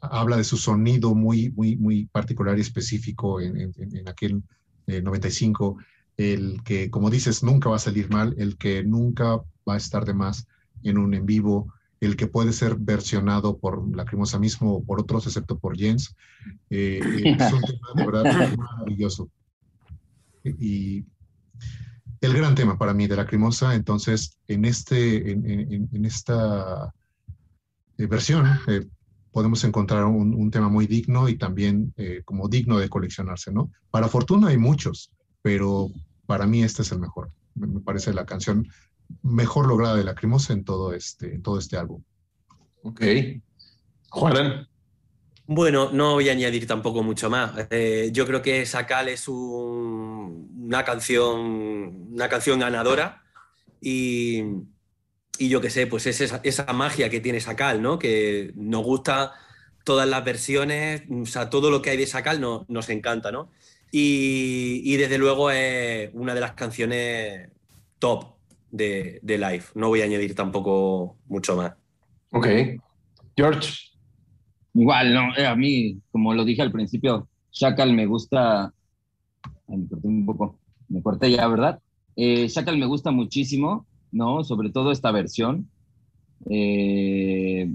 B: habla de su sonido muy, muy, muy particular y específico en, aquel 95, eh, el que, como dices, nunca va a salir mal, el que nunca va a estar de más en un en vivo, el que puede ser versionado por la Crimosa mismo o por otros, excepto por Jens. Eh, es un tema de verdad maravilloso. Y el gran tema para mí de la Crimosa, entonces, en, este, en, esta eh, versión, podemos encontrar un, tema muy digno y también eh, como digno de coleccionarse, ¿no? Para fortuna hay muchos, pero para mí este es el mejor. Me parece la canción mejor lograda de Lacrimosa en todo este, en todo este álbum.
A: Ok. Juan.
C: Bueno, no voy a añadir tampoco mucho más. Eh, yo creo que Sakal es una canción, una canción ganadora y, y yo qué sé, pues es esa, magia que tiene Sacal, ¿no? Que nos gusta todas las versiones, o sea, todo lo que hay de Sacal no, nos encanta, ¿no? Y, desde luego es una de las canciones top de, de Live. No voy a añadir tampoco mucho más.
A: Ok. George.
D: Igual, no, eh, a mí, como lo dije al principio, Shackle me gusta. me corté un poco, me corté ya, ¿verdad? Eh, Shackle me gusta muchísimo ¿no? Sobre todo esta versión. Eh,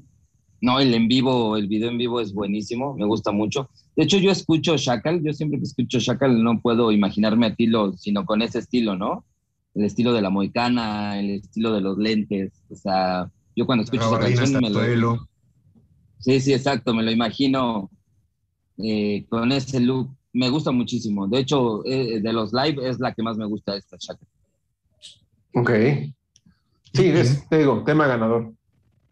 D: no, el en vivo, el video en vivo es buenísimo, me gusta mucho. De hecho, yo escucho Shackle, yo siempre que escucho Shackle no puedo imaginarme a Tilo, sino con ese estilo, ¿no? El estilo de la moicana, el estilo de los lentes, o sea, yo cuando escucho esa canción me lo... Sí, sí, exacto, me lo imagino eh, con ese look, me gusta muchísimo. De hecho, eh, de los live es la que más me gusta esta Shackle.
A: Ok. Sí, te digo, tema ganador.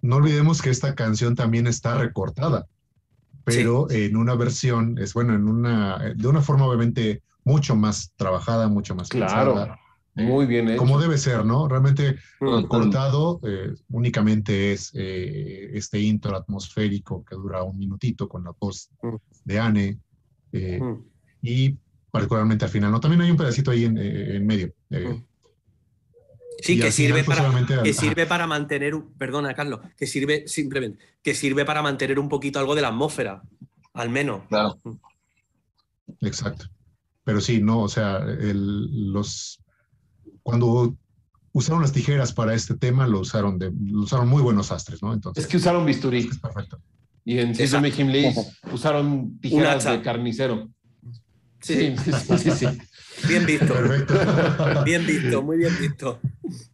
B: No olvidemos que esta canción también está recortada, pero en una versión, es bueno, en una, de una forma obviamente mucho más trabajada, mucho más
A: Claro, muy bien hecho.
B: Como debe ser, ¿no? Realmente cortado eh, únicamente es eh, este intro atmosférico que dura un minutito con la voz de Anne eh, y particularmente al final, ¿no? También hay un pedacito ahí en, en medio.
C: Sí, que sirve, para, que sirve para mantener, perdona Carlos, que sirve simplemente, que sirve para mantener un poquito algo de la atmósfera, al menos.
D: Claro.
B: Exacto. Pero sí, no, o sea, los cuando usaron las tijeras para este tema, lo usaron de, usaron muy buenos astres, ¿no?
A: Entonces, es que usaron bisturí.
B: Es perfecto.
A: Y en Sesame Lee usaron tijeras de carnicero.
C: Sí, sí, sí, sí. Bien visto. Bien visto, muy bien visto.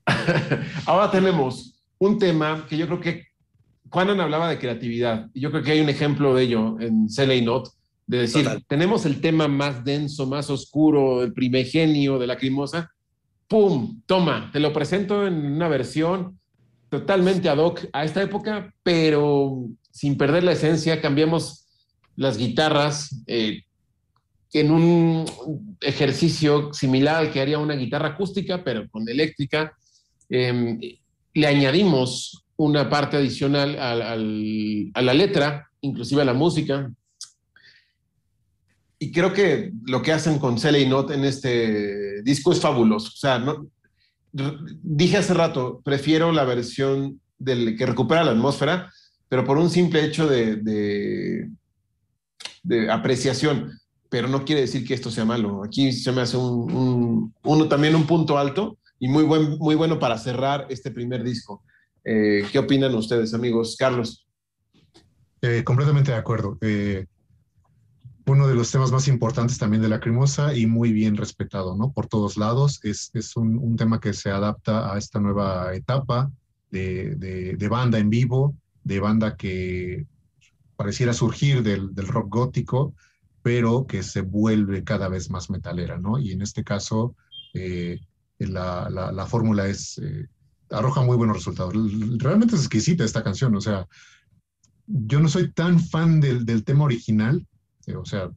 A: Ahora tenemos un tema que yo creo que Juanan hablaba de creatividad y yo creo que hay un ejemplo de ello en Cele Not, de decir, tenemos el tema más denso, más oscuro, el primigenio de la crimosa, ¡pum! Toma, te lo presento en una versión totalmente ad hoc a esta época, pero sin perder la esencia, cambiamos las guitarras, eh, en un ejercicio similar al que haría una guitarra acústica, pero con eléctrica, em, le añadimos una parte adicional a la letra, inclusive a la música. Y creo que lo que hacen con Cele y Not en este disco es fabuloso. O sea, no, dije hace rato, prefiero la versión del que recupera la atmósfera, pero por un simple hecho de, de, de apreciación pero no quiere decir que esto sea malo. Aquí se me hace un, uno también un punto alto y muy, buen, muy bueno para cerrar este primer disco. Eh, ¿Qué opinan ustedes, amigos? Carlos.
B: Eh, completamente de acuerdo. Eh, uno de los temas más importantes también de la Lacrimosa y muy bien respetado, ¿no? Por todos lados. Es, es un, un, tema que se adapta a esta nueva etapa de, de, banda en vivo, de banda que pareciera surgir del, del rock gótico, pero que se vuelve cada vez más metalera, ¿no? Y en este caso, eh, la, la, fórmula es, eh, arroja muy buenos resultados. Realmente es exquisita esta canción, o sea, yo no soy tan fan del, del tema original, eh, o sea,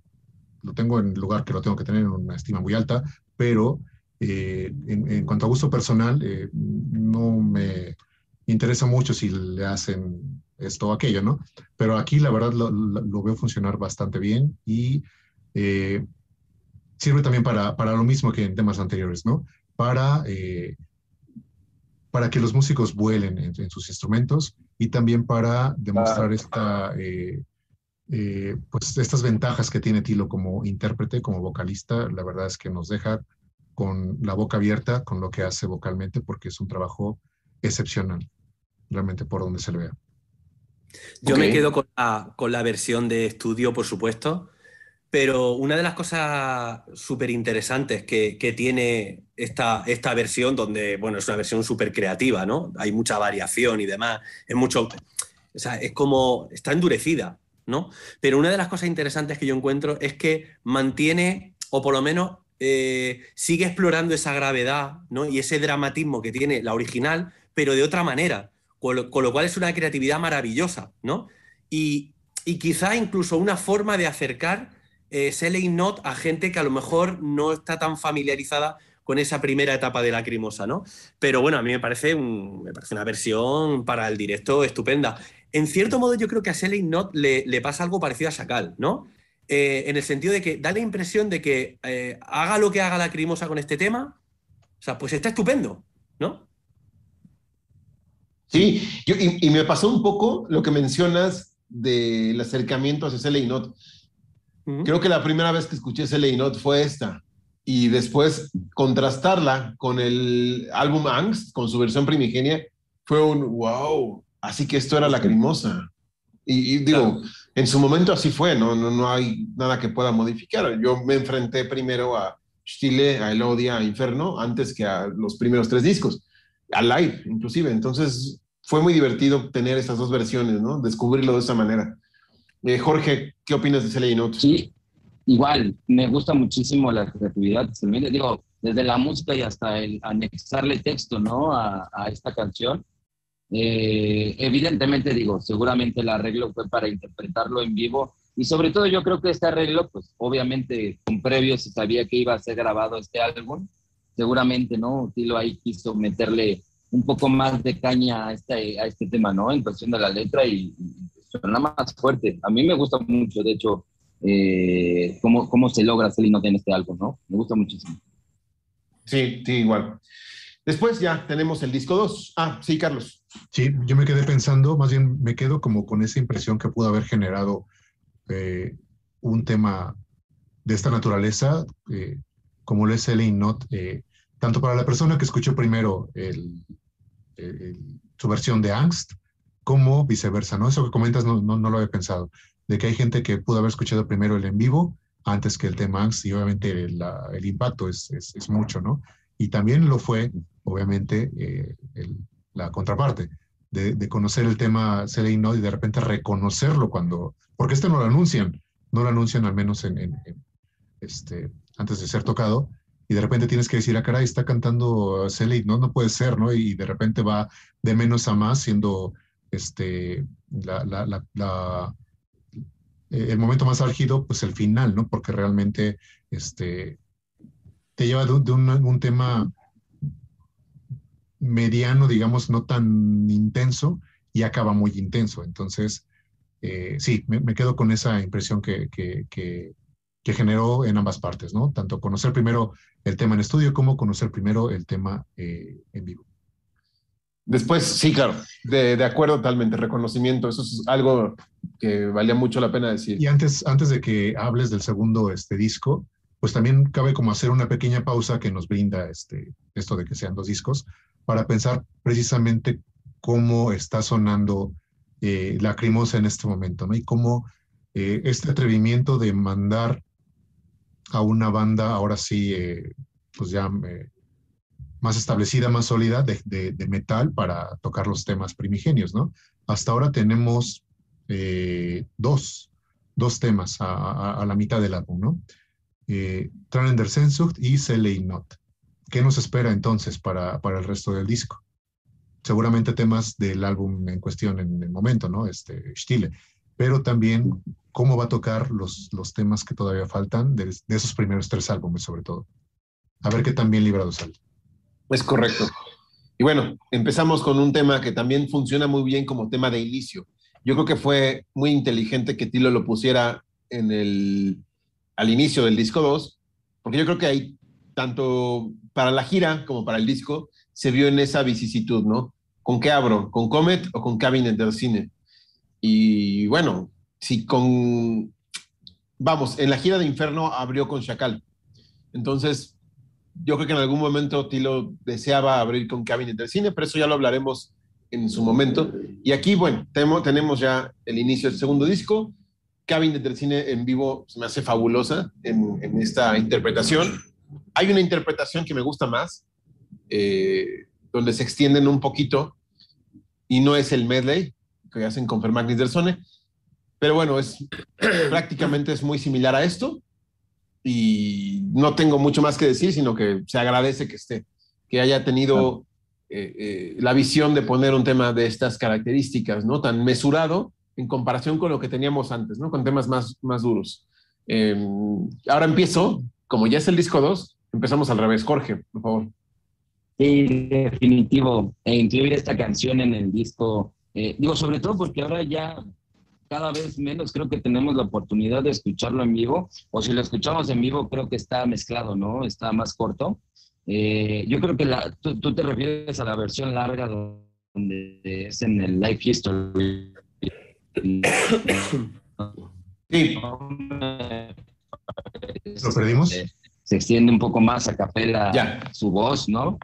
B: lo tengo en el lugar que lo tengo que tener en una estima muy alta, pero eh, en, en, cuanto a gusto personal, eh, no me interesa mucho si le hacen esto o aquello, ¿no? Pero aquí la verdad lo, lo veo funcionar bastante bien y eh, sirve también para, para, lo mismo que en temas anteriores, ¿no? Para, eh, para que los músicos vuelen en, en, sus instrumentos y también para demostrar esta, eh, pues estas ventajas que tiene Tilo como intérprete, como vocalista. La verdad es que nos deja con la boca abierta con lo que hace vocalmente porque es un trabajo excepcional, realmente por donde se le vea.
C: Yo okay. me quedo con la, con la, versión de estudio, por supuesto, pero una de las cosas súper interesantes que, que, tiene esta, esta versión, donde, bueno, es una versión súper creativa, ¿no? Hay mucha variación y demás, es mucho, o sea, es como, está endurecida, ¿no? Pero una de las cosas interesantes que yo encuentro es que mantiene, o por lo menos eh, sigue explorando esa gravedad, ¿no? Y ese dramatismo que tiene la original, pero de otra manera con lo, con lo, cual es una creatividad maravillosa, ¿no? Y, y quizá incluso una forma de acercar eh, Selling Not a gente que a lo mejor no está tan familiarizada con esa primera etapa de Lacrimosa, ¿no? Pero bueno, a mí me parece, un, me parece una versión para el directo estupenda. En cierto modo, yo creo que a Selling Not le, le pasa algo parecido a Sakal, ¿no? Eh, en el sentido de que da la impresión de que eh, haga lo que haga Lacrimosa con este tema, o sea, pues está estupendo, ¿no?
A: Sí, yo, y, y, me pasó un poco lo que mencionas del acercamiento hacia Seley Not. Uh -huh. Creo que la primera vez que escuché Seley Not fue esta. Y después contrastarla con el álbum Angst, con su versión primigenia, fue un wow. Así que esto era lacrimosa. Y, y digo, claro. en su momento así fue, ¿no? ¿no? No hay nada que pueda modificar. Yo me enfrenté primero a Stille, a Elodia, a Inferno, antes que a los primeros tres discos a live, inclusive. Entonces, fue muy divertido tener estas dos versiones, ¿no? Descubrirlo de esa manera. Eh, Jorge, ¿qué opinas de Celia Notes?
D: Sí, igual, me gusta muchísimo la creatividad. Digo, desde la música y hasta el anexarle texto, ¿no? A, a esta canción. Eh, evidentemente, digo, seguramente el arreglo fue para interpretarlo en vivo. Y sobre todo yo creo que este arreglo, pues obviamente con previo se sabía que iba a ser grabado este álbum seguramente, ¿no? Tilo ahí quiso meterle un poco más de caña a este, a este tema, ¿no? En cuestión de la letra y, y suena más fuerte. A mí me gusta mucho, de hecho, eh, cómo, cómo se logra hacer en este álbum, ¿no? Me gusta muchísimo.
A: Sí, sí, igual. Después ya tenemos el disco 2. Ah, sí, Carlos.
B: Sí, yo me quedé pensando, más bien me quedo como con esa impresión que pudo haber generado eh, un tema de esta naturaleza, eh, como lo es el Not, eh, tanto para la persona que escuchó primero el, el, su versión de Angst, como viceversa, ¿no? Eso que comentas no, no, no, lo había pensado, de que hay gente que pudo haber escuchado primero el en vivo antes que el tema Angst y obviamente la, el impacto es, es, es, mucho, ¿no? Y también lo fue, obviamente, eh, el, la contraparte, de, de, conocer el tema Selling Not y de repente reconocerlo cuando, porque este no lo anuncian, no lo anuncian al menos en, en, en este, antes de ser tocado, y de repente tienes que decir, ah, caray, está cantando Celly, no, no puede ser, ¿no? Y de repente va de menos a más, siendo este, la, la el momento más álgido, pues el final, ¿no? Porque realmente este, te lleva de, un, tema mediano, digamos, no tan intenso, y acaba muy intenso. Entonces, eh, sí, me, quedo con esa impresión que que generó en ambas partes, ¿no? Tanto conocer primero el tema en estudio como conocer primero el tema eh, en vivo.
A: Después, sí, claro, de, de, acuerdo totalmente, reconocimiento, eso es algo que valía mucho la pena decir.
B: Y antes, antes de que hables del segundo este, disco, pues también cabe como hacer una pequeña pausa que nos brinda este, esto de que sean dos discos, para pensar precisamente cómo está sonando eh, Lacrimosa en este momento, ¿no? Y cómo eh, este atrevimiento de mandar a una banda ahora sí, eh, pues ya eh, más establecida, más sólida de, metal para tocar los temas primigenios, ¿no? Hasta ahora tenemos eh, dos, dos temas a, la mitad del álbum, ¿no? Eh, Tranender Sensucht y Seley Not. ¿Qué nos espera entonces para, para el resto del disco? seguramente temas del álbum en cuestión en el momento, ¿no? Este, Stile, pero también cómo va a tocar los, los temas que todavía faltan de, esos primeros tres álbumes, sobre todo. A ver qué tan bien librado sale.
A: Es correcto. Y bueno, empezamos con un tema que también funciona muy bien como tema de inicio. Yo creo que fue muy inteligente que Tilo lo pusiera en el, al inicio del disco 2, porque yo creo que ahí, tanto para la gira como para el disco, se vio en esa vicisitud, ¿no? ¿Con qué abro? ¿Con Comet o con Cabinet del Cine? Y bueno, si con... Vamos, en la gira de Inferno abrió con Chacal. Entonces, yo creo que en algún momento Tilo deseaba abrir con Cabinet del Cine, pero eso ya lo hablaremos en su momento. Y aquí, bueno, tenemos ya el inicio del segundo disco. Cabinet del Cine en vivo se me hace fabulosa en, en esta interpretación. Hay una interpretación que me gusta más, eh, donde se extienden un poquito y no es el medley que hacen con Fermagnis del Sone, pero bueno, es prácticamente es muy similar a esto y no tengo mucho más que decir, sino que se agradece que esté, que haya tenido eh, eh, la visión de poner un tema de estas características, ¿no? Tan mesurado en comparación con lo que teníamos antes, ¿no? Con temas más, más duros. Eh, ahora empiezo, como ya es el disco 2, empezamos al revés. Jorge, por favor.
D: Sí, definitivo. E incluir esta canción en el disco, eh, digo, sobre todo porque ahora ya cada vez menos creo que tenemos la oportunidad de escucharlo en vivo, o si lo escuchamos en vivo creo que está mezclado, ¿no? Está más corto. Eh, yo creo que la, tú, tú, te refieres a la versión larga donde es en el Live History.
A: Sí.
B: ¿Lo perdimos?
D: Se extiende un poco más a capela
A: Ya.
D: su voz, ¿no?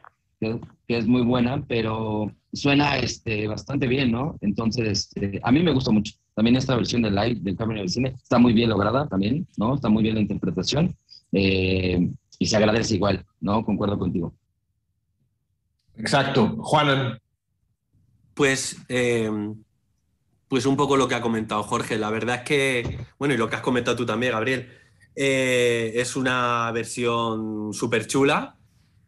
D: Que, es muy buena, pero suena este, bastante bien, ¿no? Entonces, este, a mí me gusta mucho. También esta versión de live del Cabinet del Cine está muy bien lograda también, ¿no? Está muy bien la interpretación. Eh, y se agradece igual, ¿no? Concuerdo contigo.
A: Exacto. Juanan.
C: Pues, eh, pues un poco lo que ha comentado Jorge. La verdad es que, bueno, y lo que has comentado tú también, Gabriel, eh, es una versión súper chula.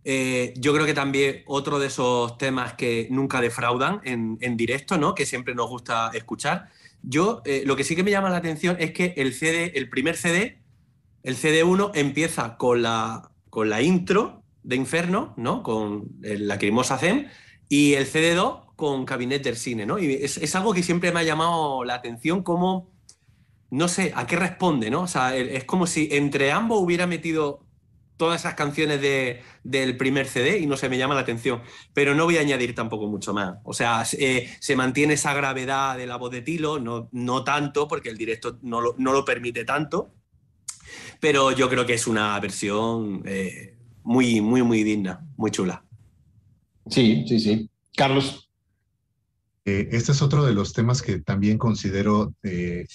C: Eh, yo creo que también otro de esos temas que nunca defraudan en, en directo, ¿no? Que siempre nos gusta escuchar. Yo, eh, lo que sí que me llama la atención es que el CD, el primer CD, el CD1 empieza con la, con la intro de Inferno, ¿no? Con el Lacrimosa Zen, y el CD2 con Cabinet del Cine, ¿no? Y es, es, algo que siempre me ha llamado la atención, como, no sé, a qué responde, ¿no? O sea, es como si entre ambos hubiera metido todas esas canciones de, del primer CD y no se me llama la atención. Pero no voy a añadir tampoco mucho más. O sea, eh, se mantiene esa gravedad de la voz de Tilo, no, no tanto, porque el directo no lo, no lo, permite tanto. Pero yo creo que es una versión eh, muy, muy, muy digna, muy chula.
A: Sí, sí, sí. Carlos.
B: Eh, este es otro de los temas que también considero eh,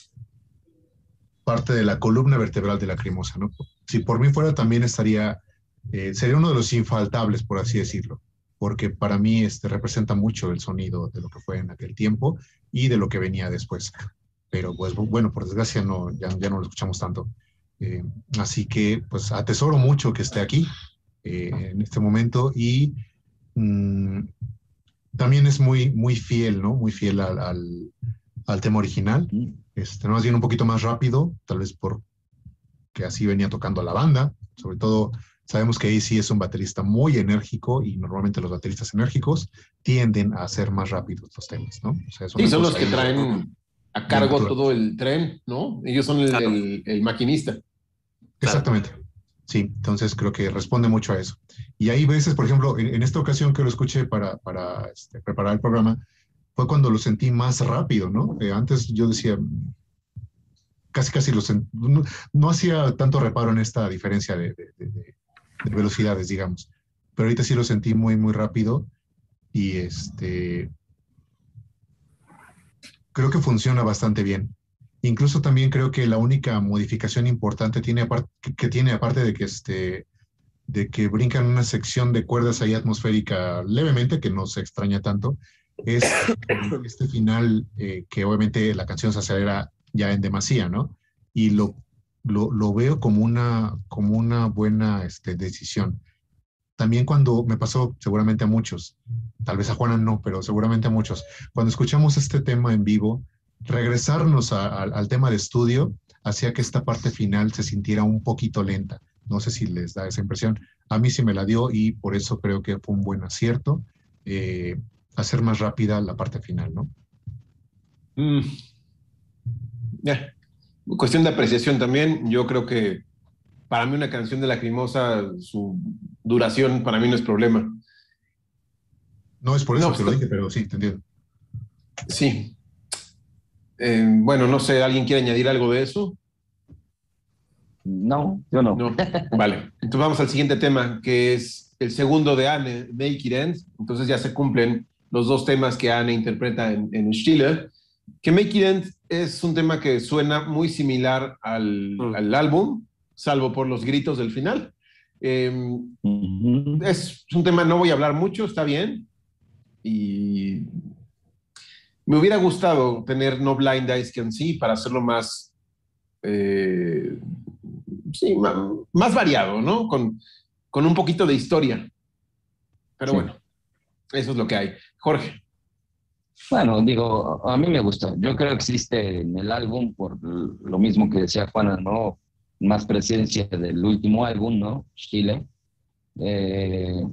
B: parte de la columna vertebral de la cremosa, ¿no? Si por mí fuera, también estaría, eh, sería uno de los infaltables, por así decirlo, porque para mí este, representa mucho el sonido de lo que fue en aquel tiempo y de lo que venía después. Pero pues bueno, por desgracia no, ya, ya no lo escuchamos tanto. Eh, así que pues atesoro mucho que esté aquí eh, en este momento y mmm, también es muy, muy fiel, ¿no? Muy fiel al, al, al tema original. Este, más bien un poquito más rápido, tal vez por que así venía tocando la banda. Sobre todo, sabemos que AC es un baterista muy enérgico y normalmente los bateristas enérgicos tienden a hacer más rápidos los temas, ¿no?
A: O sea, sí, son los que traen a cargo todo el tren, ¿no? Ellos son el, claro. el, el maquinista.
B: Exactamente. Sí, entonces creo que responde mucho a eso. Y hay veces, por ejemplo, en, en esta ocasión que lo escuché para, para este, preparar el programa, fue cuando lo sentí más rápido, ¿no? Eh, antes yo decía, casi casi lo sentí, no, no, hacía tanto reparo en esta diferencia de, de, de, de, velocidades, digamos, pero ahorita sí lo sentí muy, muy rápido y este, creo que funciona bastante bien. Incluso también creo que la única modificación importante tiene que tiene, aparte de que este, de que brincan una sección de cuerdas ahí atmosférica levemente, que no se extraña tanto, es este final eh, que obviamente la canción se acelera ya en demasía, ¿no? Y lo, lo, veo como una, como una buena este, decisión. también cuando me pasó seguramente a muchos, tal vez a Juana no, pero seguramente a muchos, cuando escuchamos este tema en vivo, regresarnos al tema de estudio hacía que esta parte final se sintiera un poquito lenta. No sé si les da esa impresión. A mí sí me la dio y por eso creo que fue un buen acierto eh, hacer más rápida la parte final, ¿no?
A: Mm. Ya. Cuestión de apreciación también. Yo creo que para mí una canción de Lacrimosa, su duración para mí no es problema.
B: No es por eso
A: No,
B: que lo dije, pero sí, te entiendo.
A: Sí. Eh, bueno, no sé, ¿alguien quiere añadir algo de eso?
D: No, yo no.
A: No. Vale. Entonces vamos al siguiente tema, que es el segundo de Anne, Make It End. Entonces ya se cumplen los dos temas que Anne interpreta en, en Stille. Que Make It End es un tema que suena muy similar al,
C: Mm.
A: al álbum, salvo por los gritos del final. Eh,
D: Ujú.
A: es un tema, no voy a hablar mucho, está bien. Y me hubiera gustado tener No Blind Eyes Can See para hacerlo más, eh, sí, ma- más, variado, ¿no? Con, con un poquito de historia. Pero
D: Sí.
A: bueno, eso es lo que hay. Jorge.
D: Bueno, digo, a mí me gusta. Yo creo que existe en el álbum, por lo mismo que decía Juana, ¿no? Más presencia del último álbum, ¿no? Chile. Eh,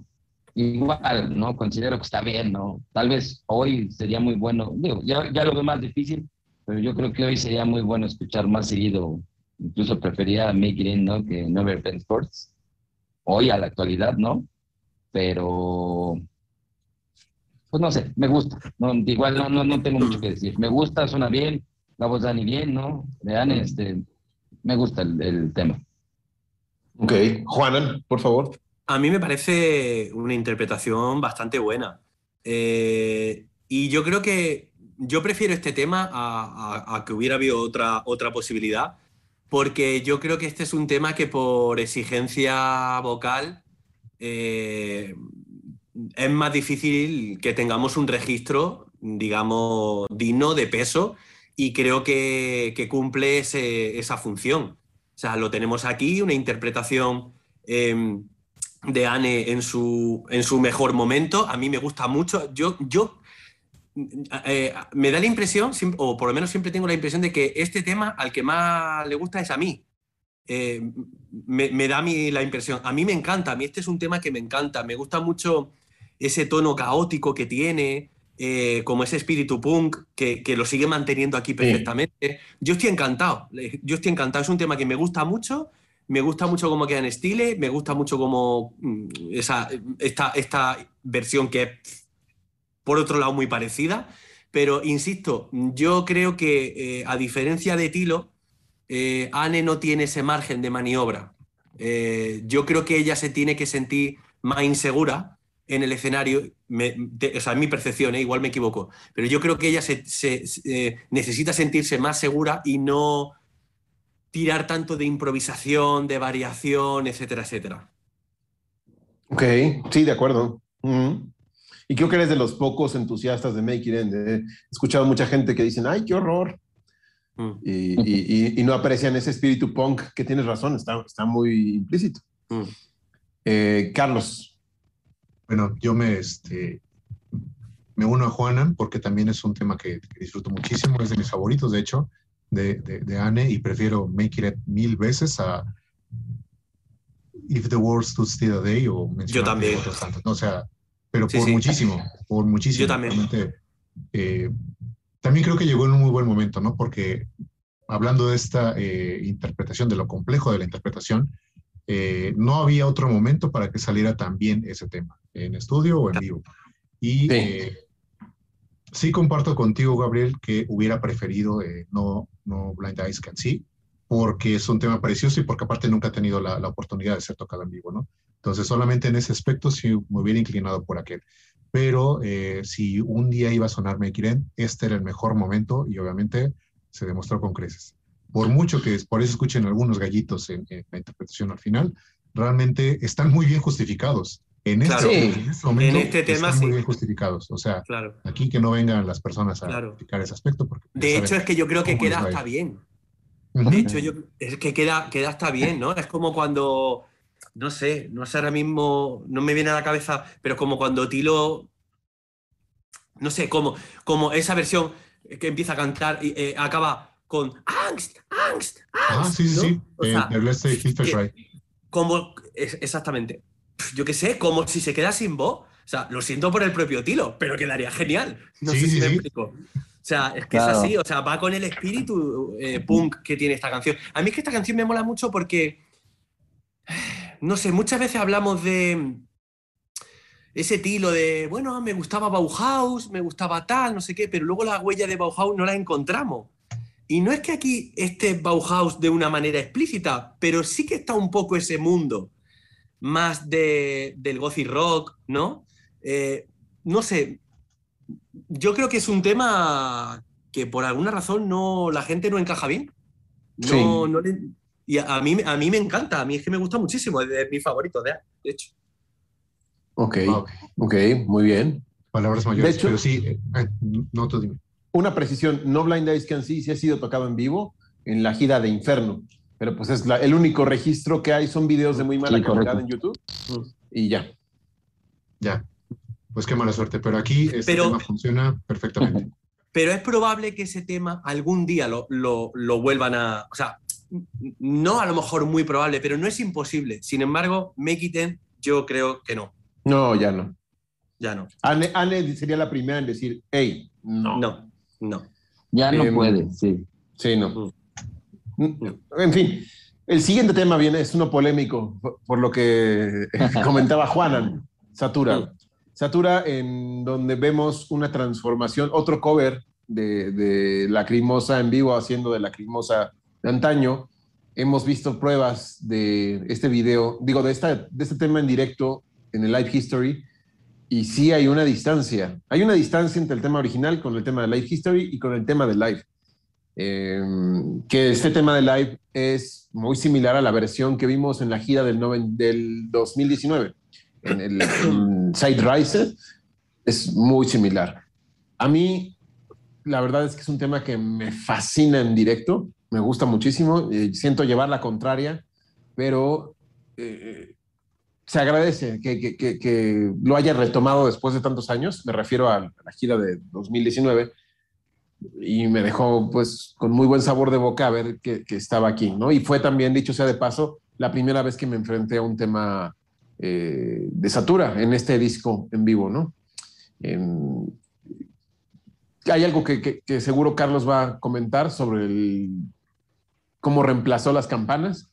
D: igual, ¿no? Considero que está bien, ¿no? Tal vez hoy sería muy bueno, digo, ya, ya lo veo más difícil, pero yo creo que hoy sería muy bueno escuchar más seguido, incluso prefería Make It In, ¿no? Que Never Been Sports. Hoy a la actualidad, ¿no? Pero pues no sé, me gusta. No, igual no, no, no tengo mucho que decir. Me gusta, suena bien, la voz de Dani bien, ¿no? De Dani, este, me gusta el, el tema.
A: Ok. Juanan, por favor.
C: A mí me parece una interpretación bastante buena. Eh, y yo creo que yo prefiero este tema a, a- a que hubiera habido otra, otra posibilidad, porque yo creo que este es un tema que por exigencia vocal eh, es más difícil que tengamos un registro, digamos, digno de peso, y creo que, cumple esa función. O sea, lo tenemos aquí, una interpretación eh, de Anne en su, en su mejor momento. A mí me gusta mucho. Yo, yo eh, me da la impresión, o por lo menos siempre tengo la impresión de que este tema al que más le gusta es a mí. Eh, me, me da a mí la impresión. A mí me encanta, a mí este es un tema que me encanta. Me gusta mucho ese tono caótico que tiene, eh, como ese espíritu punk que, que lo sigue manteniendo aquí perfectamente. Yo estoy encantado, yo estoy encantado. Es un tema que me gusta mucho, me gusta mucho cómo queda en estilo, me gusta mucho cómo mm, esa, esta, esta versión que es, por otro lado, muy parecida. Pero, insisto, yo creo que, eh, a diferencia de Tilo, eh, Anne no tiene ese margen de maniobra. Yo creo que ella se tiene que sentir más insegura en el escenario. Me- de- o sea, mi percepción, ¿eh? igual me equivoco. Pero yo creo que ella se, se- se- eh, necesita sentirse más segura y no tirar tanto de improvisación, de variación, etcétera, etcétera.
A: Ok, sí, de acuerdo. Ujú. Y creo que eres de los pocos entusiastas de Make It End. eh. He escuchado mucha gente que dicen, ay, qué horror.
C: Mm,
A: Y, y- y- y no aprecian ese espíritu punk que tienes razón, está, está muy implícito.
C: mm.
A: Eh, Carlos.
B: Bueno, yo me, este, me uno a Juana porque también es un tema que, que disfruto muchísimo, es de mis favoritos, de hecho, de, de, de Anne, y prefiero Make It mil veces a If the World Stood Still a Day o mencionar
C: también.
B: otros tantos, ¿no? O sea, pero
C: Sí,
B: por
C: sí.
B: muchísimo, por muchísimo.
C: Yo también.
B: Eh, también creo que llegó en un muy buen momento, ¿no? Porque hablando de esta eh, interpretación, de lo complejo de la interpretación, eh, no había otro momento para que saliera tan bien ese tema, en estudio o en vivo. Y
A: Sí.
B: eh, sí comparto contigo, Gabriel, que hubiera preferido eh, no, no Blind Eyes Can See, porque es un tema precioso y porque aparte nunca he tenido la, la oportunidad de ser tocado en vivo, ¿no? Entonces, solamente en ese aspecto sí me hubiera inclinado por aquel. Pero eh, si un día iba a sonar Mekiren, este era el mejor momento y obviamente se demostró con creces. Por mucho que por eso escuchen algunos gallitos en, en la interpretación al final, realmente están muy bien justificados. En este,
C: Claro.
A: Sí.
B: en este momento
C: En este tema,
B: están muy
C: sí.
B: bien justificados. O sea,
C: Claro.
B: aquí que no vengan las personas a
C: Claro.
B: criticar ese aspecto. Porque
C: De hecho, es que yo creo que queda hasta bien. De hecho, yo, es que queda, queda hasta bien, ¿no? Es como cuando no sé, no sé ahora mismo, no me viene a la cabeza, pero como cuando Tilo, no sé, como, como esa versión que empieza a cantar y eh, acaba con angst, angst,
B: Ah,
C: angst.
B: sí, sí,
C: ¿no?
B: sí.
C: O
B: Eh,
C: sea,
B: Schrei.
C: como, es- exactamente, yo qué sé, como si se queda sin voz. O sea, lo siento por el propio Tilo, pero quedaría genial. No
B: Sí,
C: sé si
B: sí,
C: me
B: sí.
C: explico. O sea, es que
D: Claro.
C: es así, o sea, va con el espíritu eh, punk que tiene esta canción. A mí es que esta canción me mola mucho porque, no sé, muchas veces hablamos de ese tilo de, bueno, me gustaba Bauhaus, me gustaba tal, no sé qué, pero luego la huella de Bauhaus no la encontramos. Y no es que aquí esté Bauhaus de una manera explícita, pero sí que está un poco ese mundo más de, del gothic rock, ¿no? Eh, no sé, yo creo que es un tema que por alguna razón no, la gente no encaja bien. No,
A: Sí.
C: no le- y a, a mí, a mí me encanta, a mí es que me gusta muchísimo, es de mis favoritos, de, de hecho.
A: Ok, ok, muy bien.
B: palabras mayores.
A: De hecho-
B: pero sí, eh, eh, no, tú dime.
A: Una precisión, No Blind Eyes Can See sí ha sido tocado en vivo en la gira de Inferno, pero pues es la- el único registro que hay, son videos de muy mala
D: Sí,
A: calidad
D: correcto.
A: en YouTube y ya.
B: Ya. Pues qué mala suerte. Pero aquí este
C: Pero-
B: tema funciona perfectamente.
C: Pero es probable que ese tema algún día lo, lo- lo vuelvan a. O sea, no a lo mejor muy probable, pero no es imposible. Sin embargo, Make It End, yo creo que no.
A: No, ya no.
C: Ya no.
A: Anne, Anne sería la primera en decir, hey, no.
C: No, no.
D: Ya no
A: Em,
D: puede, sí.
A: Sí, no. En fin, el siguiente tema viene, es uno polémico, por, por lo que comentaba Juanan, Satura. Satura, en donde vemos una transformación, otro cover de, de Lacrimosa en vivo, haciendo de Lacrimosa de antaño. Hemos visto pruebas de este video, digo, de, esta, de este tema en directo en el Live History, y sí hay una distancia. Hay una distancia entre el tema original con el tema de Live History y con el tema de Live. Eh, que este tema de live es muy similar a la versión que vimos en la gira del, noven- del 2019, en el Side Riser, es muy similar. A mí, la verdad es que es un tema que me fascina en directo, me gusta muchísimo, eh, siento llevar la contraria, pero eh, se agradece que, que- que- lo haya retomado después de tantos años, me refiero a la gira de 2019 y me dejó pues con muy buen sabor de boca ver que, estaba aquí, ¿no? Y fue también, dicho sea de paso, la primera vez que me enfrenté a un tema eh, de Satura en este disco en vivo, ¿no? Hay algo que seguro Carlos va a comentar sobre el, cómo reemplazó las campanas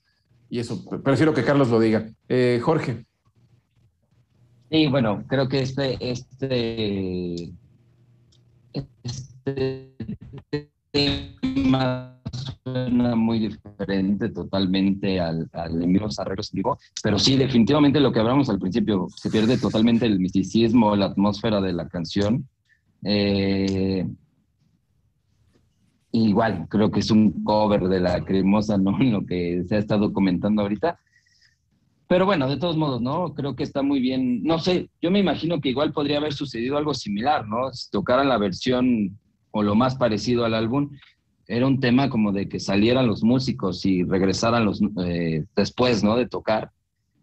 A: y eso, prefiero que Carlos lo diga. Eh, Jorge.
D: Sí, bueno, creo que este, este, este tema suena muy diferente totalmente al, al en vivos arreglos vivo, pero sí, definitivamente lo que hablamos al principio, se pierde totalmente el misticismo, la atmósfera de la canción. Eh, igual, creo que es un cover de la cremosa, ¿no? Lo que se ha estado comentando ahorita. Pero bueno, de todos modos, ¿no? Creo que está muy bien. No sé, yo me imagino que igual podría haber sucedido algo similar, ¿no? Si tocaran la versión o lo más parecido al álbum, era un tema como de que salieran los músicos y regresaran los eh, después, ¿no? De tocar.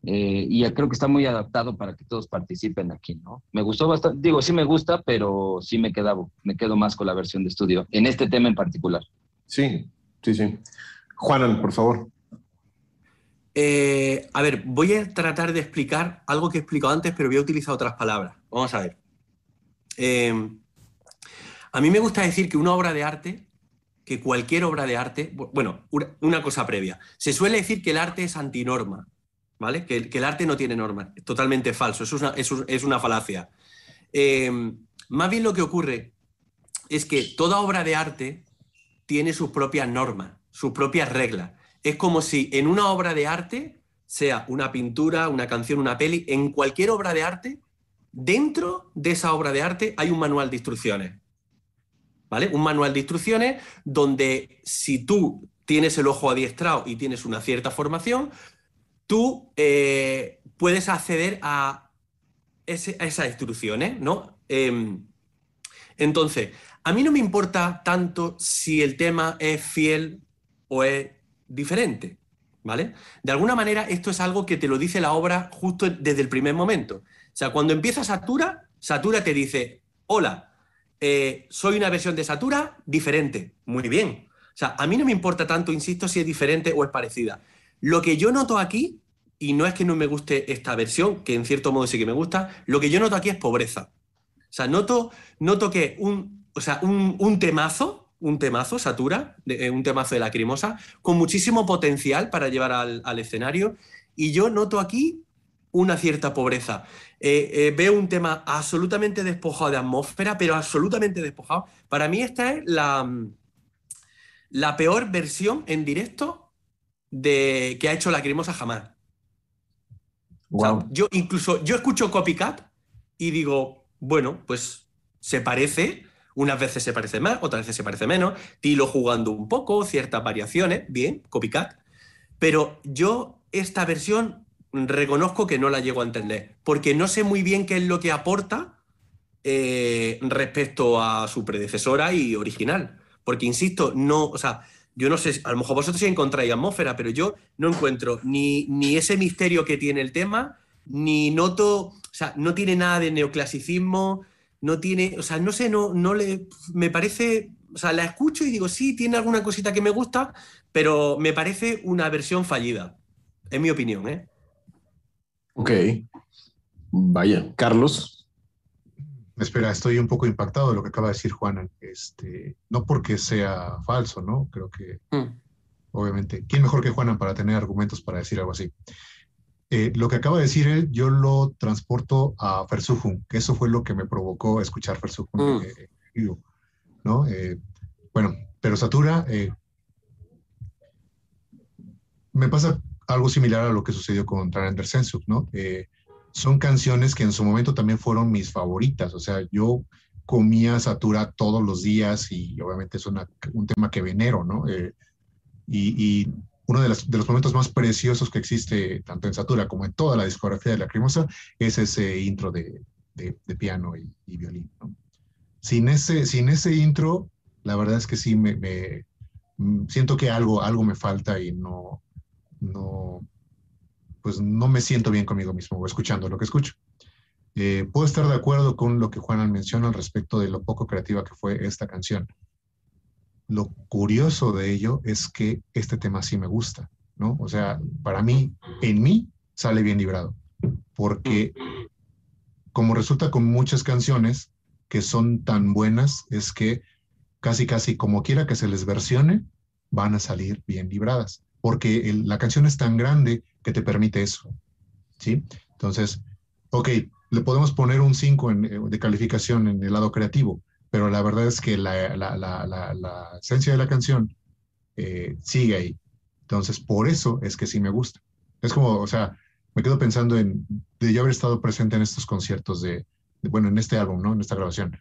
D: Eh, y creo que está muy adaptado para que todos participen aquí, ¿no? Me gustó bastante, digo, sí me gusta, pero sí me quedaba, me quedo más con la versión de estudio, en este tema en particular.
A: Sí, sí, sí. Juanan, por favor.
C: Eh, a ver, voy a tratar de explicar algo que he explicado antes, pero voy a utilizar otras palabras. Vamos a ver. Eh, a mí me gusta decir que una obra de arte, que cualquier obra de arte, bu- bueno, una cosa previa. Se suele decir que el arte es antinorma, ¿vale? Que, el arte no tiene normas. Totalmente falso, eso es una, falacia. Eh, más bien lo que ocurre es que toda obra de arte tiene sus propias normas, sus propias reglas. Es como si en una obra de arte, sea una pintura, una canción, una peli, en cualquier obra de arte, dentro de esa obra de arte hay un manual de instrucciones. ¿Vale? Un manual de instrucciones donde si tú tienes el ojo adiestrado y tienes una cierta formación, tú eh, puedes acceder a, ese- a esas instrucciones, ¿no? Em, entonces, a mí no me importa tanto si el tema es fiel o es diferente. ¿vale? De alguna manera esto es algo que te lo dice la obra justo desde el primer momento. O sea, cuando empieza Satura, Satura te dice, hola, eh, soy una versión de Satura diferente. Muy bien. O sea, a mí no me importa tanto, insisto, si es diferente o es parecida. Lo que yo noto aquí, y no es que no me guste esta versión, que en cierto modo sí que me gusta, lo que yo noto aquí es pobreza. O sea, noto, noto que un, o sea, un, un temazo, un temazo, Satura, eh, un temazo de Lacrimosa, con muchísimo potencial para llevar al, al escenario. Y yo noto aquí una cierta pobreza. Eh, eh, veo un tema absolutamente despojado de atmósfera, pero absolutamente despojado. Para mí esta es la, la peor versión en directo de, que ha hecho Lacrimosa jamás. O sea,
A: Wow.
C: yo incluso, yo escucho Copycat y digo, bueno, pues se parece, unas veces se parece más, otras veces se parece menos, Tilo jugando un poco, ciertas variaciones, bien, Copycat, pero yo esta versión reconozco que no la llego a entender, porque no sé muy bien qué es lo que aporta eh, respecto a su predecesora y original, porque insisto, no, o sea, yo no sé, a lo mejor vosotros sí encontráis atmósfera, pero yo no encuentro ni, ni ese misterio que tiene el tema, ni noto, o sea, no tiene nada de neoclasicismo, no tiene, o sea, no sé, no, no le, me parece, o sea, la escucho y digo, sí, tiene alguna cosita que me gusta, pero me parece una versión fallida, en mi opinión, ¿eh?
A: Ok. Vaya, Carlos.
B: Espera, estoy un poco impactado de lo que acaba de decir Juana. Este, no porque sea falso, ¿no? Creo que,
C: Mm.
B: obviamente, ¿quién mejor que Juanan para tener argumentos para decir algo así? Eh, lo que acaba de decir él, yo lo transporto a Versuchung, que eso fue lo que me provocó escuchar Versuchung
C: Mm.
B: eh, ¿no? Eh, bueno, pero Satura, me pasa algo similar a lo que sucedió con Tranander Sensuk, ¿no? Son canciones que en su momento también fueron mis favoritas, o sea, yo comía Satura todos los días y obviamente es un tema que venero, ¿no? Eh, y, y uno de, las- de los momentos más preciosos que existe tanto en Satura como en toda la discografía de Lacrimosa es ese intro de, de- de piano y, y violín, ¿no? Sin ese, sin ese intro, la verdad es que sí me, me- mm, siento que algo, algo me falta y no, no, pues no me siento bien conmigo mismo escuchando lo que escucho. Eh, puedo estar de acuerdo con lo que Juan menciona al respecto de lo poco creativa que fue esta canción. Lo curioso de ello es que este tema sí me gusta, ¿no? O sea, para mí, en mí, sale bien librado, porque como resulta con muchas canciones que son tan buenas, es que casi, casi como quiera que se les versione, van a salir bien libradas, porque la canción es tan grande que te permite eso, ¿sí? Entonces, ok, le podemos poner un 5 en- eh, de calificación en el lado creativo, pero la verdad es que la, la- la- la- esencia de la canción eh, sigue ahí. Entonces, por eso es que sí me gusta. Es como, o sea, me quedo pensando en de yo haber estado presente en estos conciertos de- bueno, en este álbum, ¿no? En esta grabación.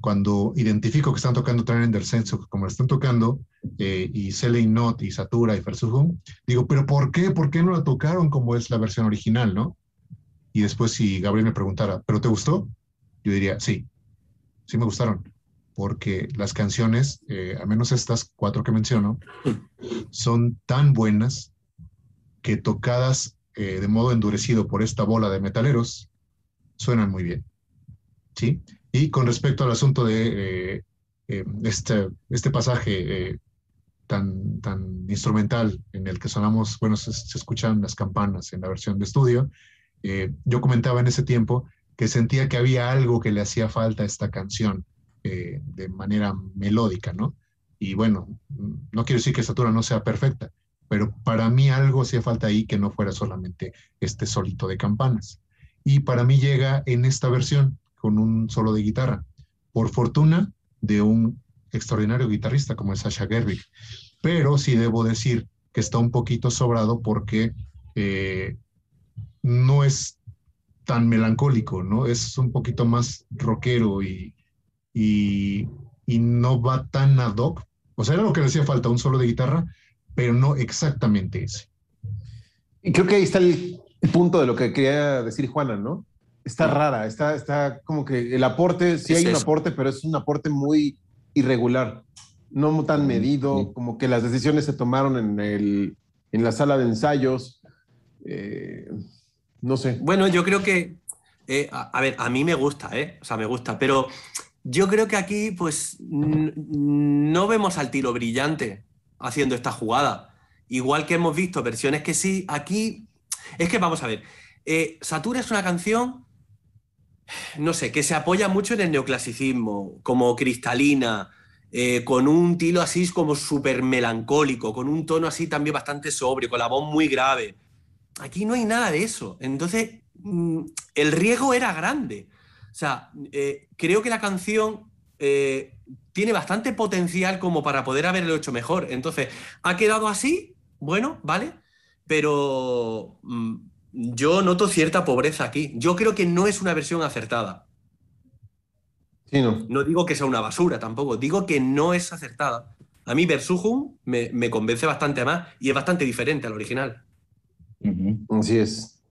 B: Cuando identifico que están tocando Train del Senso, como lo están tocando, eh, y Selling Not y Satura y Versuchung, digo, ¿pero por qué? ¿Por qué no la tocaron como es la versión original, no? Y después si Gabriel me preguntara, ¿pero te gustó? Yo diría, sí, sí me gustaron, porque las canciones, eh, al menos estas cuatro que menciono, son tan buenas que tocadas eh, de modo endurecido por esta bola de metaleros, suenan muy bien. ¿Sí? Y con respecto al asunto de eh, eh, este, este pasaje eh, tan, tan instrumental en el que sonamos, bueno, se, se escuchan las campanas en la versión de estudio, eh, yo comentaba en ese tiempo que sentía que había algo que le hacía falta a esta canción eh, de manera melódica, ¿no? Y bueno, no quiero decir que Satura no sea perfecta, pero para mí algo hacía falta ahí que no fuera solamente este solito de campanas. Y para mí llega en esta versión con un solo de guitarra, por fortuna de un extraordinario guitarrista como es Sasha Gerwig. Pero sí debo decir que está un poquito sobrado porque eh, no es tan melancólico, ¿no? Es un poquito más rockero y, y, y no va tan ad hoc. O sea, era lo que le hacía falta, un solo de guitarra, pero no exactamente ese.
A: Y creo que ahí está el, el punto de lo que quería decir Juana, ¿no? Está rara, está, está como que el aporte, sí
C: Es
A: hay un
C: eso.
A: aporte, pero es un aporte muy irregular, no tan medido,
D: sí.
A: como que las decisiones se tomaron en el, en la sala de ensayos. Eh, no sé.
C: Bueno, yo creo que, eh, a, a ver, a mí me gusta, ¿eh? O sea, me gusta, pero yo creo que aquí, pues, no vemos al tiro brillante haciendo esta jugada. Igual que hemos visto versiones que sí, aquí. Es que vamos a ver. eh, Satura es una canción, no sé, que se apoya mucho en el neoclasicismo, como cristalina, eh, con un tilo así como súper melancólico, con un tono así también bastante sobrio, con la voz muy grave. Aquí no hay nada de eso. Entonces, mm, el riesgo era grande. O sea, eh, creo que la canción eh, tiene bastante potencial como para poder haberlo hecho mejor. Entonces, ha quedado así, bueno, ¿vale? Pero mm, yo noto cierta pobreza aquí. Yo creo que no es una versión acertada.
A: Sí, no.
C: No digo que sea una basura tampoco, digo que no es acertada. A mí Versuchum me, me convence bastante más y es bastante diferente al original.
D: Ujú.
A: Así es.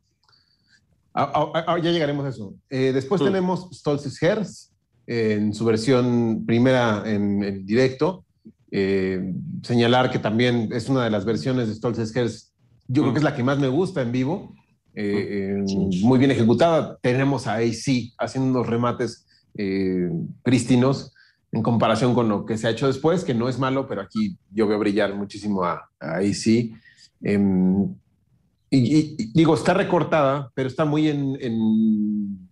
A: Ah, ah, ah, ya llegaremos a eso. Eh, después
C: Mm.
A: tenemos Stolz's Herz en su versión primera en, en directo. Eh, señalar que también es una de las versiones de Stolz's Herz. Yo creo
C: Mm.
A: que es la que más me gusta en vivo. Eh, eh,
D: Sí.
A: Muy bien ejecutada. Tenemos a AC haciendo unos remates eh, prístinos en comparación con lo que se ha hecho después, que no es malo, pero aquí yo veo brillar muchísimo a, a AC. Em, y, y- y digo, está recortada, pero está muy en, en,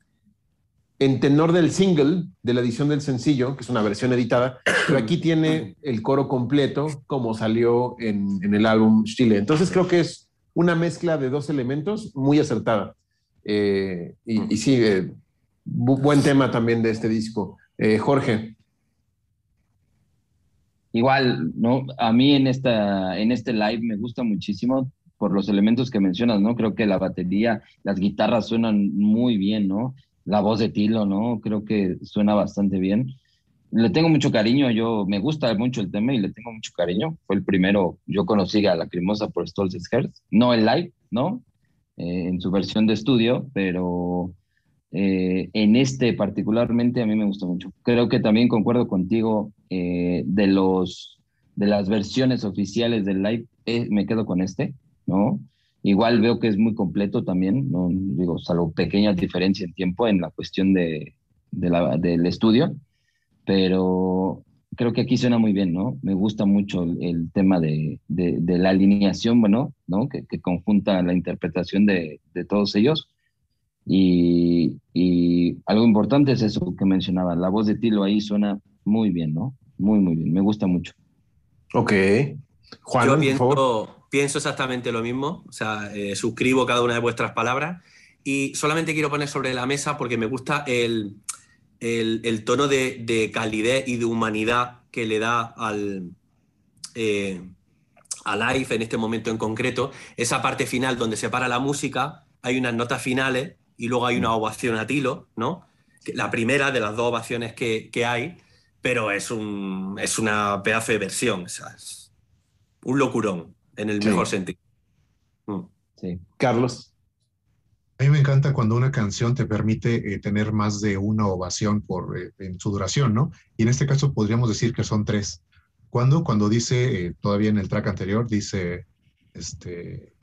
A: en tenor del single, de la edición del sencillo, que es una versión editada, pero aquí tiene el coro completo como salió en, en el álbum Chile. Entonces creo que es una mezcla de dos elementos muy acertada. Eh, y, sí, eh, bu- buen tema también de este disco. Eh, Jorge,
D: Igual, ¿no? A mí en, esta, en este live me gusta muchísimo por los elementos que mencionas, ¿no? Creo que la batería, las guitarras suenan muy bien, ¿no? La voz de Tilo, ¿no? Creo que suena bastante bien. Le tengo mucho cariño, yo me gusta mucho el tema y le tengo mucho cariño. Fue el primero, yo conocí a Lacrimosa por Stolz's Herz, no el live, ¿no? Eh, en su versión de estudio, pero eh, en este particularmente a mí me gusta mucho. Creo que también concuerdo contigo eh, de los de las versiones oficiales del live, eh, me quedo con este, ¿no? Igual veo que es muy completo también, no digo, salvo pequeña diferencia en tiempo en la cuestión de, de la- del estudio, pero creo que aquí suena muy bien, ¿no? Me gusta mucho el, el tema de, de- de la alineación, bueno, ¿no? Que, que conjunta la interpretación de, de todos ellos. Y, y algo importante es eso que mencionaba, la voz de Tilo ahí suena muy bien, ¿no? Muy, muy bien, me gusta mucho.
A: ok. Juan,
C: Yo
A: por favor.
C: pienso, pienso exactamente lo mismo, o sea, eh, suscribo cada una de vuestras palabras y solamente quiero poner sobre la mesa porque me gusta el, el- el tono de, de calidez y de humanidad que le da al, eh, a Life en este momento en concreto, esa parte final donde se para la música, hay unas notas finales y luego hay una ovación a Tilo, ¿no? La primera de las dos ovaciones que, que hay, pero es, un, es una pedazo de versión, o sea, es un locurón, en el
A: Sí.
C: mejor sentido. Mm.
D: Sí.
A: Carlos.
B: A mí me encanta cuando una canción te permite eh, tener más de una ovación por, eh, en su duración, ¿no? Y en este caso podríamos decir que son tres. ¿Cuándo? Cuando dice, eh, todavía en el track anterior, dice, este,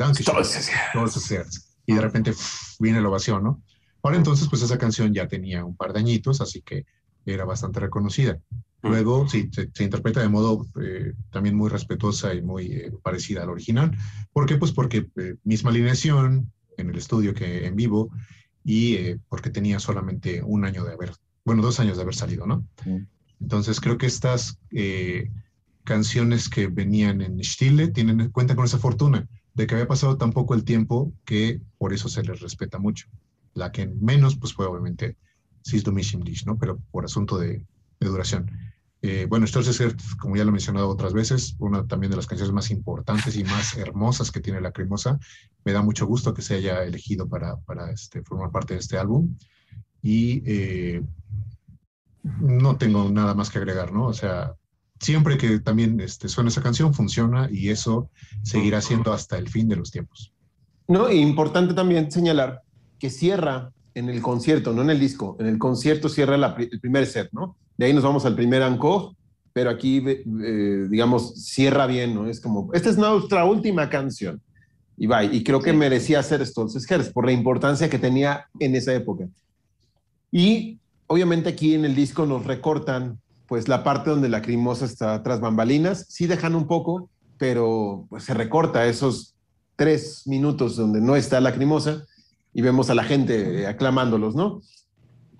A: Herz.
B: Y de repente uf, viene la ovación, ¿no? Ahora entonces, pues esa canción ya tenía un par de añitos, así que era bastante reconocida. Luego, sí, se, se interpreta de modo eh, también muy respetuosa y muy eh, parecida al original. ¿Por qué? Pues porque eh, misma alineación en el estudio que en vivo y eh, porque tenía solamente un año de haber, bueno, dos años de haber salido, ¿no? Entonces creo que estas eh, canciones que venían en Stille tienen cuenta con esa fortuna de que había pasado tan poco el tiempo que por eso se les respeta mucho. La que menos, pues fue obviamente Sis du mich im Dich, ¿no? Pero por asunto de, de duración. Eh, bueno, Stolz's Herz, como ya lo he mencionado otras veces, una también de las canciones más importantes y más hermosas que tiene Lacrimosa. Me da mucho gusto que se haya elegido para, para este, formar parte de este álbum. Y eh, no tengo nada más que agregar, ¿no? O sea, siempre que también este, suena esa canción, funciona y eso seguirá siendo hasta el fin de los tiempos.
A: No, y importante también señalar que cierra en el concierto, no en el disco, en el concierto cierra la el primer set, ¿no? De ahí nos vamos al primer encore pero aquí, eh, digamos, cierra bien, ¿no? Es como, esta es nuestra última canción. Y va, y creo que merecía hacer Stolzes Herz por la importancia que tenía en esa época. Y obviamente aquí en el disco nos recortan pues la parte donde la crimosa está tras bambalinas, sí dejan un poco, pero pues se recorta esos tres minutos donde no está la crimosa y vemos a la gente aclamándolos, ¿no?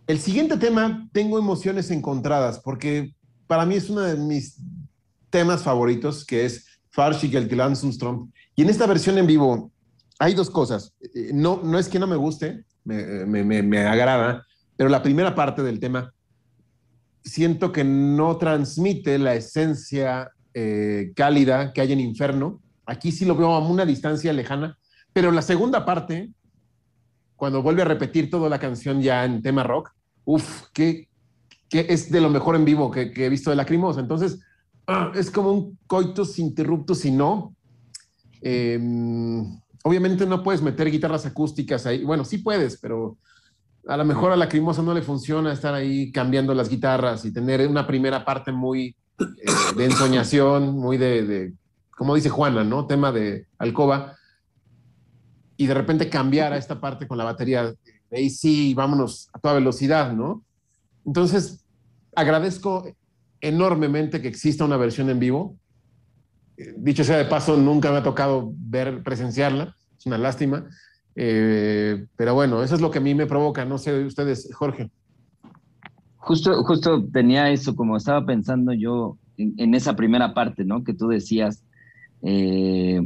A: El siguiente tema, tengo emociones encontradas, porque para mí es uno de mis temas favoritos, que es Farshig el Glanzunstrom. Y en esta versión en vivo hay dos cosas. Eh, no, no es que no me guste, me, me, me, agrada, pero la primera parte del tema siento que no transmite la esencia eh, cálida que hay en Inferno. Aquí sí lo veo a una distancia lejana, pero la segunda parte, cuando vuelve a repetir toda la canción ya en tema rock, uff, que, que, es de lo mejor en vivo que, que he visto de Lacrimosa. Entonces, ah, es como un coitus interruptus y no. Em, obviamente no puedes meter guitarras acústicas ahí. Bueno, sí puedes, pero a lo mejor a Lacrimosa no le funciona estar ahí cambiando las guitarras y tener una primera parte muy eh, de ensoñación, muy de, de, como dice Juana, ¿no? Tema de alcoba. Y de repente cambiar a esta parte con la batería de ahí sí, vámonos a toda velocidad, ¿no? Entonces, agradezco enormemente que exista una versión en vivo. Dicho sea de paso, nunca me ha tocado ver, presenciarla, es una lástima. Eh, pero bueno, eso es lo que a mí me provoca, no sé ustedes, Jorge.
D: Justo, justo tenía eso, como estaba pensando yo en, esa primera parte, ¿no? Que tú decías, eh,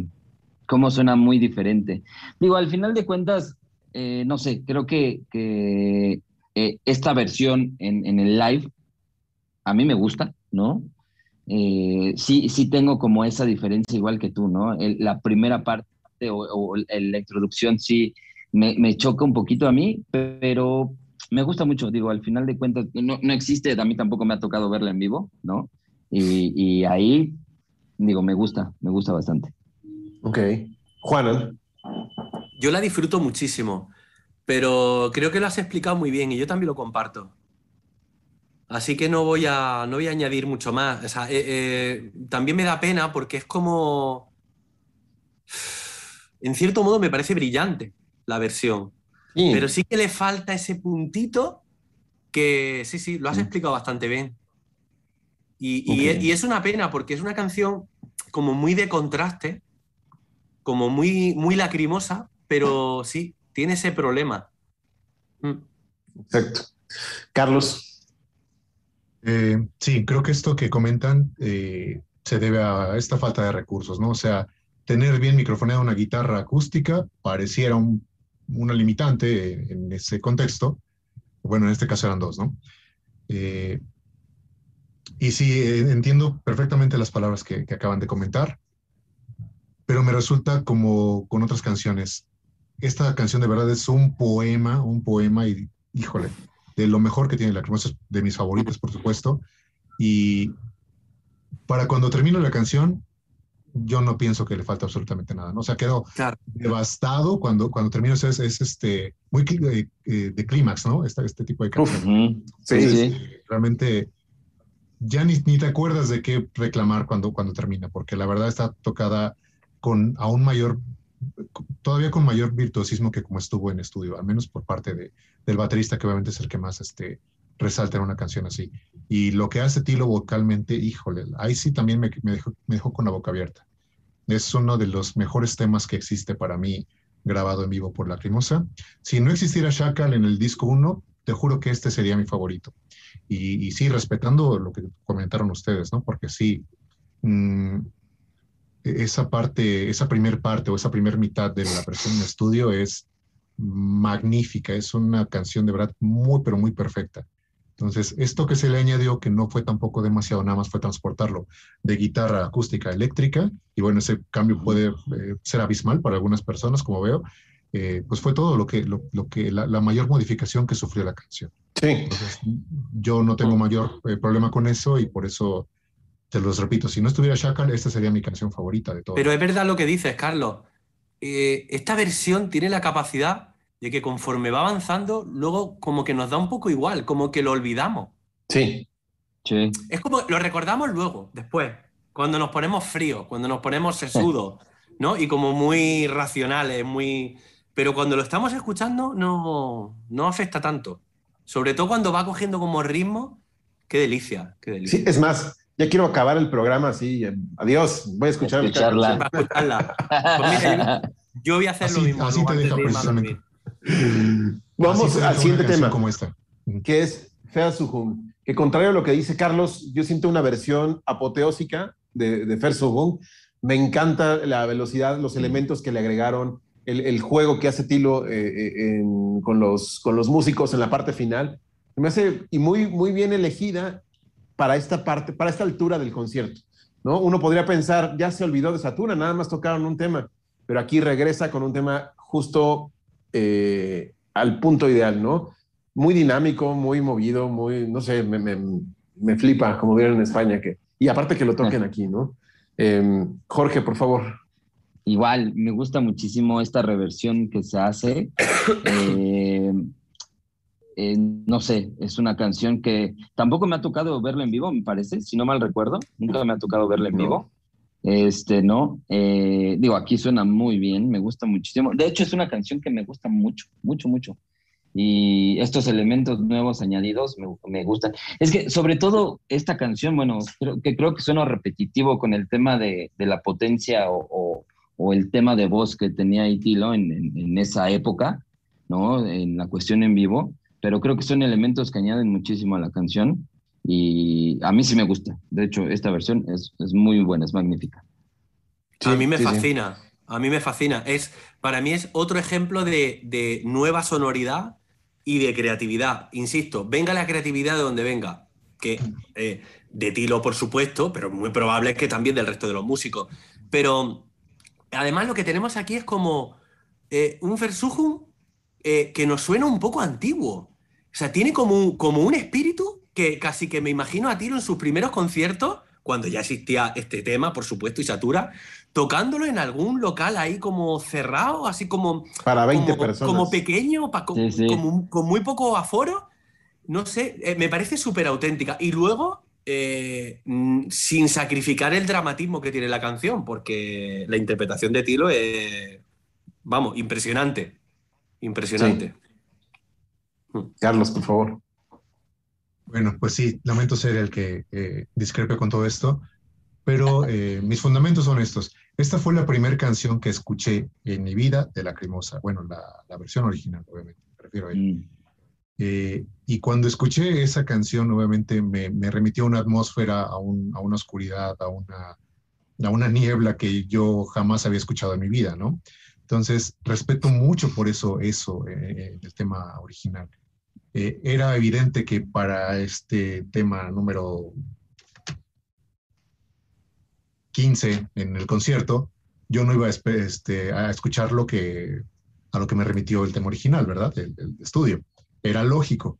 D: cómo suena muy diferente. Digo, al final de cuentas, eh, no sé, creo que, eh, esta versión en, el live a mí me gusta, ¿no? sí, sí tengo como esa diferencia igual que tú, ¿no? la primera parte o, la introducción sí me, choca un poquito a mí, pero me gusta mucho, digo, al final de cuentas, no, no, existe, a mí tampoco me ha tocado verla en vivo, ¿no? Y ahí, digo, me gusta, me gusta bastante.
A: Ok. Juana.
C: Yo la disfruto muchísimo, pero creo que lo has explicado muy bien y yo también lo comparto. Así que no voy a, no voy a añadir mucho más. O sea, eh, eh, también me da pena porque es como... En cierto modo me parece brillante la versión. Pero sí que le falta ese puntito que, sí, sí, lo has mm. explicado bastante bien. Y, es, una pena porque es una canción como muy de contraste, como muy, muy lacrimosa, pero sí, tiene ese problema.
A: Mm. Exacto. Carlos.
B: Eh, sí, creo que esto que comentan eh, se debe a esta falta de recursos, ¿no? O sea, tener bien microfoneada una guitarra acústica pareciera un una limitante en ese contexto. Bueno, en este caso eran dos, ¿no? Eh, y sí, entiendo perfectamente las palabras que, acaban de comentar, pero me resulta como con otras canciones. Esta canción de verdad es un poema, un poema y, híjole, de lo mejor que tiene la cremosa, de mis favoritos, por supuesto. Y para cuando termino la canción, yo no pienso que le falta absolutamente nada, ¿no? O sea, quedó devastado cuando, cuando terminó, es, es este, muy de, eh, de clímax, ¿no? Este, este tipo de canción. sí, sí. Realmente ya ni, ni, te acuerdas de qué reclamar cuando, cuando termina, porque la verdad está tocada con aún mayor, todavía con mayor virtuosismo que como estuvo en estudio, al menos por parte de, del baterista, que obviamente es el que más este, resalta en una canción así. Y lo que hace Tilo vocalmente, híjole, ahí sí también me, me, dejó, me dejó con la boca abierta. Es uno de los mejores temas que existe para mí grabado en vivo por Lacrimosa. Si no existiera Shackle en el disco 1, te juro que este sería mi favorito. Y, sí, respetando lo que comentaron ustedes, ¿no? Porque sí, mm, esa parte, esa primer parte o esa primer mitad de la versión en estudio es magnífica, es una canción de verdad muy, pero muy perfecta. Entonces, esto que se le añadió, que no fue tampoco demasiado, nada más fue transportarlo de guitarra acústica a eléctrica, y bueno, ese cambio puede eh, ser abismal para algunas personas, como veo, eh, pues fue todo lo que, lo, que la, mayor modificación que sufrió la canción.
A: Sí.
B: Entonces, yo no tengo mayor eh, problema con eso y por eso te los repito, si no estuviera Shackle, esta sería mi canción favorita de todo.
C: Pero es verdad lo que dices, Carlos. esta versión tiene la capacidad de que conforme va avanzando, luego como que nos da un poco igual, como que lo olvidamos.
A: Sí.
D: Sí.
C: Es como, lo recordamos luego, después, cuando nos ponemos fríos, cuando nos ponemos sesudos, ¿no? Y como muy racionales, muy... Pero cuando lo estamos escuchando no, no afecta tanto. Sobre todo cuando va cogiendo como ritmo. Qué delicia, qué delicia.
A: Sí, es más, ya quiero acabar el programa así. eh, Adiós, voy a escuchar mi
D: Escucharla.
C: Va a escucharla. Pues yo, voy a hacer lo
B: Así-
C: mismo.
B: así te deja precisamente.
A: Vamos al siguiente tema.
B: Como esta.
A: que es Fea Suhung, que contrario a lo que dice Carlos, yo siento una versión apoteósica de, de Fer Suhung. Me encanta la velocidad, los elementos que le agregaron, el, el juego que hace Tilo eh, eh, en- con, los, con los músicos en la parte final. Me hace, y muy, muy bien elegida para esta parte, para esta altura del concierto. ¿no? Uno podría pensar, ya se olvidó de Satura, nada más tocaron un tema, pero aquí regresa con un tema justo eh, al punto ideal, ¿no? Muy dinámico, muy movido, muy, no sé, me, me- me flipa, como vieron en España, que, y aparte que lo toquen aquí, ¿no? Eh, Jorge, por favor.
D: Igual, me gusta muchísimo esta reversión que se hace. Eh, eh, no sé, es una canción que tampoco me ha tocado verla en vivo, me parece, si no mal recuerdo. Nunca me ha tocado verla en vivo. Este, ¿no? Eh, digo, aquí suena muy bien, me gusta muchísimo. De hecho, es una canción que me gusta mucho, mucho, mucho. Y estos elementos nuevos añadidos me, me gustan. Es que sobre todo esta canción, bueno, creo que creo que suena repetitivo con el tema de, de la potencia o, o- o el tema de voz que tenía Itilo en, en, en esa época, ¿no? En la cuestión en vivo, pero creo que son elementos que añaden muchísimo a la canción y a mí sí me gusta. De hecho, esta versión es, es muy buena, es magnífica.
C: a mí me
A: sí, sí.
C: fascina, a mí me fascina. Es, para mí es otro ejemplo de, de nueva sonoridad y de creatividad. Insisto, venga la creatividad de donde venga, que eh, de Tilo, por supuesto, pero muy probable que también del resto de los músicos. Pero además lo que tenemos aquí es como eh, un Versuchung eh, que nos suena un poco antiguo. O sea, tiene como un, como un espíritu que casi que me imagino a Tilo en sus primeros conciertos, cuando ya existía este tema, por supuesto, y Satura, tocándolo en algún local ahí como cerrado, así como,
A: Para 20
C: como,
A: personas.
C: como pequeño, pa-
D: Sí, sí.
C: como con muy poco aforo. No sé, eh, me parece súper auténtica. Y luego, eh, sin sacrificar el dramatismo que tiene la canción, porque la interpretación de Tilo es, vamos, impresionante. Impresionante.
A: Carlos, por favor.
B: Bueno, pues sí, lamento ser el que eh, discrepe con todo esto, pero eh, mis fundamentos son estos. Esta fue la primera canción que escuché en mi vida de Lacrimosa. Bueno, la, la versión original, obviamente, me refiero a ella.
D: Mm.
B: Eh, y cuando escuché esa canción, obviamente me, me remitió a una atmósfera, a, un- a una oscuridad, a una, a una niebla que yo jamás había escuchado en mi vida, ¿no? Entonces, respeto mucho por eso, eso, eh, el tema original. Eh, era evidente que para este tema número 15 en el concierto, yo no iba a, este, a escuchar lo que, a lo que me remitió el tema original, ¿verdad? El, el estudio. Era lógico.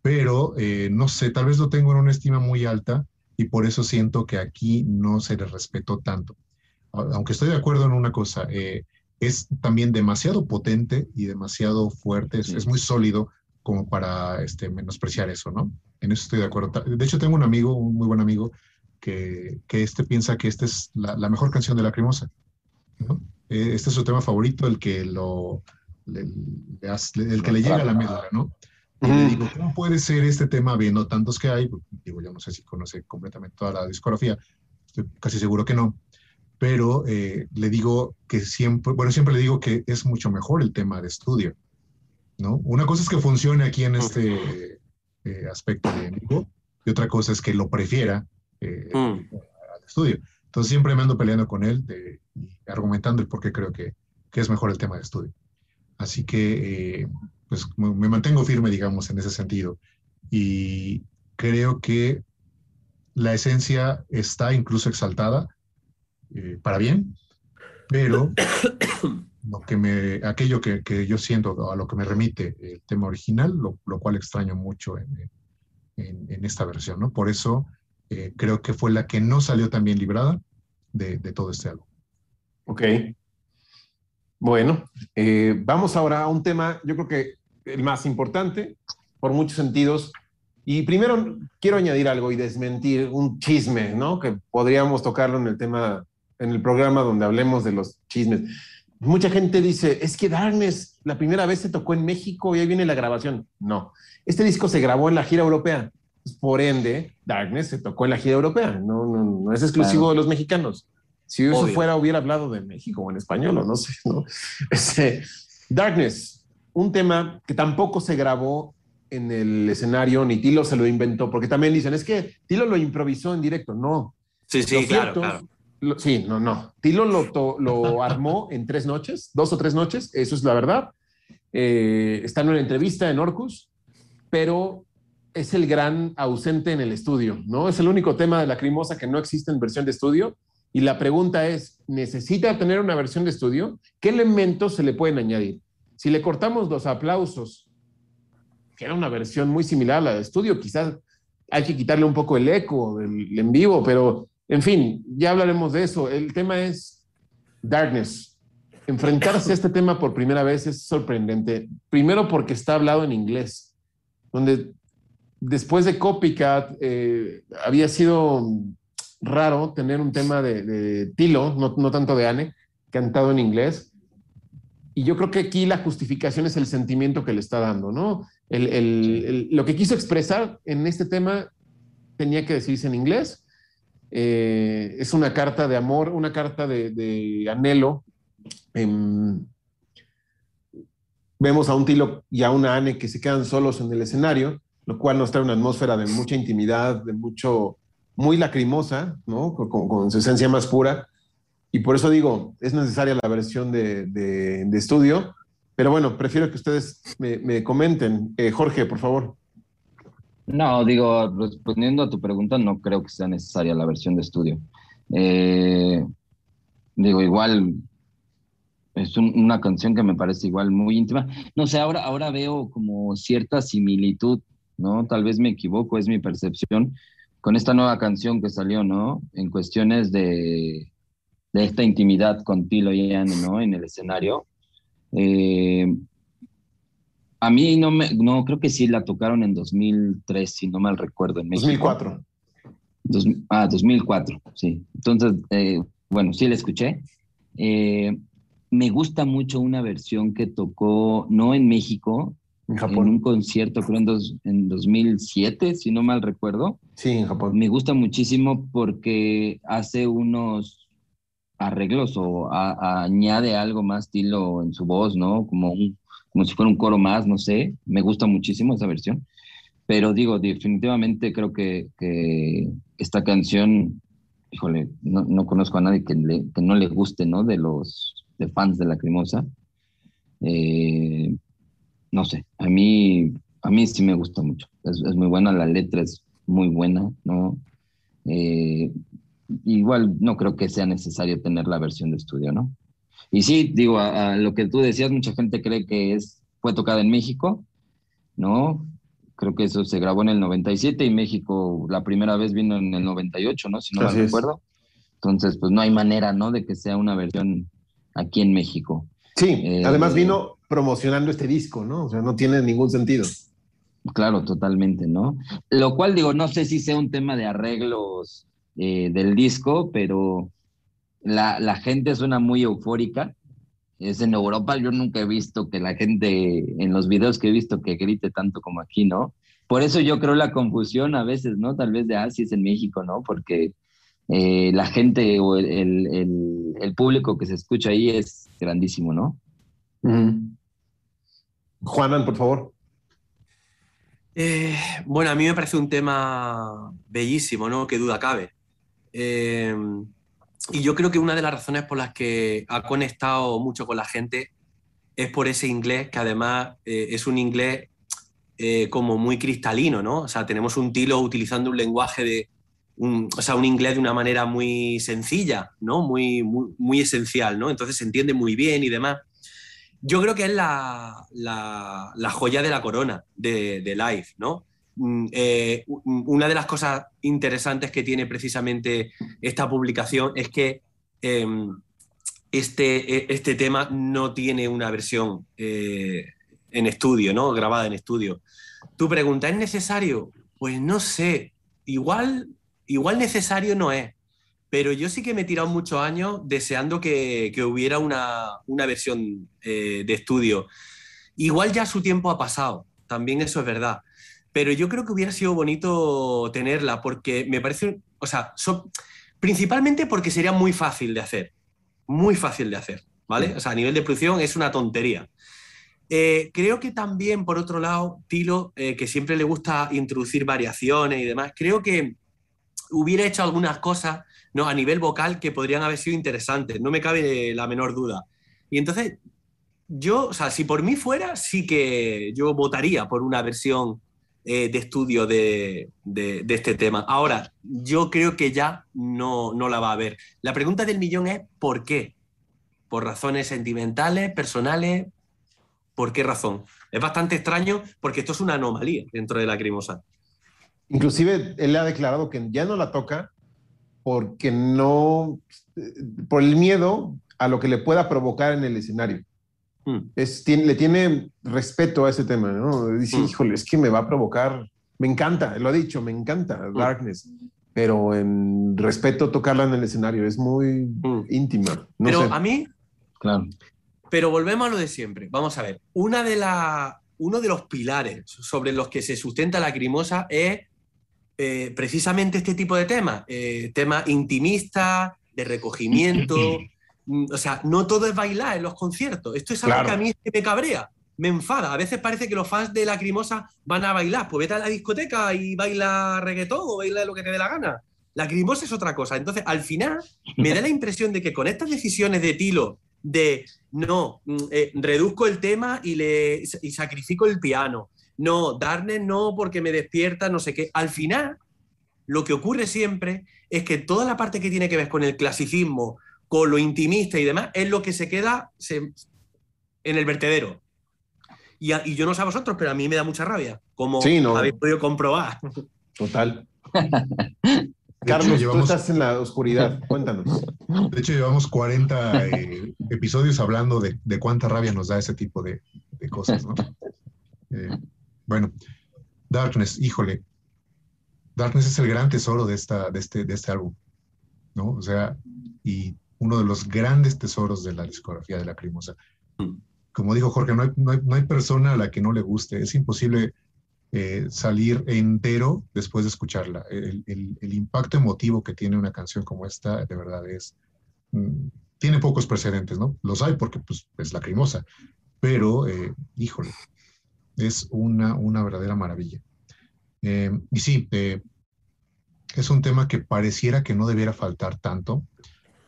B: Pero, eh, no sé, tal vez lo tengo en una estima muy alta y por eso siento que aquí no se le respetó tanto. Aunque estoy de acuerdo en una cosa, eh, es también demasiado potente y demasiado fuerte, es,
D: Sí.
B: es muy sólido como para este, menospreciar eso, ¿no? En eso estoy de acuerdo. De hecho, tengo un amigo, un muy buen amigo, que, que este piensa que esta es la, la mejor canción de Lacrimosa. ¿no? Eh, Este es su tema favorito, el que lo, le- le hace- el que le llega a la médula, ¿no? Y le digo, ¿cómo puede ser este tema viendo tantos que hay? Digo, yo no sé si conoce completamente toda la discografía, estoy casi seguro que no, pero eh, le digo que siempre, bueno, siempre le digo que es mucho mejor el tema de estudio, ¿no? Una cosa es que funcione aquí en este eh, aspecto de vivo, y otra cosa es que lo prefiera eh,
C: Mm.
B: al estudio. Entonces siempre me ando peleando con él, de- y argumentando el por qué creo que, que es mejor el tema de estudio. Así que, eh, pues me me mantengo firme, digamos, en ese sentido. Y creo que la esencia está incluso exaltada eh, para bien, pero lo que me, aquello que, que yo siento, a lo que me remite el tema original, lo, lo cual extraño mucho en, en- en esta versión, ¿no? Por eso eh, creo que fue la que no salió tan bien librada de, de todo este álbum.
A: Ok. Bueno, eh, vamos ahora a un tema, yo creo que el más importante, por muchos sentidos, Y primero quiero añadir algo y desmentir un chisme, ¿no? Que podríamos tocarlo en el tema, en el programa donde hablemos de los chismes. Mucha gente dice, es que Darkness la primera vez se tocó en México y ahí viene la grabación. No, este disco se grabó en la gira europea. Por ende, Darkness se tocó en la gira europea. No, no, no es exclusivo
D: Claro.
A: de los mexicanos. Si eso
C: Obvio.
A: fuera, hubiera hablado de México o en español o no sé. ¿no? Este, Darkness, un tema que tampoco se grabó en el escenario, ni Tilo se lo inventó, porque también dicen, es que Tilo lo improvisó en directo. No,
C: Sí, sí,
A: lo
C: claro,
A: cierto-
C: claro.
A: Lo- sí, no, no. Tilo lo, to- lo armó en tres noches, dos o tres noches, eso es la verdad. Eh, está en una entrevista en Orcus, pero es el gran ausente en el estudio, ¿no? Es el único tema de la Crimosa que no existe en versión de estudio. Y la pregunta es, ¿necesita tener una versión de estudio? ¿Qué elementos se le pueden añadir? Si le cortamos los aplausos, que era una versión muy similar a la de estudio, quizás hay que quitarle un poco el eco del en vivo, pero en fin, ya hablaremos de eso. El tema es Darkness. Enfrentarse a este tema por primera vez es sorprendente. Primero porque está hablado en inglés, donde después de Copycat eh, había sido raro tener un tema de, de Tilo, no, no tanto de Anne, cantado en inglés. Y yo creo que aquí la justificación es el sentimiento que le está dando, ¿no? El- el- el- lo que quiso expresar en este tema tenía que decirse en inglés. Eh, es una carta de amor, una carta de, anhelo. Em, vemos a un Tilo y a una Anne que se quedan solos en el escenario, lo cual nos trae una atmósfera de mucha intimidad, de mucho, muy lacrimosa, ¿no? Con, su esencia más pura. Y por eso digo, es necesaria la versión de, estudio. Pero bueno, prefiero que ustedes me, me comenten. Eh, Jorge, por favor.
D: No, digo, respondiendo a tu pregunta, no creo que sea necesaria la versión de estudio. Eh, digo, igual es un- una canción que me parece igual muy íntima. No sé, ahora, ahora veo como cierta similitud, ¿no? Tal vez me equivoco, es mi percepción, con esta nueva canción que salió, ¿no? En cuestiones de, de esta intimidad con Tilo y Anne, ¿no? En el escenario. Eh, a mí no me, no, creo que sí la tocaron en 2003, si no mal recuerdo, en México.
A: 2004.
D: Dos- ah, 2004, sí. Entonces, eh, bueno, sí la escuché. Eh, me gusta mucho una versión que tocó, no en México,
A: En
D: en
A: Japón.
D: un concierto, creo en, dos- en 2007, si no mal recuerdo.
A: Sí, en Japón.
D: Me gusta muchísimo porque hace unos arreglos o a- a- añade algo más estilo en su voz, ¿no? Como, un, como si fuera un coro más, no sé. Me gusta muchísimo esa versión. Pero digo, definitivamente creo que, que esta canción, híjole, no, no conozco a nadie que, le- que no le guste, ¿no? De los de fans de Lacrimosa. Eh, no sé, a mí, a mí sí me gusta mucho. Es, es muy buena, la letra es muy buena, ¿no? Eh, igual no creo que sea necesario tener la versión de estudio, ¿no? Y sí, digo, a, a lo que tú decías, mucha gente cree que es, fue tocada en México, ¿no? Creo que eso se grabó en el 97 y México la primera vez vino en el 98, ¿no? Si no
A: Así
D: me
A: es.
D: recuerdo. Entonces, pues no hay manera, ¿no? De que sea una versión aquí en México.
A: Sí,
D: Eh,
A: además vino promocionando este disco, ¿no? O sea, no tiene ningún sentido.
D: Claro, totalmente, ¿no? Lo cual digo, no sé si sea un tema de arreglos eh, del disco, pero la, la gente suena muy eufórica. Es en Europa, yo nunca he visto que la gente, en los videos que he visto, que grite tanto como aquí, ¿no? Por eso yo creo la confusión a veces, ¿no? Tal vez de, ah, sí es en México, ¿no? Porque eh, la gente o el, el, el- el público que se escucha ahí es grandísimo, ¿no?
A: Juanan, por favor.
C: Eh, bueno, a mí me parece un tema bellísimo, ¿no? Que duda cabe. Eh, y yo creo que una de las razones por las que ha conectado mucho con la gente es por ese inglés, que además eh, es un inglés eh, como muy cristalino, ¿no? O sea, tenemos un tilo utilizando un lenguaje de, un, o sea, un inglés de una manera muy sencilla, ¿no? Muy, muy, esencial, ¿no? Entonces se entiende muy bien y demás. Yo creo que es la, la- la joya de la corona de, de Live, ¿no? Mm, eh, una de las cosas interesantes que tiene precisamente esta publicación es que em, este, e- este tema no tiene una versión eh, en estudio, ¿no? Grabada en estudio. Tu pregunta, ¿es necesario? Pues no sé, igual, igual necesario no es, pero yo sí que me he tirado muchos años deseando que, que hubiera una, una versión eh, de estudio. Igual ya su tiempo ha pasado, también eso es verdad, pero yo creo que hubiera sido bonito tenerla porque me parece, o sea, so- principalmente porque sería muy fácil de hacer, muy fácil de hacer, ¿vale? O sea, a nivel de producción es una tontería. Eh, creo que también, por otro lado, Tilo, eh, que siempre le gusta introducir variaciones y demás, creo que hubiera hecho algunas cosas ¿no? a nivel vocal que podrían haber sido interesantes, no me cabe la menor duda. Y entonces, yo, o sea, si por mí fuera, sí que yo votaría por una versión eh, de estudio de, de- de este tema. Ahora, yo creo que ya no, no la va a haber. La pregunta del millón es ¿por qué? ¿Por razones sentimentales, personales? ¿Por qué razón? Es bastante extraño porque esto es una anomalía dentro de la crimosa.
A: Inclusive él ha declarado que ya no la toca porque no, eh, por el miedo a lo que le pueda provocar en el escenario.
C: Mm.
A: Es, tiene- le tiene respeto a ese tema, ¿no? Dice,
C: Mm.
A: híjole, es que me va a provocar, me encanta, lo ha dicho, me encanta Darkness, pero en respeto tocarla en el escenario, es muy
C: Mm.
A: íntima. No
C: Pero
A: sé.
C: a mí,
D: Claro.
C: Pero volvemos a lo de siempre. Vamos a ver. Una de la, uno de los pilares sobre los que se sustenta la crimosa es eh, precisamente este tipo de temas. Eh, temas intimistas, de recogimiento. Mm, o sea, no todo es bailar en los conciertos. Esto es algo
A: Claro.
C: que a mí me cabrea. Me enfada. A veces parece que los fans de la crimosa van a bailar. Pues vete a la discoteca y baila reggaetón o baila lo que te dé la gana. La crimosa es otra cosa. Entonces, al final, me da la impresión de que con estas decisiones de Tilo de no, mm, eh, reduzco el tema y, le, y sacrifico el piano. No, Darkness no porque me despierta, no sé qué. Al final, lo que ocurre siempre es que toda la parte que tiene que ver con el clasicismo, con lo intimista y demás, es lo que se queda se- en el vertedero. Y, a- y yo no sé a vosotros, pero a mí me da mucha rabia, como
A: Sí, no.
C: habéis podido comprobar.
A: Total. Carlos,
B: hecho,
A: tú
B: llevamos,
A: estás en la oscuridad, cuéntanos.
B: de hecho, llevamos 40 eh, episodios hablando de, de cuánta rabia nos da ese tipo de, de cosas, ¿no? Eh, bueno, Darkness, híjole. Darkness es el gran tesoro de, esta, de, este, de este álbum, ¿no? O sea, y uno de los grandes tesoros de la discografía de la Crimosa. Como dijo Jorge, no hay, no hay, no hay persona a la que no le guste. Es imposible eh, salir entero después de escucharla. El, el- el impacto emotivo que tiene una canción como esta, de verdad, es... mm, tiene pocos precedentes, ¿no? Los hay porque pues, es lacrimosa, pero, eh, híjole, es una, una verdadera maravilla. Eh, y sí, eh, es un tema que pareciera que no debiera faltar tanto,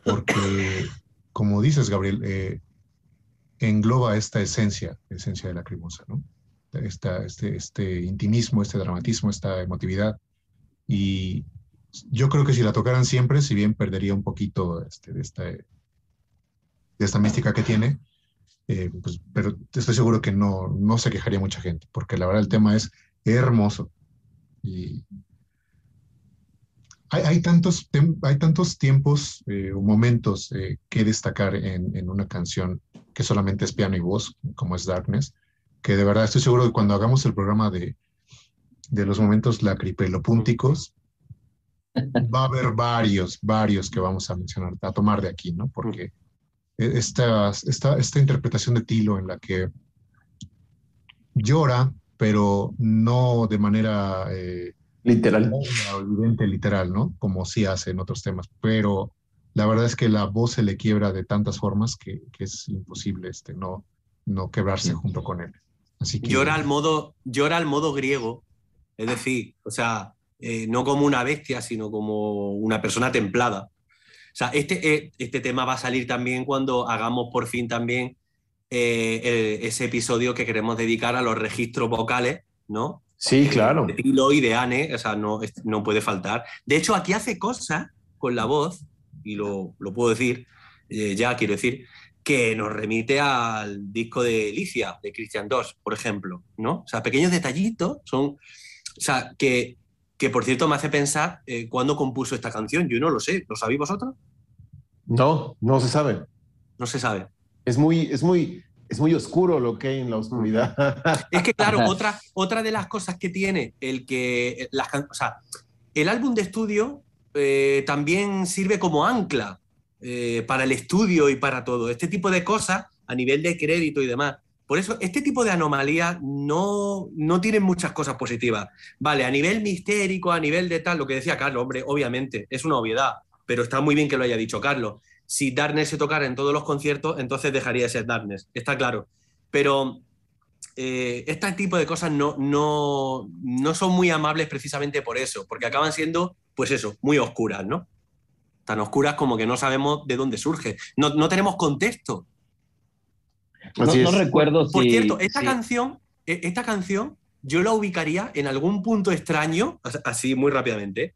B: porque, como dices, Gabriel, eh, engloba esta esencia, esencia de lacrimosa, ¿no? esta, este, este intimismo, este dramatismo, esta emotividad. Y yo creo que si la tocaran siempre, si bien perdería un poquito este, de, esta, de esta mística que tiene, eh, pues, pero estoy seguro que no, no se quejaría mucha gente, porque la verdad el tema es hermoso. Y hay, tantos, hay tantos tiempos eh, o momentos eh, que destacar en, en una canción que solamente es piano y voz, como es Darkness, que de verdad estoy seguro que cuando hagamos el programa de, de los momentos lacripelopúnticos, va a haber varios, varios que vamos a mencionar, a tomar de aquí, ¿no? Porque e- esta, esta, esta interpretación de Tilo en la que llora, pero no de manera eh,
A: Literal.
B: evidente, literal, ¿no? Como sí hace en otros temas, pero la verdad es que la voz se le quiebra de tantas formas que, que es imposible este, no, no quebrarse junto con él. Así que
C: Llora al modo, llora al modo griego, es decir, o sea, eh, no como una bestia, sino como una persona templada. O sea, este, eh, este tema va a salir también cuando hagamos por fin también eh, el- ese episodio que queremos dedicar a los registros vocales, ¿no?
A: Sí, claro.
C: De Tilo y de Anne, o sea, no, no puede faltar. De hecho, aquí hace cosas con la voz, y lo, lo puedo decir, eh, ya quiero decir, que nos remite al disco de Alicia, de Christian Doss, por ejemplo, ¿no? O sea, pequeños detallitos son, o sea, que, que por cierto me hace pensar eh, cuándo compuso esta canción. Yo no lo sé, ¿lo sabéis vosotros?
A: No, no se sabe.
C: No se sabe.
A: Es muy, es muy, es muy oscuro lo que hay en la oscuridad.
C: Es que, claro, otra, otra de las cosas que tiene el que. Las, o sea, el álbum de estudio eh, también sirve como ancla eh, para el estudio y para todo. Este tipo de cosas, a nivel de crédito y demás. Por eso, este tipo de anomalías no, no tienen muchas cosas positivas. Vale, a nivel mistérico, a nivel de tal, lo que decía Carlos, hombre, obviamente, es una obviedad, pero está muy bien que lo haya dicho Carlos. Si Darkness se tocara en todos los conciertos, entonces dejaría de ser Darkness, está claro. Pero eh, este tipo de cosas no, no, no son muy amables precisamente por eso, porque acaban siendo, pues eso, muy oscuras, ¿no? Tan oscuras como que no sabemos de dónde surge. No, no tenemos contexto.
D: No, recuerdo
C: Por
D: si.
C: cierto, esta
D: si-
C: canción, e- esta canción, yo la ubicaría en algún punto extraño, as- así muy rápidamente,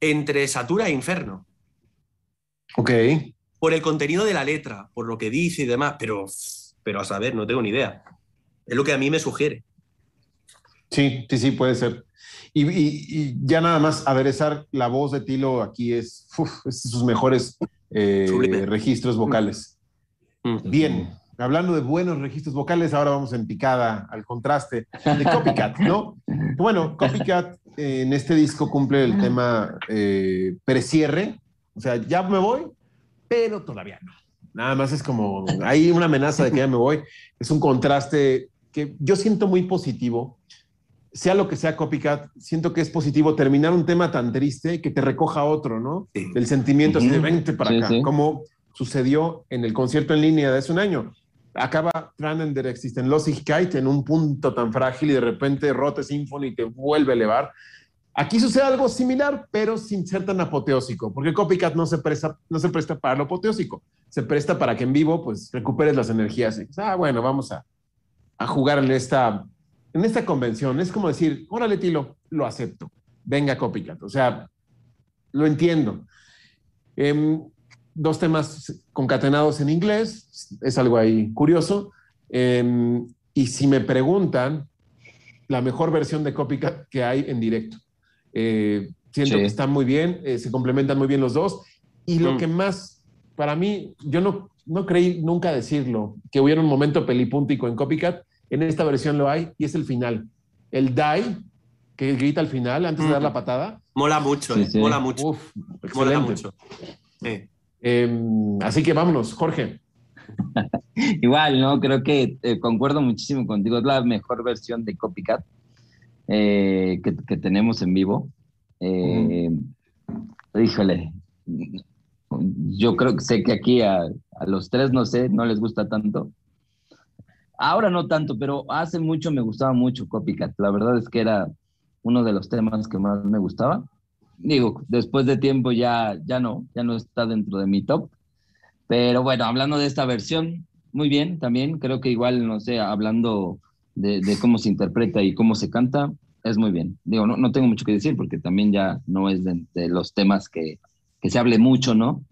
C: entre Satura e Inferno.
A: Ok.
C: Por el contenido de la letra, por lo que dice y demás, pero, pero a saber, no tengo ni idea. Es lo que a mí me sugiere.
A: Sí, sí, sí, puede ser. Y, y- y ya nada más aderezar la voz de Tilo aquí es, uf, es de sus mejores eh, registros vocales.
C: Mm.
A: Bien, hablando de buenos registros vocales, ahora vamos en picada al contraste de Copycat, ¿no? Bueno, Copycat eh, en este disco cumple el tema eh, precierre, o sea, ya me voy, pero todavía no. Nada más es como, hay una amenaza de que ya me voy, es un contraste que yo siento muy positivo. Sea lo que sea Copycat, siento que es positivo terminar un tema tan triste que te recoja otro, ¿no?
C: Sí.
A: Del sentimiento así de vente para
D: Sí,
A: acá,
D: sí.
A: como sucedió en el concierto en línea de hace un año. Acaba Tranen der Existenlosigkeit en un punto tan frágil y de repente Rote Symphony te vuelve a elevar. Aquí sucede algo similar, pero sin ser tan apoteósico, porque Copycat no se presta, no se presta para lo apoteósico, se presta para que en vivo pues recuperes las energías. Ah, bueno, vamos a, a jugar en esta, en esta convención. Es como decir, órale, Tilo, lo acepto. Venga, Copycat. O sea, lo entiendo. Em, dos temas concatenados en inglés, es algo ahí curioso. Em, y si me preguntan, la mejor versión de Copycat que hay en directo. Eh, siento
D: Sí.
A: que están muy bien, eh, se complementan muy bien los dos. Y lo
C: Mm.
A: que más, para mí, yo no, no creí nunca decirlo, que hubiera un momento pelipúntico en Copycat, en esta versión lo hay, y es el final. El die, que grita al final antes de dar
C: Mm.
A: la patada.
C: Mola mucho,
D: Sí,
C: ¿eh?
D: sí.
C: mola mucho.
A: Uf,
C: mola mucho.
A: Em, así que vámonos, Jorge.
D: Igual, ¿no? Creo que eh, concuerdo muchísimo contigo. Es la mejor versión de Copycat eh, que, tenemos en vivo. Eh, Híjole, yo creo que sé que aquí a, a los tres, no sé, no les gusta tanto. Ahora no tanto, pero hace mucho me gustaba mucho Copycat. La verdad es que era uno de los temas que más me gustaba. Digo, después de tiempo ya, ya no, ya no está dentro de mi top. Pero bueno, hablando de esta versión, muy bien también. Creo que igual, no sé, hablando de, de cómo se interpreta y cómo se canta, es muy bien. Digo, no, no tengo mucho que decir porque también ya no es de, de los temas que, que se hable mucho, ¿no?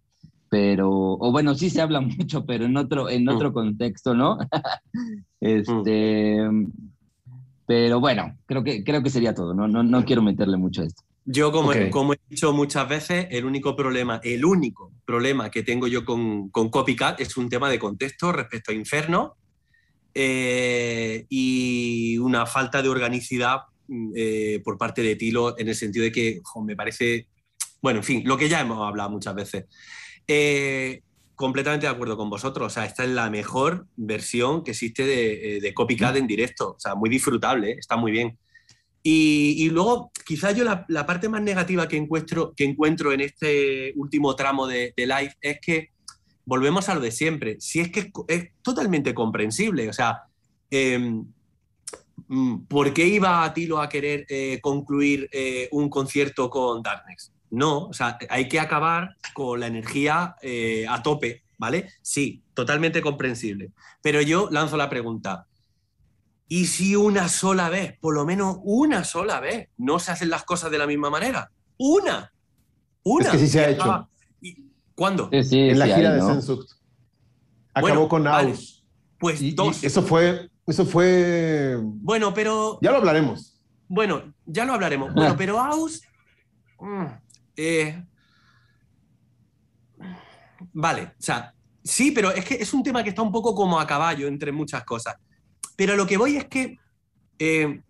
D: Pero, o bueno, sí se habla mucho, pero en otro, en otro contexto, ¿no? este, pero bueno, creo que, creo que sería todo, ¿no? No, no quiero meterle mucho a esto.
C: Yo, como,
A: Ok.
C: como he dicho muchas veces, el único problema, el único problema que tengo yo con, con Copycat es un tema de contexto respecto a Inferno eh, y una falta de organicidad mm, eh, por parte de Tilo en el sentido de que jo, me parece, bueno, en fin, lo que ya hemos hablado muchas veces. Eh, completamente de acuerdo con vosotros, o sea, esta es la mejor versión que existe de, eh, de Copycat en directo, o sea, muy disfrutable, ¿eh? está muy bien. Y, y luego, quizás yo la, la parte más negativa que encuentro, que encuentro en este último tramo de, de live es que volvemos a lo de siempre. Si es que es, totalmente comprensible, o sea, eh, mm, ¿por qué iba Tilo a querer eh, concluir eh, un concierto con Darkness? No, o sea, hay que acabar con la energía eh, a tope, ¿vale? Sí, totalmente comprensible. Pero yo lanzo la pregunta. ¿Y si una sola vez, por lo menos una sola vez, no se hacen las cosas de la misma manera? ¡Una! ¡Una!
A: Es que sí se ha hecho.
C: acaba- ¿Y ¿Cuándo?
D: Sí, sí,
A: en la
D: sí
A: gira
D: hay,
A: de
D: ¿no?
A: Sensuct. Acabó
C: Bueno,
A: con
C: vale.
A: Aus.
C: Pues
A: Y- y
C: dos.
A: eso fue, eso fue.
C: Bueno, pero
A: Ya lo hablaremos.
C: Bueno, ya lo hablaremos. Bueno, pero Aus. mm, eh, vale, o sea, Sí, pero es que es un tema que está un poco como a caballo entre muchas cosas. Pero lo que voy es que eh,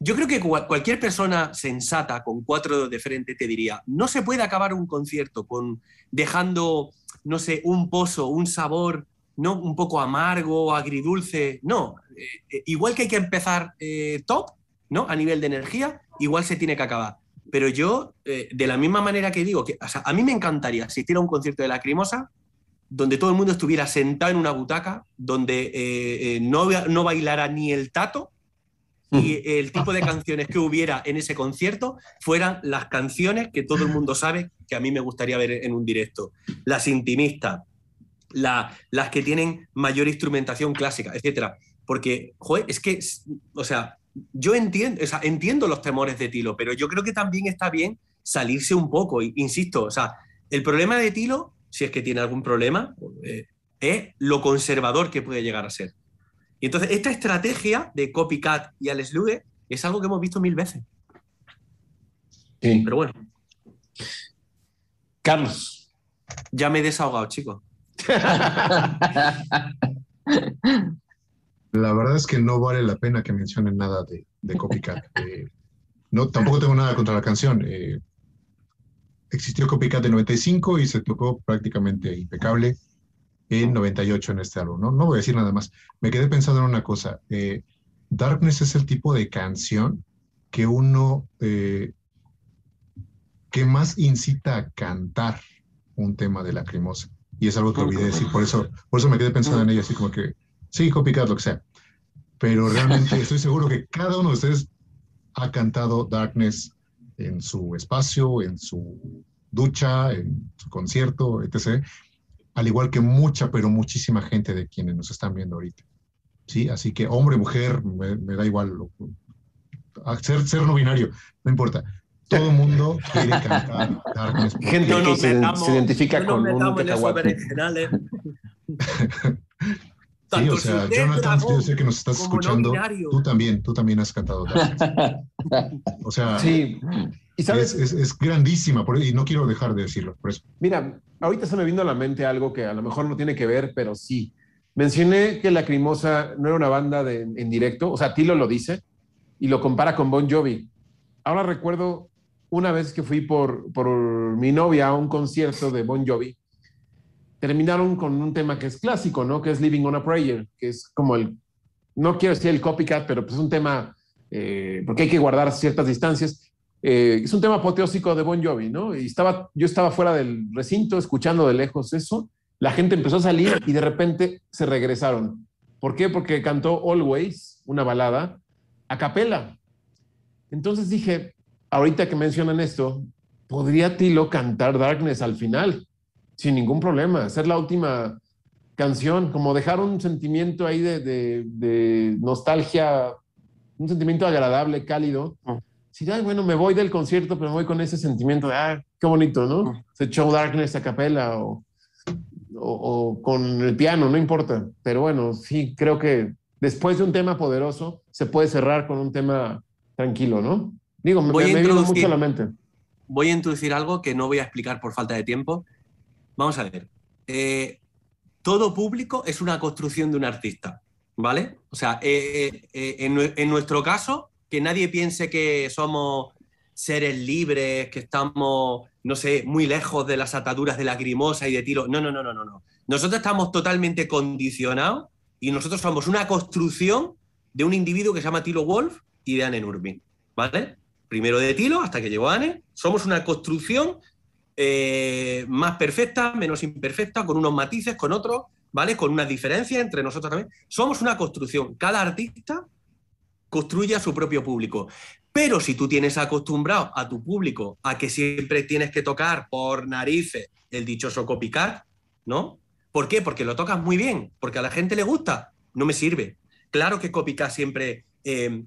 C: yo creo que cual- cualquier persona sensata con cuatro de frente te diría, no se puede acabar un concierto con dejando, no sé, un pozo, un sabor, no un poco amargo, agridulce. No, eh, eh, igual que hay que empezar eh, top, ¿no? A nivel de energía, igual se tiene que acabar. Pero yo, de la misma manera que digo, que, a mí me encantaría asistir a un concierto de Lacrimosa donde todo el mundo estuviera sentado en una butaca, donde no, no bailara ni el tato, y el tipo de canciones que hubiera en ese concierto fueran las canciones que todo el mundo sabe que a mí me gustaría ver en un directo. Las intimistas, la- las que tienen mayor instrumentación clásica, etcétera. Porque, joder, es que, o sea, yo entiendo, o sea, entiendo los temores de Tilo, pero yo creo que también está bien salirse un poco, insisto, o sea, el problema de Tilo, si es que tiene algún problema, eh, es lo conservador que puede llegar a ser. Y entonces, esta estrategia de Copycat y Alex Luge es algo que hemos visto mil veces.
A: Sí.
C: Pero bueno,
A: Carlos.
C: ya me he desahogado, chicos.
B: La verdad es que no vale la pena que mencionen nada de, de Copycat. Eh, no, tampoco tengo nada contra la canción. Eh, existió Copycat de 95 y se tocó prácticamente impecable en 98 en este álbum. No, no voy a decir nada más. Me quedé pensando en una cosa. Eh, Darkness es el tipo de canción que uno, eh, que más incita a cantar un tema de Lacrimosa. Y es algo que olvidé decir, por eso, por eso me quedé pensando en ella, así como que, sí, copycat, lo que sea. Pero realmente estoy seguro que cada uno de ustedes ha cantado Darkness en su espacio, en su ducha, en su concierto, etc. Al igual que mucha, pero muchísima gente de quienes nos están viendo ahorita. ¿Sí? Así que hombre, mujer, me, me da igual. lo- ser, ser no binario, no importa. Todo el mundo quiere cantar Darkness.
A: Gente
C: No
A: que se,
C: metamos-
A: se identifica
C: no
A: con un cacahuate.
C: berenjenales.
B: Sí, o sea, Jonathan, yo sé que nos estás
C: no
B: escuchando.
C: binario.
B: Tú también, tú también has cantado Darkness. O sea,
A: Sí. Y sabes,
B: es, es- es grandísima por- y no quiero dejar de decirlo. Por eso.
A: Mira, ahorita se me vino a la mente algo que a lo mejor no tiene que ver, pero sí. Mencioné que Lacrimosa no era una banda de, en directo, o sea, Tilo lo dice y lo compara con Bon Jovi. Ahora recuerdo una vez que fui por, por mi novia a un concierto de Bon Jovi, terminaron con un tema que es clásico, ¿no? Que es Living on a Prayer, que es como el, no quiero decir el copycat, pero pues es un tema, eh, porque hay que guardar ciertas distancias. Eh, es un tema apoteósico de Bon Jovi, ¿no? Y estaba, yo estaba fuera del recinto escuchando de lejos eso, la gente empezó a salir y de repente se regresaron. ¿Por qué? Porque cantó Always, una balada, a capela. Entonces dije, ahorita que mencionan esto, ¿podría Tilo cantar Darkness al final? Sin ningún problema, hacer la última canción, como dejar un sentimiento ahí de, nostalgia, un sentimiento agradable, cálido. Si, ay, bueno, me voy del concierto, pero me voy con ese sentimiento de, ah, qué bonito, ¿no? Se echó Darkness a capela o, o, o con el piano, no importa. Pero bueno, sí, creo que después de un tema poderoso, se puede cerrar con un tema tranquilo, ¿no? Digo, me,
C: Voy a
A: me vino mucho a la mente.
C: voy a introducir algo que no voy a explicar por falta de tiempo. Vamos a ver. Eh, todo público es una construcción de un artista, ¿vale? O sea, eh, eh, eh, en, en nuestro caso, que nadie piense que somos seres libres, que estamos, no sé, muy lejos de las ataduras de lacrimosa y de tiro. No, no, no, no, no, no. Nosotros estamos totalmente condicionados y nosotros somos una construcción de un individuo que se llama Tilo Wolf y de Anne Nurbin, ¿vale? Primero de Tilo hasta que llegó Anne. Somos una construcción eh, más perfecta, menos imperfecta, con unos matices, con otros, ¿vale? Con unas diferencias entre nosotros también. Somos una construcción. Cada artista construye a su propio público. Pero si tú tienes acostumbrado a tu público a que siempre tienes que tocar por narices el dichoso copycat, ¿no? ¿Por qué? Porque lo tocas muy bien, porque a la gente le gusta. No me sirve. Claro que copycat siempre eh,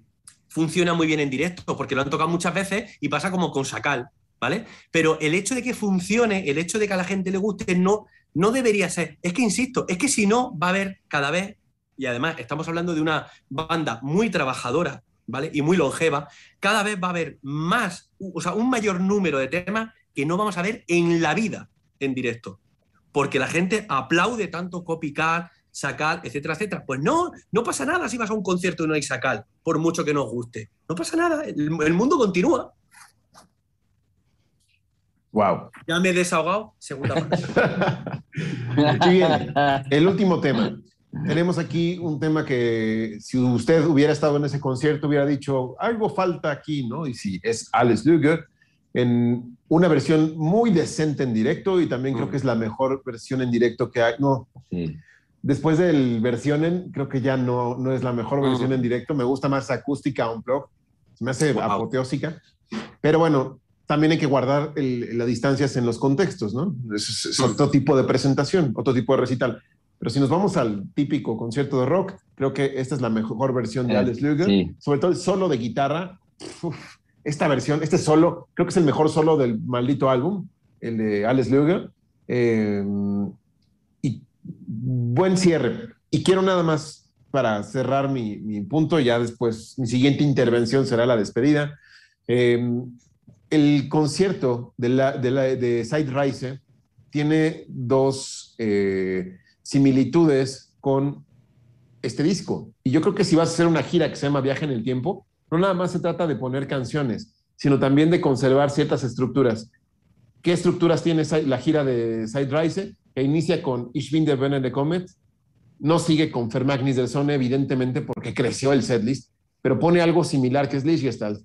C: funciona muy bien en directo, porque lo han tocado muchas veces y pasa como con Sacal, ¿vale? Pero el hecho de que funcione, el hecho de que a la gente le guste, no, no debería ser. Es que, insisto, es que si no, va a haber cada vez, y además estamos hablando de una banda muy trabajadora, ¿vale? Y muy longeva, cada vez va a haber más, o sea, un mayor número de temas que no vamos a ver en la vida en directo. porque la gente aplaude tanto copycat, sacal, etcétera, etcétera. Pues no, no pasa nada si vas a un concierto y no hay sacal, por mucho que nos guste. No pasa nada, el, el mundo continúa.
A: Wow.
C: Ya me he desahogado, segunda parte.
A: Aquí viene el último tema. Tenemos aquí un tema que si usted hubiera estado en ese concierto hubiera dicho, algo falta aquí, ¿no? Y sí, es Alice Luger en una versión muy decente en directo y también creo que es la mejor versión en directo que hay. No,
D: Sí.
A: después del versión en, creo que ya no, no es la mejor versión en directo. Me gusta más acústica un blog. Se me hace
C: Wow.
A: apoteósica. Pero bueno, también hay que guardar el- las distancias en los contextos, ¿no? Es, es- es otro tipo de presentación, otro tipo de recital. Pero si nos vamos al típico concierto de rock, creo que esta es la mejor versión de
D: Eh,
A: Alex Luger.
D: sí.
A: Sobre todo el solo de guitarra. Uf, esta versión, este solo, creo que es el mejor solo del maldito álbum, el de Alex Luger. Eh, y buen cierre. Y quiero nada más para cerrar mi, mi punto, ya después mi siguiente intervención será la despedida. Eh, el concierto de, la, de, la, de Side Rise tiene dos eh, similitudes con este disco. Y yo creo que si vas a hacer una gira que se llama Viaje en el Tiempo, no nada más se trata de poner canciones, sino también de conservar ciertas estructuras. ¿Qué estructuras tiene la gira de Side Rise? Que inicia con Ich bin der Bene de Comet, no sigue con Fermagnis del evidentemente, porque creció el setlist, pero pone algo similar que es Lichtgestalt.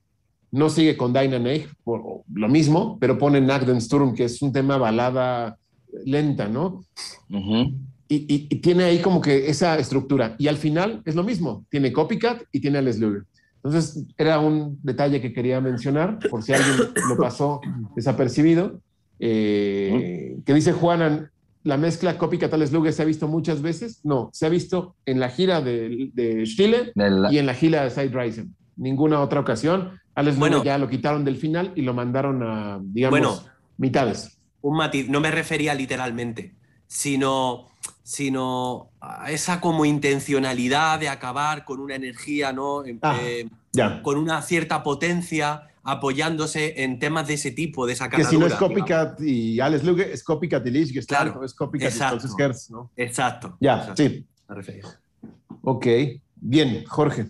A: No sigue con Dynamite, lo mismo, pero pone Nachtensturm, que es un tema balada lenta, ¿no?
D: Ujú.
A: Y, y- y tiene ahí como que esa estructura. Y al final es lo mismo, tiene Copycat y tiene Alex Luger. Entonces era un detalle que quería mencionar, por si alguien lo pasó desapercibido, eh, que dice Juanan, la mezcla Copycat Alex Luger se ha visto muchas veces. No, se ha visto en la gira de, de
D: la-
A: y en la gira de Side Rising. Ninguna otra ocasión. Alex
C: Bueno.
A: Luger ya lo quitaron del final y lo mandaron a, digamos,
C: Bueno.
A: mitades.
C: un matiz, no me refería literalmente, sino, sino a esa como intencionalidad de acabar con una energía, ¿no? En-
A: Ah.
C: eh,
A: Ya.
C: con una cierta potencia, apoyándose en temas de ese tipo, de esa
A: Que si no es
C: catadura,
A: Copycat y Alex Luger, es Copycat y Lich Gestalt,
C: Claro,
A: o es Copycat
C: exacto.
A: y Stolz Herz, ¿no?
C: digamos. Exacto.
A: Ya,
C: exacto,
A: sí.
C: me refería.
A: Ok. Bien, Jorge.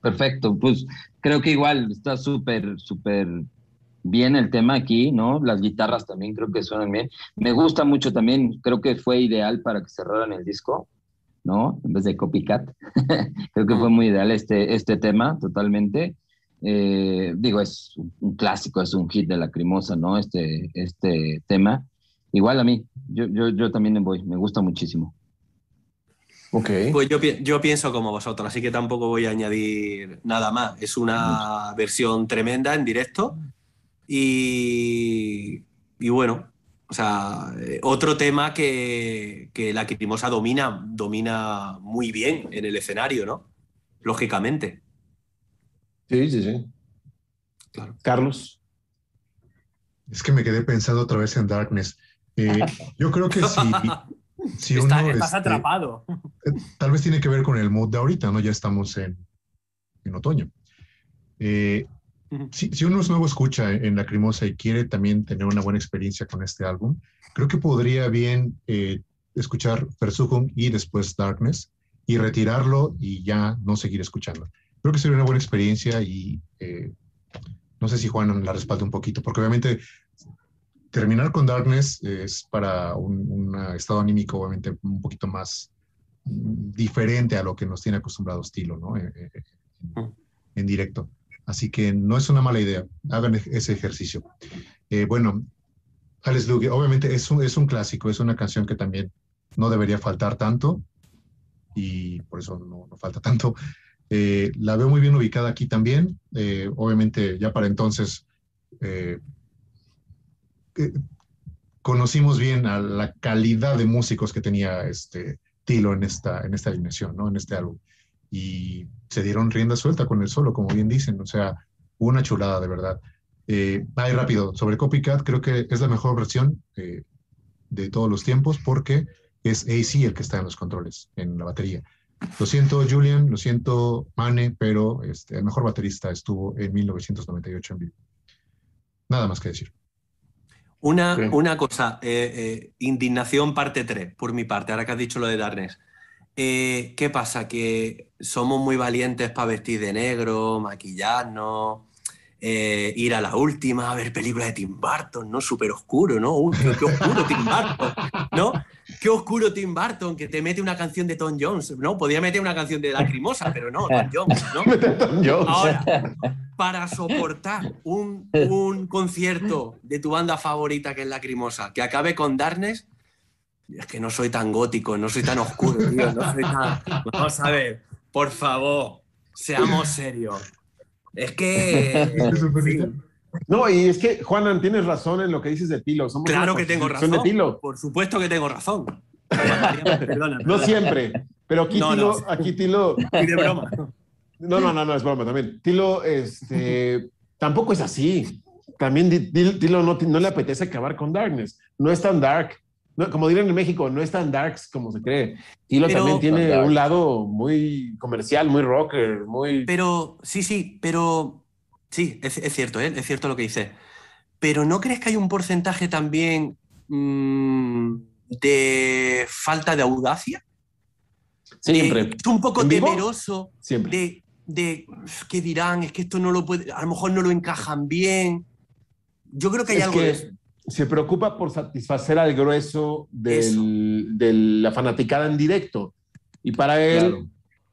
D: Perfecto, pues creo que igual está súper, súper bien el tema aquí, ¿no? Las guitarras también creo que suenan bien. Me gusta mucho también, creo que fue ideal para que cerraran el disco, ¿no? En vez de copycat. creo que fue muy ideal este, este tema, totalmente. Eh, digo, es un- clásico, es un hit de Lacrimosa, ¿no? Este, este tema. Igual a mí, yo, yo, yo también me voy, me gusta muchísimo.
A: Ok.
C: Pues yo, yo pienso como vosotros, así que tampoco voy a añadir nada más. Es una versión tremenda en directo y, y bueno, o sea, eh, otro tema que, que la Crimosa domina, domina muy bien en el escenario, ¿no? Lógicamente.
A: Sí, sí, sí.
C: Claro.
A: Carlos.
B: Es que me quedé pensando otra vez en Darkness. Eh, yo creo que si, si uno,
E: Está- estás
B: este,
E: atrapado.
B: tal vez tiene que ver con el mood de ahorita, ¿no? Ya estamos en, en otoño. Eh, Si, si uno es nuevo escucha en Lacrimosa y quiere también tener una buena experiencia con este álbum, creo que podría bien eh, escuchar Versuchung y después Darkness y retirarlo y ya no seguir escuchando. Creo que sería una buena experiencia y eh, no sé si Juan la respalda un poquito, porque obviamente terminar con Darkness es para un, un estado anímico obviamente un poquito más mm, diferente a lo que nos tiene acostumbrado estilo, ¿no? Eh, eh, en, en directo. Así que no es una mala idea. Hagan e- ese ejercicio. Eh, bueno, Alex Lugue, obviamente es un, es un clásico, es una canción que también no debería faltar tanto y por eso no, falta tanto. Eh, la veo muy bien ubicada aquí también. Eh, obviamente ya para entonces conocimos bien a la calidad de músicos que tenía este Tilo en esta, en esta alineación, ¿no? En este álbum. Y se dieron rienda suelta con el solo, como bien dicen. O sea, una chulada, de verdad. Eh, ay, rápido, sobre Copycat, creo que es la mejor versión eh, de todos los tiempos porque es AC el que está en los controles, en la batería. Lo siento, Julian, lo siento, Mane, pero este, el mejor baterista estuvo en 1998 en vivo. Nada más que decir.
C: Una,
A: Sí.
C: una cosa, eh, eh, indignación parte 3, por mi parte, ahora que has dicho lo de Darkness. Eh, ¿Qué pasa? Que somos muy valientes para vestir de negro, maquillarnos, eh, ir a la última, a ver películas de Tim Burton, ¿no? Súper oscuro, ¿no? Uy, qué, oscuro Tim Burton, ¿no? Qué oscuro Tim Burton, que te mete una canción de Tom Jones, ¿no? Podía meter una canción de Lacrimosa, pero no, Tom Jones, ¿no? Ahora, para soportar un, un concierto de tu banda favorita que es Lacrimosa, que acabe con Darkness, es que no soy tan gótico, no soy tan oscuro, tío, no soy tan... Vamos a ver, por favor, seamos serios. Es que... fin,
A: No, y es que, Juanan, tienes razón en lo que dices de Tilo. Somos
C: claro que tengo razón.
A: de Tilo.
C: Por supuesto que tengo razón. Perdona,
A: No siempre, pero aquí
C: No,
A: Tilo,
C: no.
A: aquí Tilo,
C: Y de broma.
A: no, no, no, no, es broma también. Tilo, este, tampoco es así. También Tilo no, no le apetece acabar con Darkness. No es tan dark. No, como dirían en México, no es tan darks como se cree. Tilo
C: Pero-
A: también tiene un lado muy comercial, muy rocker, muy...
C: Pero, sí, sí, pero. Sí, es, es cierto, ¿eh? es cierto lo que dice. Pero ¿no crees que hay un porcentaje también mm, de falta de audacia?
A: Siempre,
C: De- es un poco temeroso
A: siempre.
C: de, de ¿qué dirán? Es que esto no lo puede, a lo mejor no lo encajan bien. Yo creo que hay
A: Es
C: algo
A: que
C: de eso.
A: Se preocupa por satisfacer al grueso del- de la fanaticada en directo. Y para él,
D: Claro.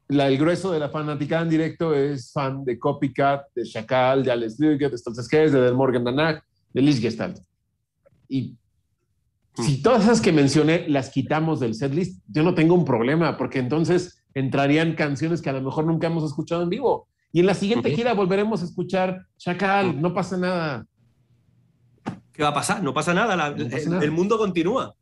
A: la- el grueso de la fanaticada en directo es fan de Copycat, de Chacal, de Alex Luger, de Stolz de Del Morgan Danach, de Lichgestalt. Y si todas esas que mencioné las quitamos del setlist, yo no tengo un problema, porque entonces entrarían canciones que a lo mejor nunca hemos escuchado en vivo. Y en la siguiente
C: Ujú.
A: gira volveremos a escuchar Chacal, no pasa nada.
C: ¿Qué va a pasar? No pasa nada, la-
A: No pasa
C: el,
A: nada.
C: el mundo continúa.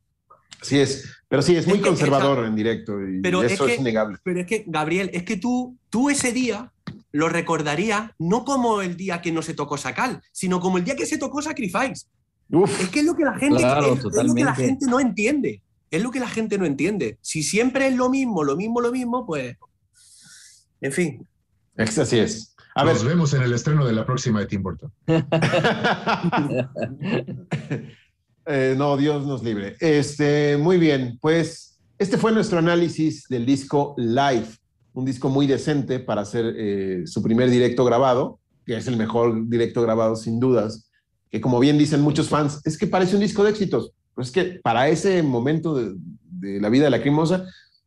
A: Sí es, pero sí, es muy
C: Es
A: conservador en directo y
C: Pero es
A: eso es,
C: que-
A: innegable.
C: Pero es que, Gabriel, es que tú, tú ese día lo recordarías no como el día que no se tocó Sacal, sino como el día que se tocó Sacrifice.
A: Uf,
C: Es que es lo que la gente,
D: Claro,
C: es- es lo que la gente no entiende. Es lo que la gente no entiende. Si siempre es lo mismo, lo mismo, lo mismo, pues. En fin.
A: es- así es. A ver,
B: Nos vemos en el estreno de la próxima de Tim Burton.
A: Eh, no, Dios nos libre. Este, muy bien, pues este fue nuestro análisis del disco Live, un disco muy decente para hacer eh, su primer directo grabado, que es el mejor directo grabado sin dudas, que como bien dicen muchos fans, es que parece un disco de éxitos. Pues es que para ese momento de, de la vida de la Crimosa,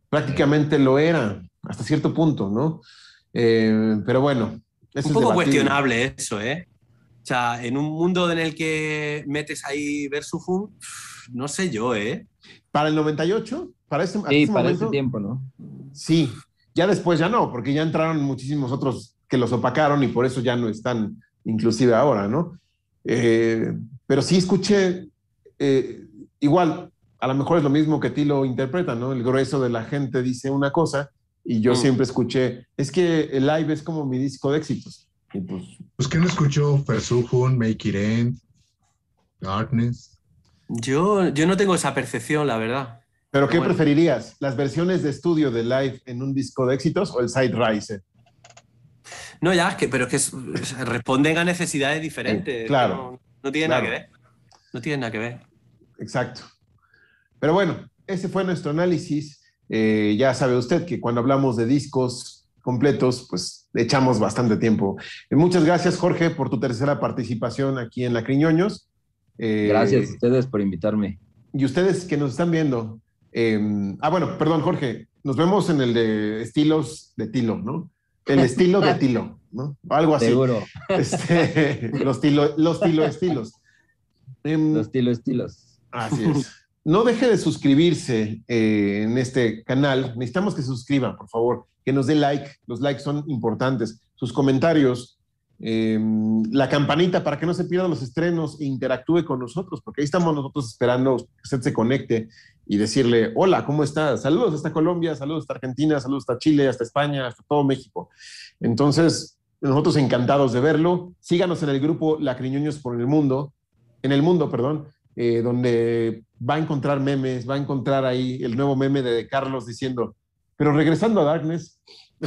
A: prácticamente lo era, hasta cierto punto, ¿no? Eh, pero bueno. Eso
C: Un poco cuestionable eso, ¿eh? O sea, en un mundo en el que metes ahí Versufum, no sé yo, ¿eh?
A: Para el 98, para ese,
D: Sí,
A: ese
D: para
A: momento,
D: ese tiempo, ¿no?
A: Sí, ya después ya no, porque ya entraron muchísimos otros que los opacaron y por eso ya no están, inclusive ahora, ¿no? Eh, pero sí escuché, eh, igual, a lo mejor es lo mismo que ti lo interpreta, ¿no? El grueso de la gente dice una cosa y yo
C: Mm.
A: siempre escuché, es que el live es como mi disco de éxitos. Y pues,
B: Pues no escuchó Versuchung, Make It End, Darkness.
C: Yo, yo no tengo esa percepción, la verdad.
A: ¿Pero qué
C: Bueno.
A: preferirías? ¿Las versiones de estudio de live en un disco de éxitos o el side rise?
C: No, ya, es que, pero es que es- es- responden a necesidades diferentes.
A: Eh, claro.
C: No, no tiene
A: Claro.
C: nada que ver. No tiene nada que ver.
A: Exacto. Pero bueno, ese fue nuestro análisis. Eh, ya sabe usted que cuando hablamos de discos completos, pues echamos bastante tiempo. Eh, muchas gracias, Jorge, por tu tercera participación aquí en La Criñoños. Eh,
D: Gracias a ustedes por invitarme.
A: Y ustedes que nos están viendo. eh, ah, bueno, perdón, Jorge. Nos vemos en el de estilos de Tilo, ¿no? El estilo de Tilo, ¿no? Algo así.
D: Seguro.
A: Este, los tilo, los tilo estilos. Em,
D: Los estilos, estilos.
A: Así es. No deje de suscribirse eh, en este canal. Necesitamos que se suscriba, por favor, que nos dé like. Los likes son importantes. Sus comentarios, eh, la campanita para que no se pierdan los estrenos e interactúe con nosotros, porque ahí estamos nosotros esperando que usted se conecte y decirle, hola, ¿cómo estás? Saludos hasta Colombia, saludos hasta Argentina, saludos hasta Chile, hasta España, hasta todo México. Entonces, nosotros encantados de verlo. Síganos en el grupo Lacriñoños por el Mundo, en el mundo, perdón, eh, donde va a encontrar memes, va a encontrar ahí el nuevo meme de Carlos diciendo, pero regresando a Darkness,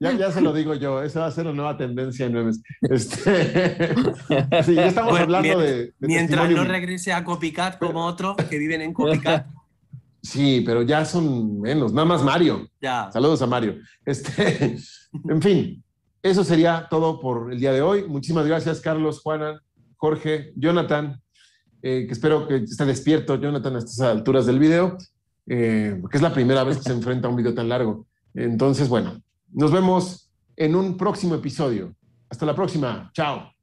A: ya, ya se lo digo yo, esa va a ser la nueva tendencia en memes. Este, sí, ya estamos
C: Bueno,
A: hablando
C: mien-
A: de, de
C: Mientras no regrese a Copycat como otros que viven en Copycat,
A: Sí, pero ya son menos, nada más Mario.
C: ya.
A: Saludos a Mario. Este, en fin, eso sería todo por el día de hoy. Muchísimas gracias, Carlos, Juana, Jorge, Jonathan, eh, que espero que esté despierto, Jonathan, a estas alturas del video, eh, porque es la primera vez que se enfrenta a un video tan largo. Entonces, bueno, nos vemos en un próximo episodio. Hasta la próxima. Chao.